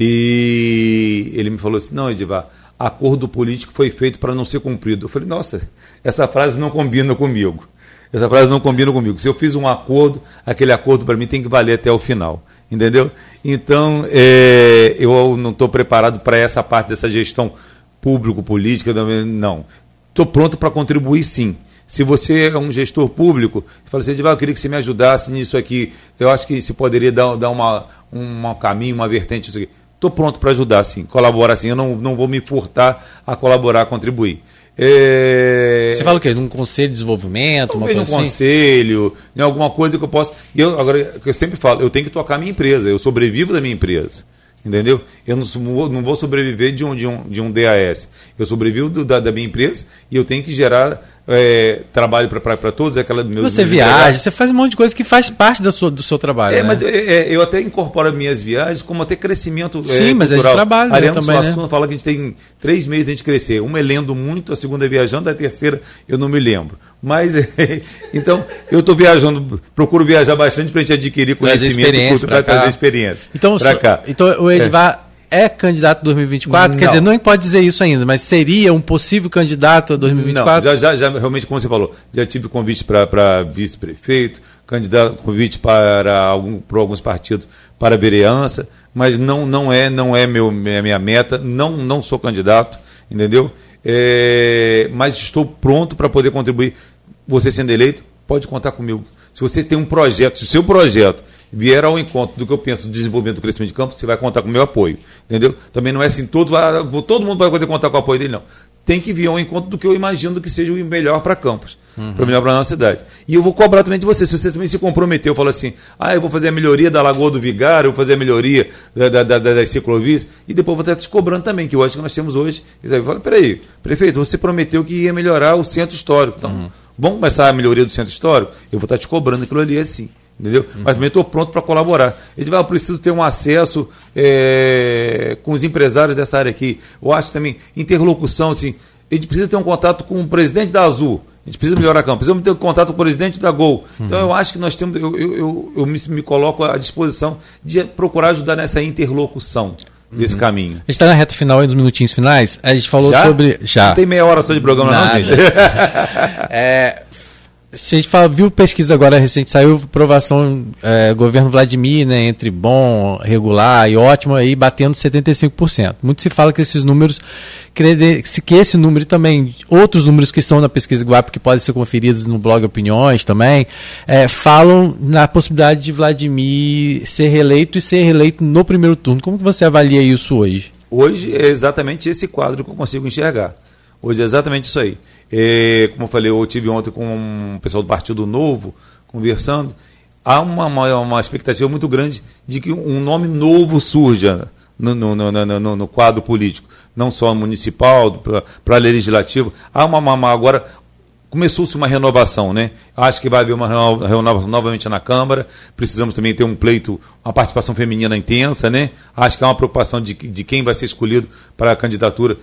E ele me falou assim: não, Edivar acordo político foi feito para não ser cumprido. Eu falei, nossa, essa frase não combina comigo. Essa frase não combina comigo. Se eu fiz um acordo, aquele acordo para mim tem que valer até o final. Entendeu? Então, é, eu não estou preparado para essa parte dessa gestão público-política. Não. Estou pronto para contribuir sim. Se você é um gestor público, fala assim, eu queria que você me ajudasse nisso aqui. Eu acho que se poderia dar, dar um caminho, uma vertente. Isso aqui estou pronto para ajudar, sim, colaborar, sim. Eu não, não vou me furtar a colaborar, a contribuir. É... Você fala o quê? Num conselho de desenvolvimento? Talvez num assim? conselho, em alguma coisa que eu possa. E eu, agora, eu sempre falo, eu tenho que tocar a minha empresa, eu sobrevivo da minha empresa. Entendeu? Eu não, não vou sobreviver de um, de um, de um DAS. Eu sobrevivo do, da, da minha empresa e eu tenho que gerar é, trabalho para todos. É aquela meus, você meus viaja, você faz um monte de coisa que faz parte da sua, do seu trabalho. É, né? mas é, é eu até incorporo minhas viagens como até crescimento. É, Sim, mas é de trabalho. Ariano né, também, Suassuna né? fala que a gente tem três meses de a gente crescer. Uma é lendo muito, a segunda é viajando, a terceira eu não me lembro. Mas, <laughs> então, eu estou viajando, procuro viajar bastante para a gente adquirir conhecimento para trazer experiência. Então, para cá. Então, o Edvar é, é candidato 2024? Não. Quer dizer, não pode dizer isso ainda, mas seria um possível candidato a 2024? Não, já, já, já realmente, como você falou, já tive convite para vice-prefeito, candidato, convite para, algum, alguns partidos para vereança, mas não, não é, não é meu, minha, minha meta, não, não sou candidato, entendeu? É, mas estou pronto para poder contribuir. Você sendo eleito, pode contar comigo. Se você tem um projeto, se o seu projeto vier ao encontro do que eu penso do desenvolvimento do crescimento de campo, você vai contar com o meu apoio. Entendeu? Também não é assim, todos, todo mundo vai poder contar com o apoio dele, não. Tem que vir ao encontro do que eu imagino que seja o melhor para Campos, uhum. para melhor para a nossa cidade. E eu vou cobrar também de você. Se você também se comprometeu, falou assim, ah, eu vou fazer a melhoria da Lagoa do Vigário, eu vou fazer a melhoria da, da, da, das ciclovias, e depois vou estar te cobrando também, que eu acho que nós temos hoje. E aí fala, peraí, prefeito, você prometeu que ia melhorar o centro histórico. Então, uhum. vamos começar a melhoria do centro histórico? Eu vou estar te cobrando aquilo ali assim entendeu? Uhum. Mas também estou pronto para colaborar. Ele vai, ah, eu preciso ter um acesso é, com os empresários dessa área aqui. Eu acho também interlocução, assim, a gente precisa ter um contato com o presidente da Azul. A gente precisa melhorar a campo, precisamos ter um contato com o presidente da Gol. Uhum. Então eu acho que nós temos, eu, eu, eu, eu me, me, coloco à disposição de procurar ajudar nessa interlocução desse uhum. caminho. A gente está na reta final, nos minutinhos finais. A gente falou já? sobre. Já. Não tem meia hora só de programa, Nada. não, gente? <laughs> <laughs> é, se a gente fala, viu pesquisa agora recente, saiu aprovação é, governo Vladimir, né, entre bom, regular e ótimo, aí batendo 75%. Muito se fala que esses números, que esse número e também outros números que estão na pesquisa Guap, que podem ser conferidos no blog Opiniões também, é, falam na possibilidade de Vladimir ser reeleito e ser reeleito no primeiro turno. Como que você avalia isso hoje? Hoje é exatamente esse quadro que eu consigo enxergar. Hoje é exatamente isso aí. É, como eu falei, eu tive ontem com um pessoal do Partido Novo conversando. Há uma, uma, uma expectativa muito grande de que um nome novo surja no, no, no, no quadro político, não só municipal, para legislativo. Há uma, uma agora começou-se uma renovação, né? Acho que vai haver uma renovação novamente na Câmara. Precisamos também ter um pleito, uma participação feminina intensa, né? Acho que há uma preocupação de, de quem vai ser escolhido para a candidatura.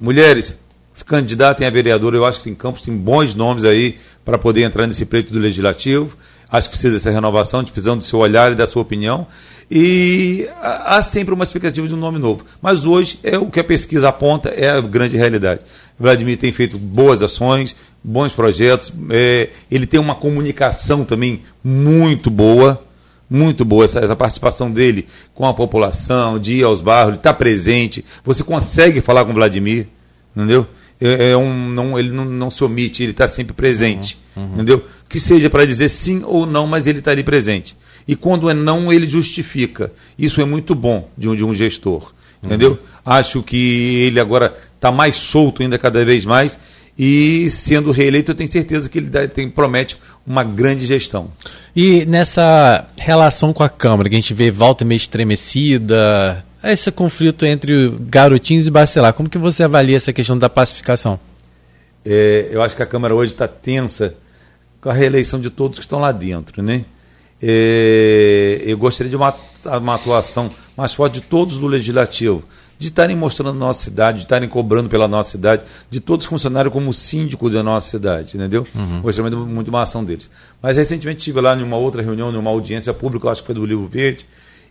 Mulheres, se candidatem a vereador. Eu acho que em Campos tem bons nomes aí para poder entrar nesse pleito do Legislativo. Acho que precisa dessa renovação, de precisão do seu olhar e da sua opinião. E há sempre uma expectativa de um nome novo. Mas hoje é o que a pesquisa aponta, é a grande realidade. Vladimir tem feito boas ações, bons projetos, é, ele tem uma comunicação também muito boa, muito boa essa, essa, participação dele com a população, de ir aos bairros, ele está presente, você consegue falar com o Vladimir, entendeu? É, é um, não, ele não, não, se omite, ele está sempre presente. Uhum, uhum. Entendeu? Que seja para dizer sim ou não, mas ele está ali presente. E quando é não, ele justifica. Isso é muito bom de um, de um gestor. Uhum. Entendeu? Acho que ele agora está mais solto ainda cada vez mais. E sendo reeleito, eu tenho certeza que ele tem, promete uma grande gestão. E nessa relação com a Câmara, que a gente vê volta meio estremecida, esse conflito entre garotinhos e Bacelar. Como que você avalia essa questão da pacificação? É, eu acho que a Câmara hoje está tensa com a reeleição de todos que estão lá dentro, né? É, eu gostaria de uma, uma atuação mais forte de todos do Legislativo, de estarem mostrando a nossa cidade, de estarem cobrando pela nossa cidade, de todos funcionarem como síndico da nossa cidade, entendeu? Uhum. Gostaria muito, muito uma ação deles. Mas recentemente estive lá em uma outra reunião, numa audiência pública, acho que foi do Livro Verde,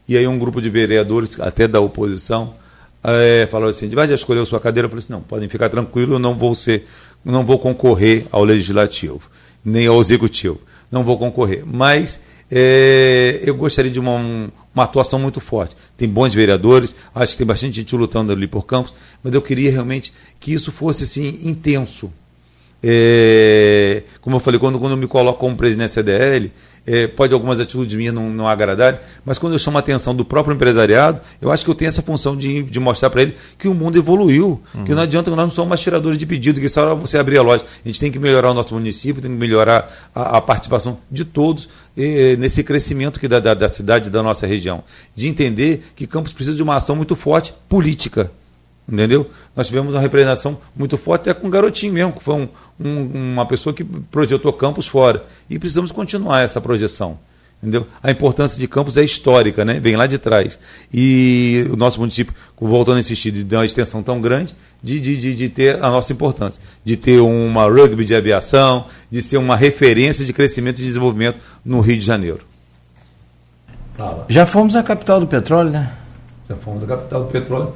e aí um grupo de vereadores, até da oposição, é, falou assim, de já escolheu sua cadeira, eu falei assim, não, podem ficar tranquilos, eu não vou ser, não vou concorrer ao legislativo, nem ao executivo, não vou concorrer. Mas é, eu gostaria de uma, uma atuação muito forte. Tem bons vereadores, acho que tem bastante gente lutando ali por campos, mas eu queria realmente que isso fosse assim, intenso. É, como eu falei, quando, quando eu me coloco como presidente da CDL, é, pode algumas atitudes minhas não, não agradarem, mas quando eu chamo a atenção do próprio empresariado, eu acho que eu tenho essa função de, de mostrar para ele que o mundo evoluiu, uhum. que não adianta, nós não somos mais tiradores de pedido, que só você abrir a loja. A gente tem que melhorar o nosso município, tem que melhorar a, a participação de todos nesse crescimento que da, da, da cidade da nossa região. De entender que Campos precisa de uma ação muito forte política. Entendeu? Nós tivemos uma representação muito forte até com um garotinho mesmo, que foi um, um, uma pessoa que projetou campos fora. E precisamos continuar essa projeção. Entendeu? A importância de campos é histórica, né? vem lá de trás. E o nosso município, voltando a insistir, de uma extensão tão grande, de, de, de, de, ter a nossa importância, de ter uma rugby de aviação, de ser uma referência de crescimento e desenvolvimento no Rio de Janeiro. Já fomos a capital do petróleo, né? Já fomos a capital do petróleo.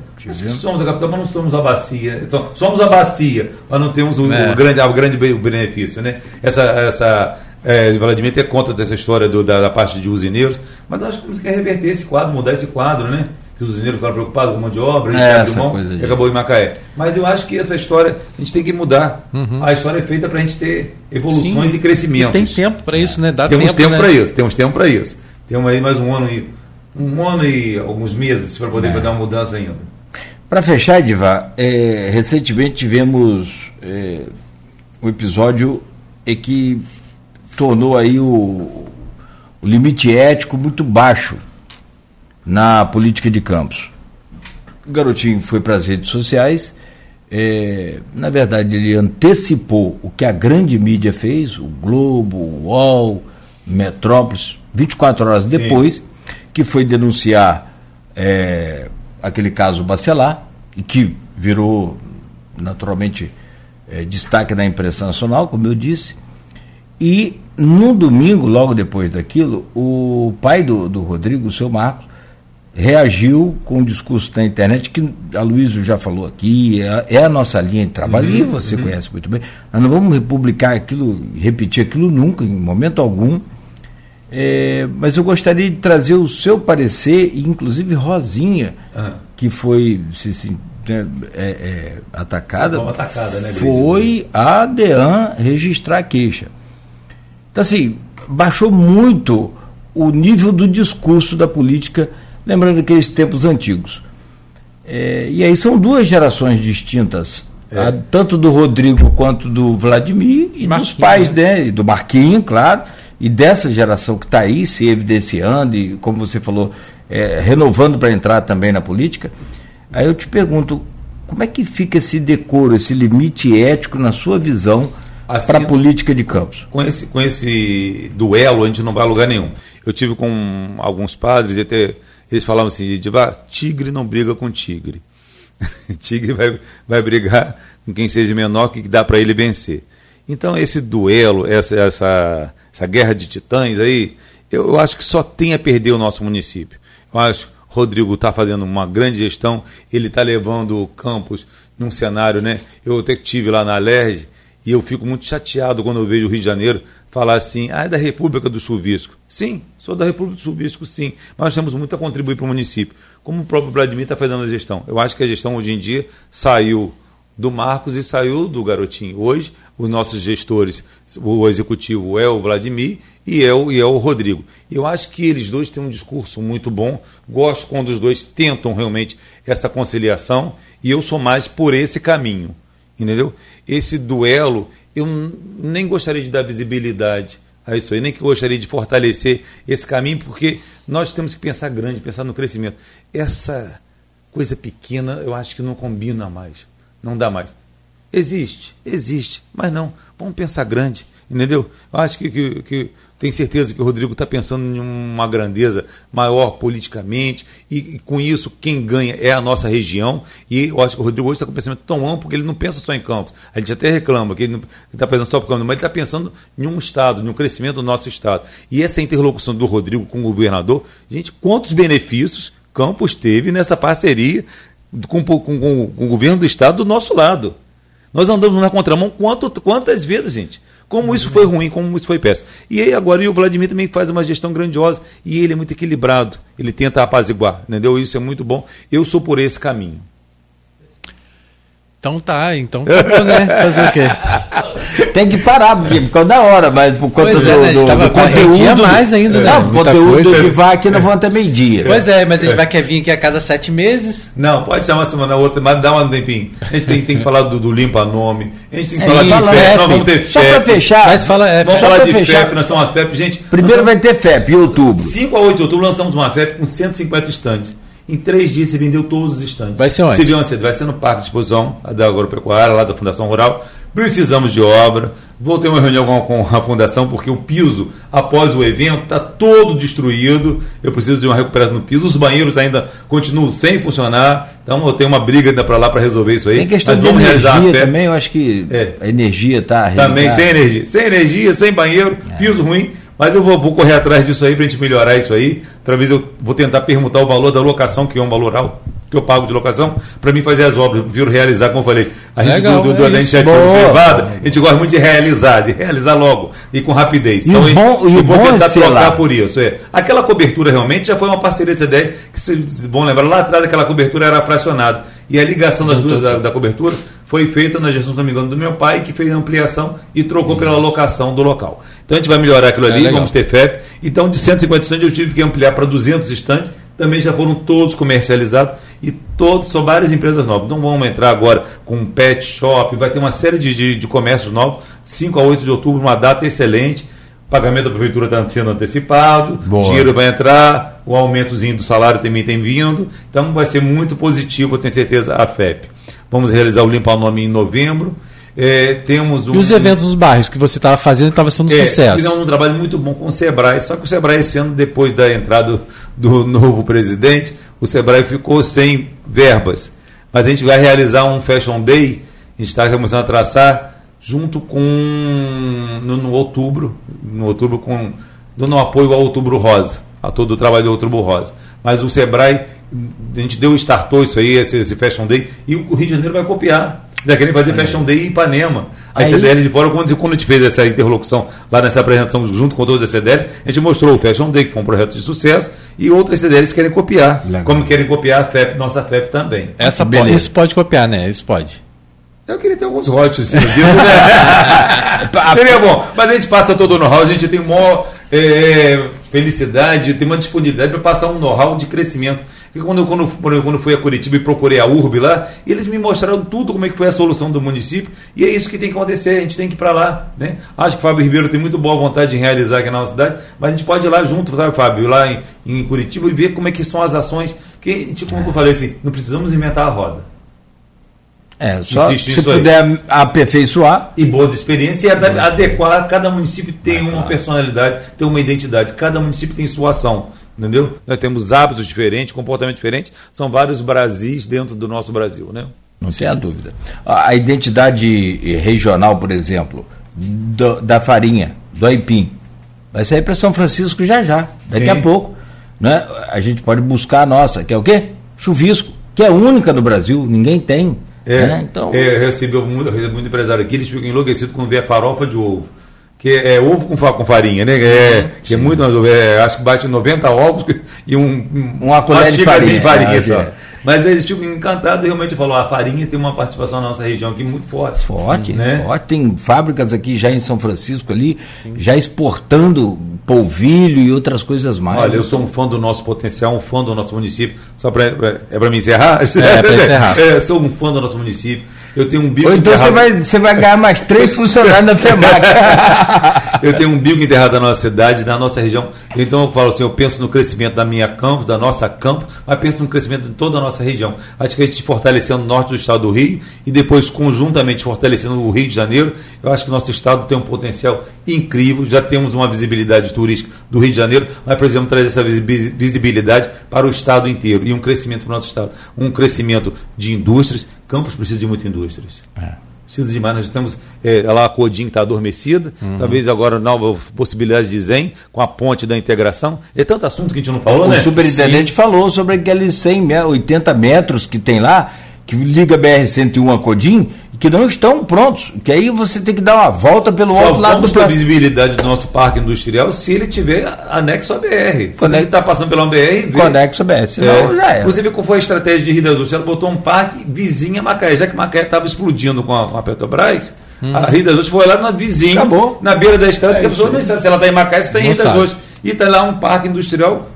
somos a capital, mas não somos a bacia. Então, somos a bacia, mas não temos o, é. o grande, o grande benefício. Né? Essa, essa é, Vladimir ter conta dessa história do, da, da, parte de usineiros, mas nós temos que reverter esse quadro, mudar esse quadro, né? Que os usineiros ficaram preocupados com mão de obra, eles é, mão e acabou em Macaé. Mas eu acho que essa história a gente tem que mudar. Uhum. A história é feita para a gente ter evoluções Sim. e crescimentos. E tem tempo para isso, né? Dá temos tempo, tempo né? para isso, temos tempo para isso. Temos aí mais um ano e um ano e alguns meses para poder é. fazer uma mudança ainda. Para fechar, Edivar, é, recentemente tivemos é, um episódio que tornou aí o, o limite ético muito baixo na política de campos. O garotinho foi para as redes sociais, é, na verdade ele antecipou o que a grande mídia fez, o Globo, o UOL, Metrópolis, 24 horas Sim. depois, que foi denunciar é, aquele caso Bacelar, e que virou naturalmente é, destaque na imprensa nacional, como eu disse, e no domingo, logo depois daquilo, o pai do, do Rodrigo, o seu Marcos, reagiu com um discurso na internet que a Luísa já falou aqui, é, é, a nossa linha de trabalho, uhum, e você uhum. conhece muito bem. Nós não vamos republicar aquilo, repetir aquilo nunca, em momento algum. É, mas eu gostaria de trazer o seu parecer, e inclusive Rosinha, ah. que foi se, se, né, é, é, atacada, atacada né, foi a DEAN registrar a queixa. Então, assim, baixou muito o nível do discurso da política, lembrando aqueles tempos antigos. É, e aí são duas gerações distintas, é. a, tanto do Rodrigo quanto do Vladimir e Marquinho, dos pais, né? né? do Marquinho, claro e dessa geração que está aí se evidenciando e, como você falou, é, renovando para entrar também na política, aí eu te pergunto, como é que fica esse decoro, esse limite ético na sua visão assim, para a política de campos? Com esse, com esse duelo, a gente não vai a lugar nenhum. Eu tive com alguns padres, e até eles falavam assim, de, tigre não briga com tigre. <laughs> tigre vai, vai brigar com quem seja menor, que dá para ele vencer. Então, esse duelo, essa, essa essa guerra de titãs aí, eu, acho que só tem a perder o nosso município. Eu acho que o Rodrigo está fazendo uma grande gestão, ele está levando o campus num cenário, né? Eu até estive lá na Alerj e eu fico muito chateado quando eu vejo o Rio de Janeiro falar assim, ah, é da República do Chuvisco. Sim, sou da República do Chuvisco, sim. Mas nós temos muito a contribuir para o município. Como o próprio Vladimir está fazendo a gestão. Eu acho que a gestão hoje em dia saiu do Marcos e saiu do Garotinho. Hoje, os nossos gestores, o executivo é o Vladimir e é o, e é o Rodrigo. Eu acho que eles dois têm um discurso muito bom. Gosto quando os dois tentam realmente essa conciliação e eu sou mais por esse caminho. Entendeu? Esse duelo, eu nem gostaria de dar visibilidade a isso aí, nem que gostaria de fortalecer esse caminho, porque nós temos que pensar grande, pensar no crescimento. Essa coisa pequena, eu acho que não combina mais não dá mais. Existe, existe, mas não. Vamos pensar grande, entendeu? Eu acho que, que, que tenho certeza que o Rodrigo está pensando em uma grandeza maior politicamente, e, e, com isso quem ganha é a nossa região. E eu acho que o Rodrigo hoje está com um pensamento tão amplo que ele não pensa só em campos. A gente até reclama que ele está pensando só para campos, mas ele está pensando em um Estado, em um crescimento do nosso Estado. E essa interlocução do Rodrigo com o governador, gente, quantos benefícios Campos teve nessa parceria com, com, com, o governo do Estado do nosso lado. Nós andamos na contramão quanto, quantas vezes, gente? Como isso foi ruim, como isso foi péssimo. E aí agora e o Vladimir também faz uma gestão grandiosa e ele é muito equilibrado. Ele tenta apaziguar, entendeu? Isso é muito bom. Eu sou por esse caminho. Então tá, então tá né? Fazer o quê? <laughs> Tem que parar, porque por causa da hora, mas por conta pois do, é, né? do, do conteúdo. mais ainda, né? Não, o conteúdo coisa. de VAR aqui não vão até meio-dia. Pois é, mas a gente vai quer vir aqui a cada sete meses. Não, pode chamar uma semana outra, mas dá um tempinho. A gente tem, tem que falar do, do limpa-nome, a gente tem que falar de FEP, nós vamos ter FEP. Só para fechar. Mas fala, é, vamos falar de fechar. FEP, nós uma FEP, gente. Primeiro vai ter FEP, em outubro. 5 a 8 de outubro lançamos uma FEP com 150 estantes. Em três dias você vendeu todos os estandes. Vai ser onde? Você viu? Vai ser no Parque de Exposição da Agropecuária, lá da Fundação Rural. Precisamos de obra. Vou ter uma reunião com a Fundação, porque o piso, após o evento, está todo destruído. Eu preciso de uma recuperação no piso. Os banheiros ainda continuam sem funcionar. Então eu tenho uma briga ainda para lá para resolver isso aí. Tem questão Mas vamos de energia realizar também, eu acho que é. a energia está Também sem energia. Sem energia, sem banheiro, é. piso ruim. Mas eu vou, vou correr atrás disso aí para a gente melhorar isso aí. Outra vez eu vou tentar permutar o valor da locação, que é um valor alto, que eu pago de locação, para mim fazer as obras. Viro realizar, como eu falei. A gente Legal, do, do, é da iniciativa privada, a gente gosta muito de realizar, de realizar logo e com rapidez. Então, e bom, eu, vou tentar é trocar lá. por isso. É. Aquela cobertura realmente já foi uma parceria dessa ideia, que vocês vão lembrar, lá atrás aquela cobertura era fracionada. E a ligação das duas da, da cobertura foi feita na gestão, se não me engano, do meu pai, que fez a ampliação e trocou pela locação do local. Então a gente vai melhorar aquilo É ali, legal. vamos ter FEP. Então de 150 estandes eu tive que ampliar para 200 estandes, também já foram todos comercializados e todos são várias empresas novas. Então vamos entrar agora com um pet shop, vai ter uma série de, de, de comércios novos, 5 a 8 de outubro, uma data excelente. Pagamento da prefeitura está sendo antecipado, Boa. dinheiro vai entrar, o aumentozinho do salário também tem vindo, então vai ser muito positivo, eu tenho certeza, a FEP. Vamos realizar o Limpa Nome em novembro. É, temos um, E os eventos nos bairros que você estava fazendo estava sendo um é, sucesso. Fizemos um trabalho muito bom com o Sebrae, só que o Sebrae, esse ano, depois da entrada do, do novo presidente, o Sebrae ficou sem verbas. Mas a gente vai realizar um Fashion Day, a gente está começando a traçar junto com no, no outubro, no outubro com dando um apoio ao Outubro Rosa, a todo o trabalho do Outubro Rosa. Mas o Sebrae, a gente deu startou isso aí, esse, esse Fashion Day, e o Rio de Janeiro vai copiar. Já querem fazer Fashion Day em Ipanema. As Aí- CDLs de fora, quando, quando a gente fez essa interlocução lá nessa apresentação junto com todas as CDLs, a gente mostrou o Fashion Day, que foi um projeto de sucesso, e outras CDLs querem copiar. Legal. Como querem copiar a FEP, nossa FEP também. Essa po- Beleza. isso pode copiar, né? Isso pode. Eu queria ter alguns royalties em cima disso, né? <laughs> Seria bom. Mas a gente passa todo o know-how, a gente tem maior é, felicidade, tem uma disponibilidade para passar um know-how de crescimento. Porque quando, eu- quando, quando eu- fui a Curitiba e procurei a URB lá, eles me mostraram tudo como é que foi a solução do município, e é isso que tem que acontecer, a gente tem que ir para lá. Né? Acho que o Fábio Ribeiro tem muito boa vontade de realizar aqui na nossa cidade, mas a gente pode ir lá junto, sabe, Fábio, lá em, em Curitiba e ver como é que são as ações, que gente, como eu falei assim, não precisamos inventar a roda. É, só se nisso aí. puder aperfeiçoar. e boas experiências e adequar. Cada município tem uma personalidade, tem uma identidade. Cada município tem sua ação. Entendeu? Nós temos hábitos diferentes, comportamento diferente. São vários Brasis dentro do nosso Brasil, né? Não tenha dúvida. A a identidade eh, regional, por exemplo, do- da farinha, do aipim, vai sair para São Francisco já já, daqui Sim. a pouco. Né? A gente pode buscar a nossa, que é o quê? Chuvisco, que é única no Brasil, ninguém tem. É, né? Então, é, eu recebi muito, eu recebi muito empresário aqui, eles ficam enlouquecidos quando vê a farofa de ovo. Que é, é ovo com, com farinha, né? É, que é muito mais ovo. É, acho que bate 90 ovos e um, um- Uma colher de xícarazinha farinha. Ah, só. é. Mas eles ficam encantados e realmente falou, a farinha tem uma participação na nossa região aqui muito forte. Forte, né? forte. Tem fábricas aqui já em São Francisco ali, já exportando polvilho e outras coisas mais. Olha, eu sou um fã do nosso potencial, um fã do nosso município. Só para é para me encerrar? É, pra encerrar. <laughs> É, sou um fã do nosso município. Eu tenho um bico Ou então você enterrado- vai, você vai ganhar mais três funcionários na FEMAC. <laughs> Eu tenho um bico enterrado na nossa cidade, na nossa região. Então eu falo assim, eu penso no crescimento da minha campo, da nossa campo, mas penso no crescimento de toda a nossa região. Acho que a gente fortalecendo o norte do estado do Rio e depois conjuntamente fortalecendo o Rio de Janeiro, eu acho que o nosso estado tem um potencial incrível. Já temos uma visibilidade turística do Rio de Janeiro, mas precisamos trazer essa visi- visibilidade para o estado inteiro e um crescimento para o nosso estado. Um crescimento de indústrias. Campos precisa de muitas indústrias. Precisa demais. Nós temos é, lá a Codim que está adormecida, talvez agora nova possibilidade de Zen, com a ponte da integração. É tanto assunto que a gente não falou, o né? superintendente falou sobre aqueles 100, me- 80 metros que tem lá, que liga a BR-101 a Codim, que não estão prontos. Que aí você tem que dar uma volta pelo Só outro lado vamos do ter a visibilidade do nosso parque industrial se ele tiver anexo à BR. Você Quando tem é- passando pela BR ver. Conexo BR, senão É. já é. Você viu qual foi a estratégia de Rio das Ostras? Ela botou um parque vizinho a Macaé. Já que Macaé estava explodindo com a, com a Petrobras, a Rio das Ostras foi lá na vizinha, Hum. Acabou. na beira da estrada, É que a pessoa não sabe se ela está em Macaé, se está em Rio das. Ostras. E está lá um parque industrial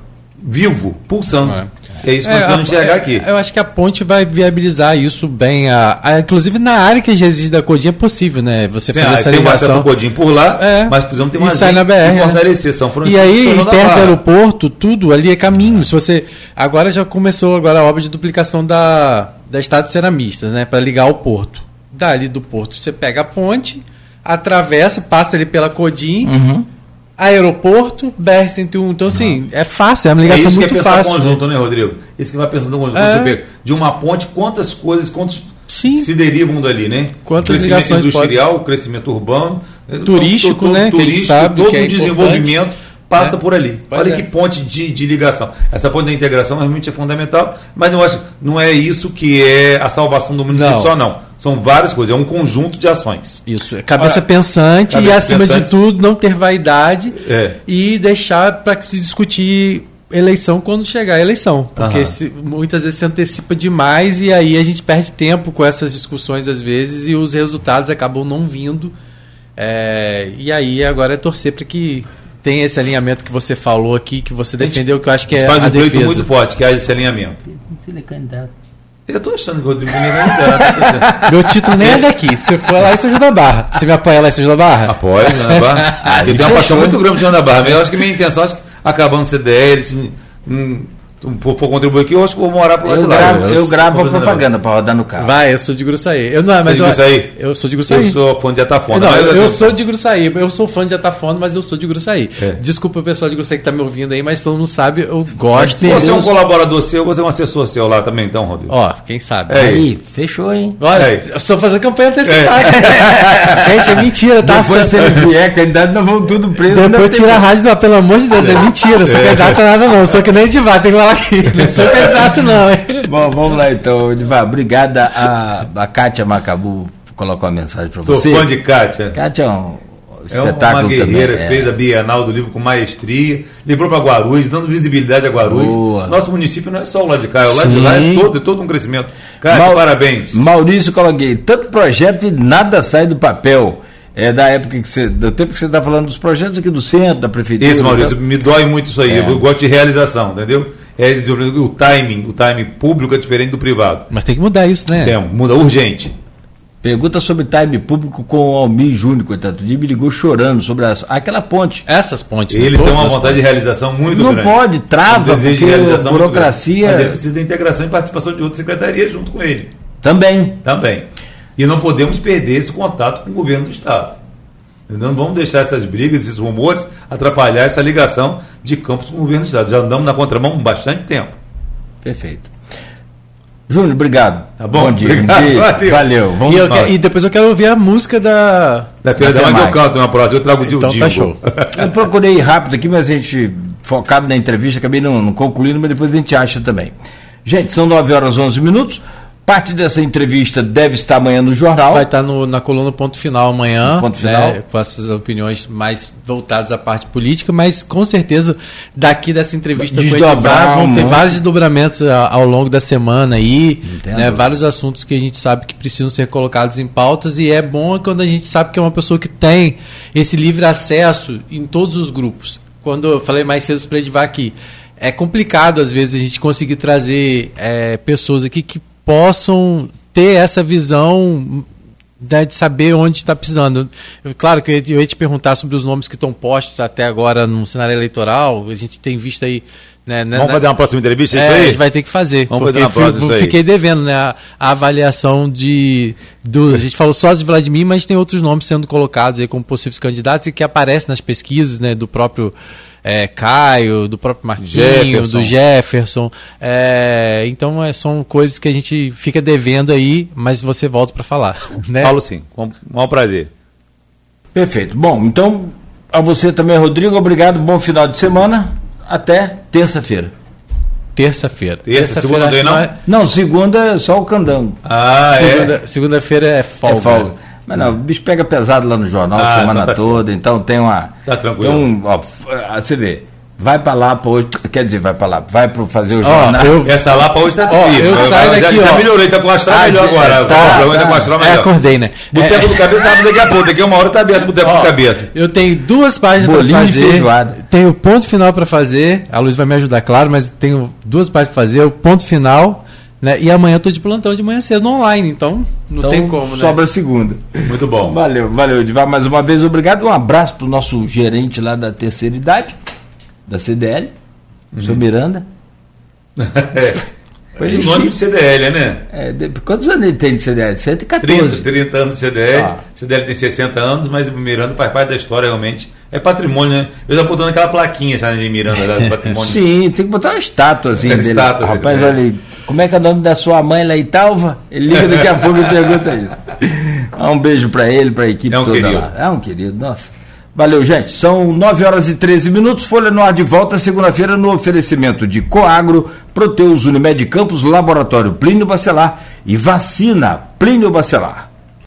vivo, pulsando. É. É, isso que nós É, precisamos a- enxergar é, aqui. Eu acho que a ponte vai viabilizar isso bem. A, a- inclusive na área que já existe da Codinha é possível, né? Você Sim, fazer ah, essa tem ligação. Codinho por lá, É. mas precisamos ter E uma sai na BR, e né? fortalecer São Francisco. E aí, da perto do aeroporto, tudo ali é caminho. Se você agora já começou agora a obra de duplicação da da estrada de ceramistas, né, para ligar ao porto. Dali do porto, você pega a ponte, atravessa, passa ali pela Codim, Uhum. Aeroporto, BR-101. Então, assim, é fácil, é uma É ligação isso que é pensar fácil. conjunto, né, Rodrigo? Isso que vai pensando conjunto. É. De uma ponte, quantas coisas, quantos Sim. se derivam dali, né? Quantas crescimento ligações industrial, crescimento urbano, eh, Turístico, todo- né, que a gente Turístico, sabe todo que é o desenvolvimento passa né? por ali. Pois Olha é. que ponte de, de ligação. Essa ponte da integração realmente é fundamental, mas eu acho não é isso que é a salvação do município Não. só, não. São várias coisas, é um conjunto de ações. Isso, é cabeça pensante cabeça e, acima pensante. de tudo, não ter vaidade É. e deixar para que se discutir eleição quando chegar a eleição. Porque se- muitas vezes se antecipa demais e aí a gente perde tempo com essas discussões às vezes e os resultados acabam não vindo. É, e aí agora é torcer para que tenha esse alinhamento que você falou aqui, que você defendeu, que eu acho que A é gente faz a um pleito defesa. muito forte, que haja esse alinhamento. Ele é candidato. Eu tô achando que o Rodrigo nem é candidato. <laughs> Meu título nem é daqui. Se for lá em São João da Barra. Você me apoia lá em São João da Barra? Apoio, João da Barra. <laughs> Eu tenho uma paixão muito grande por João da Barra. mas Eu acho que minha intenção, acho que acabando o CDL, se, hum, um, for, for contribuir aqui, eu acho que vou morar pro Eu outro lado. gravo, eu gravo a propaganda para rodar no carro. Vai, eu sou de Gruçaí. Eu não, mas Você é de eu? Eu sou de Eu Gruçaí. sou fã de Atafona. Não, mas eu, eu sou de Gruçaí, eu sou fã de Atafona, mas eu sou de Gruçaí. É. Desculpa o pessoal de Gruçaí que tá me ouvindo aí, mas todo mundo sabe, eu gosto. Se você é um colaborador seu, você é um assessor seu lá também, então, Rodrigo. Ó, quem sabe. É. Aí, fechou, hein? Olha, É. eu estou fazendo campanha antecipada. <laughs> Gente, é mentira, tá? Depois, se ele vier candidato, nós vamos tudo preso. Depois Não tira a rádio, não, pelo amor de Deus, é mentira, eu sou candidato a nada não, eu sou que nem Edivar, tem que falar aqui, não sou candidato não, hein? Bom, vamos lá então, Edivar. Obrigada. A, a Kátia Macabu colocou uma mensagem para Sou você. fã de Kátia. Kátia é um É uma espetáculo guerreira também. que fez a Bienal do livro com maestria, livrou para Guarulhos, dando visibilidade a Guarulhos. Boa. Nosso município não é só o lado de cá, o lado de lá é todo, é todo um crescimento. Kátia, Mau- parabéns. Maurício coloquei, tanto projeto e nada sai do papel. É da época que você. Do tempo que você está falando dos projetos aqui do centro, da prefeitura. Esse, Maurício, então- me dói muito isso aí. É. Eu gosto de realização, entendeu? É, o timing, o timing público é diferente do privado. Mas tem que mudar isso, né? Tem, muda urgente. Pergunta sobre time público com o Almir Júnior, coitado. O dia me ligou chorando sobre as, aquela ponte. Essas pontes. né? Ele tem Todas uma vontade de pontes. realização muito Não grande. pode, trava, Um de porque realização muito burocracia-. Mas ele precisa da integração e participação de outras secretarias junto com ele. Também. Também. E não podemos perder esse contato com o governo do Estado. Não vamos deixar essas brigas, esses rumores, atrapalhar essa ligação de Campos com o governo do Estado. Já andamos na contramão há bastante tempo. Perfeito. Júnior, obrigado. Tá bom? dia. Obrigado, beijo. valeu. Valeu. Vamos E, eu que- e depois eu quero ouvir a música da. Da Feira da Manhã eu canto uma próxima, eu trago o Então tá show. <laughs> Eu procurei ir rápido aqui, mas a gente, focado na entrevista, acabei não, não concluindo, mas depois a gente acha também. Gente, são 9 horas e 11 minutos. Parte dessa entrevista deve estar amanhã no jornal. Vai estar no- na coluna Ponto Final amanhã, Ponto Final. né, com essas opiniões mais voltadas à parte política, mas com certeza daqui dessa entrevista Desdobrar vão ter vários desdobramentos a- ao longo da semana aí, né, vários assuntos que a gente sabe que precisam ser colocados em pautas e é bom quando a gente sabe que é uma pessoa que tem esse livre acesso em todos os grupos. Quando eu falei mais cedo para Edivar aqui, é complicado às vezes a gente conseguir trazer é, pessoas aqui que possam ter essa visão né, de saber onde está pisando. Eu- Claro que eu ia- te perguntar sobre os nomes que estão postos até agora no cenário eleitoral. A gente tem visto aí. Né, né, Vamos na- fazer uma próxima entrevista? É é, isso a aí? gente vai ter que fazer. Vamos fazer uma fui- próxima, aí. fiquei devendo, né? A, a avaliação de. Do, a gente falou só de Vladimir, mas tem outros nomes sendo colocados aí como possíveis candidatos e que aparecem nas pesquisas, né? Do próprio é, Caio, do próprio Marquinho, Jefferson. do Jefferson. É, então é, são coisas que a gente fica devendo aí, mas você volta para falar. <laughs> Né? Falo sim, com o maior prazer. Perfeito. Bom, então, a você também, Rodrigo, obrigado. Bom final de semana. Até terça-feira. Terça-feira. Terça, Terça-feira segunda não tem, não Não, segunda é só o candango. Ah, é? Segunda- Segunda-feira é folga. É folga. Mas não, o bicho pega pesado lá no jornal a Ah, semana então tá toda, então tem uma. Tá tranquilo. Tem um, ó, ah, você vê, vai pra lá, pô, quer dizer, vai pra lá, vai pro fazer o Ó, jornal. eu- Essa lá pra hoje tá firme. eu saio já, daqui, já ó. melhorou, tá com o astral Ah, melhor agora. tá, o programa tá. tá com o astral É, melhor. acordei, né? Boteco É, do Cabeça abre daqui a pouco. Daqui a uma hora tá aberto o Boteco do Cabeça. Eu tenho duas páginas para Bolinho e fazer. feijoada. Tenho o ponto final para fazer. A Luz vai me ajudar, claro, mas tenho duas páginas para fazer. O ponto final, né? E amanhã eu tô de plantão de manhã cedo online, então não Então, tem como, né? Sobra segunda. Muito bom. Valeu, valeu, Edivar, mais uma vez, obrigado. Um abraço pro nosso gerente lá da terceira idade, da CDL, o Uhum. seu Miranda. Pois <laughs> É, nome de CDL, né? É, de- quantos anos ele tem de CDL? 30, 114. 30 anos de CDL. Ah. CDL tem 60 anos, mas o Miranda faz parte da história realmente. É patrimônio, né? Eu já botando aquela plaquinha sabe, de Miranda do <laughs> patrimônio. Sim, tem que botar uma estátua assim dele. estátua dele, Rapaz, né? olha aí, como é que é o nome da sua mãe lá em Talva? Ele liga daqui a pouco e pergunta isso. <laughs> Um beijo pra ele, pra equipe É um toda querido. lá. É um querido, nossa. Valeu, gente. São 9 horas e 13 minutos. Folha no ar de volta segunda-feira no oferecimento de Coagro, Proteus Unimed Campos, Laboratório Plínio Bacelar e Vacina Plínio Bacelar.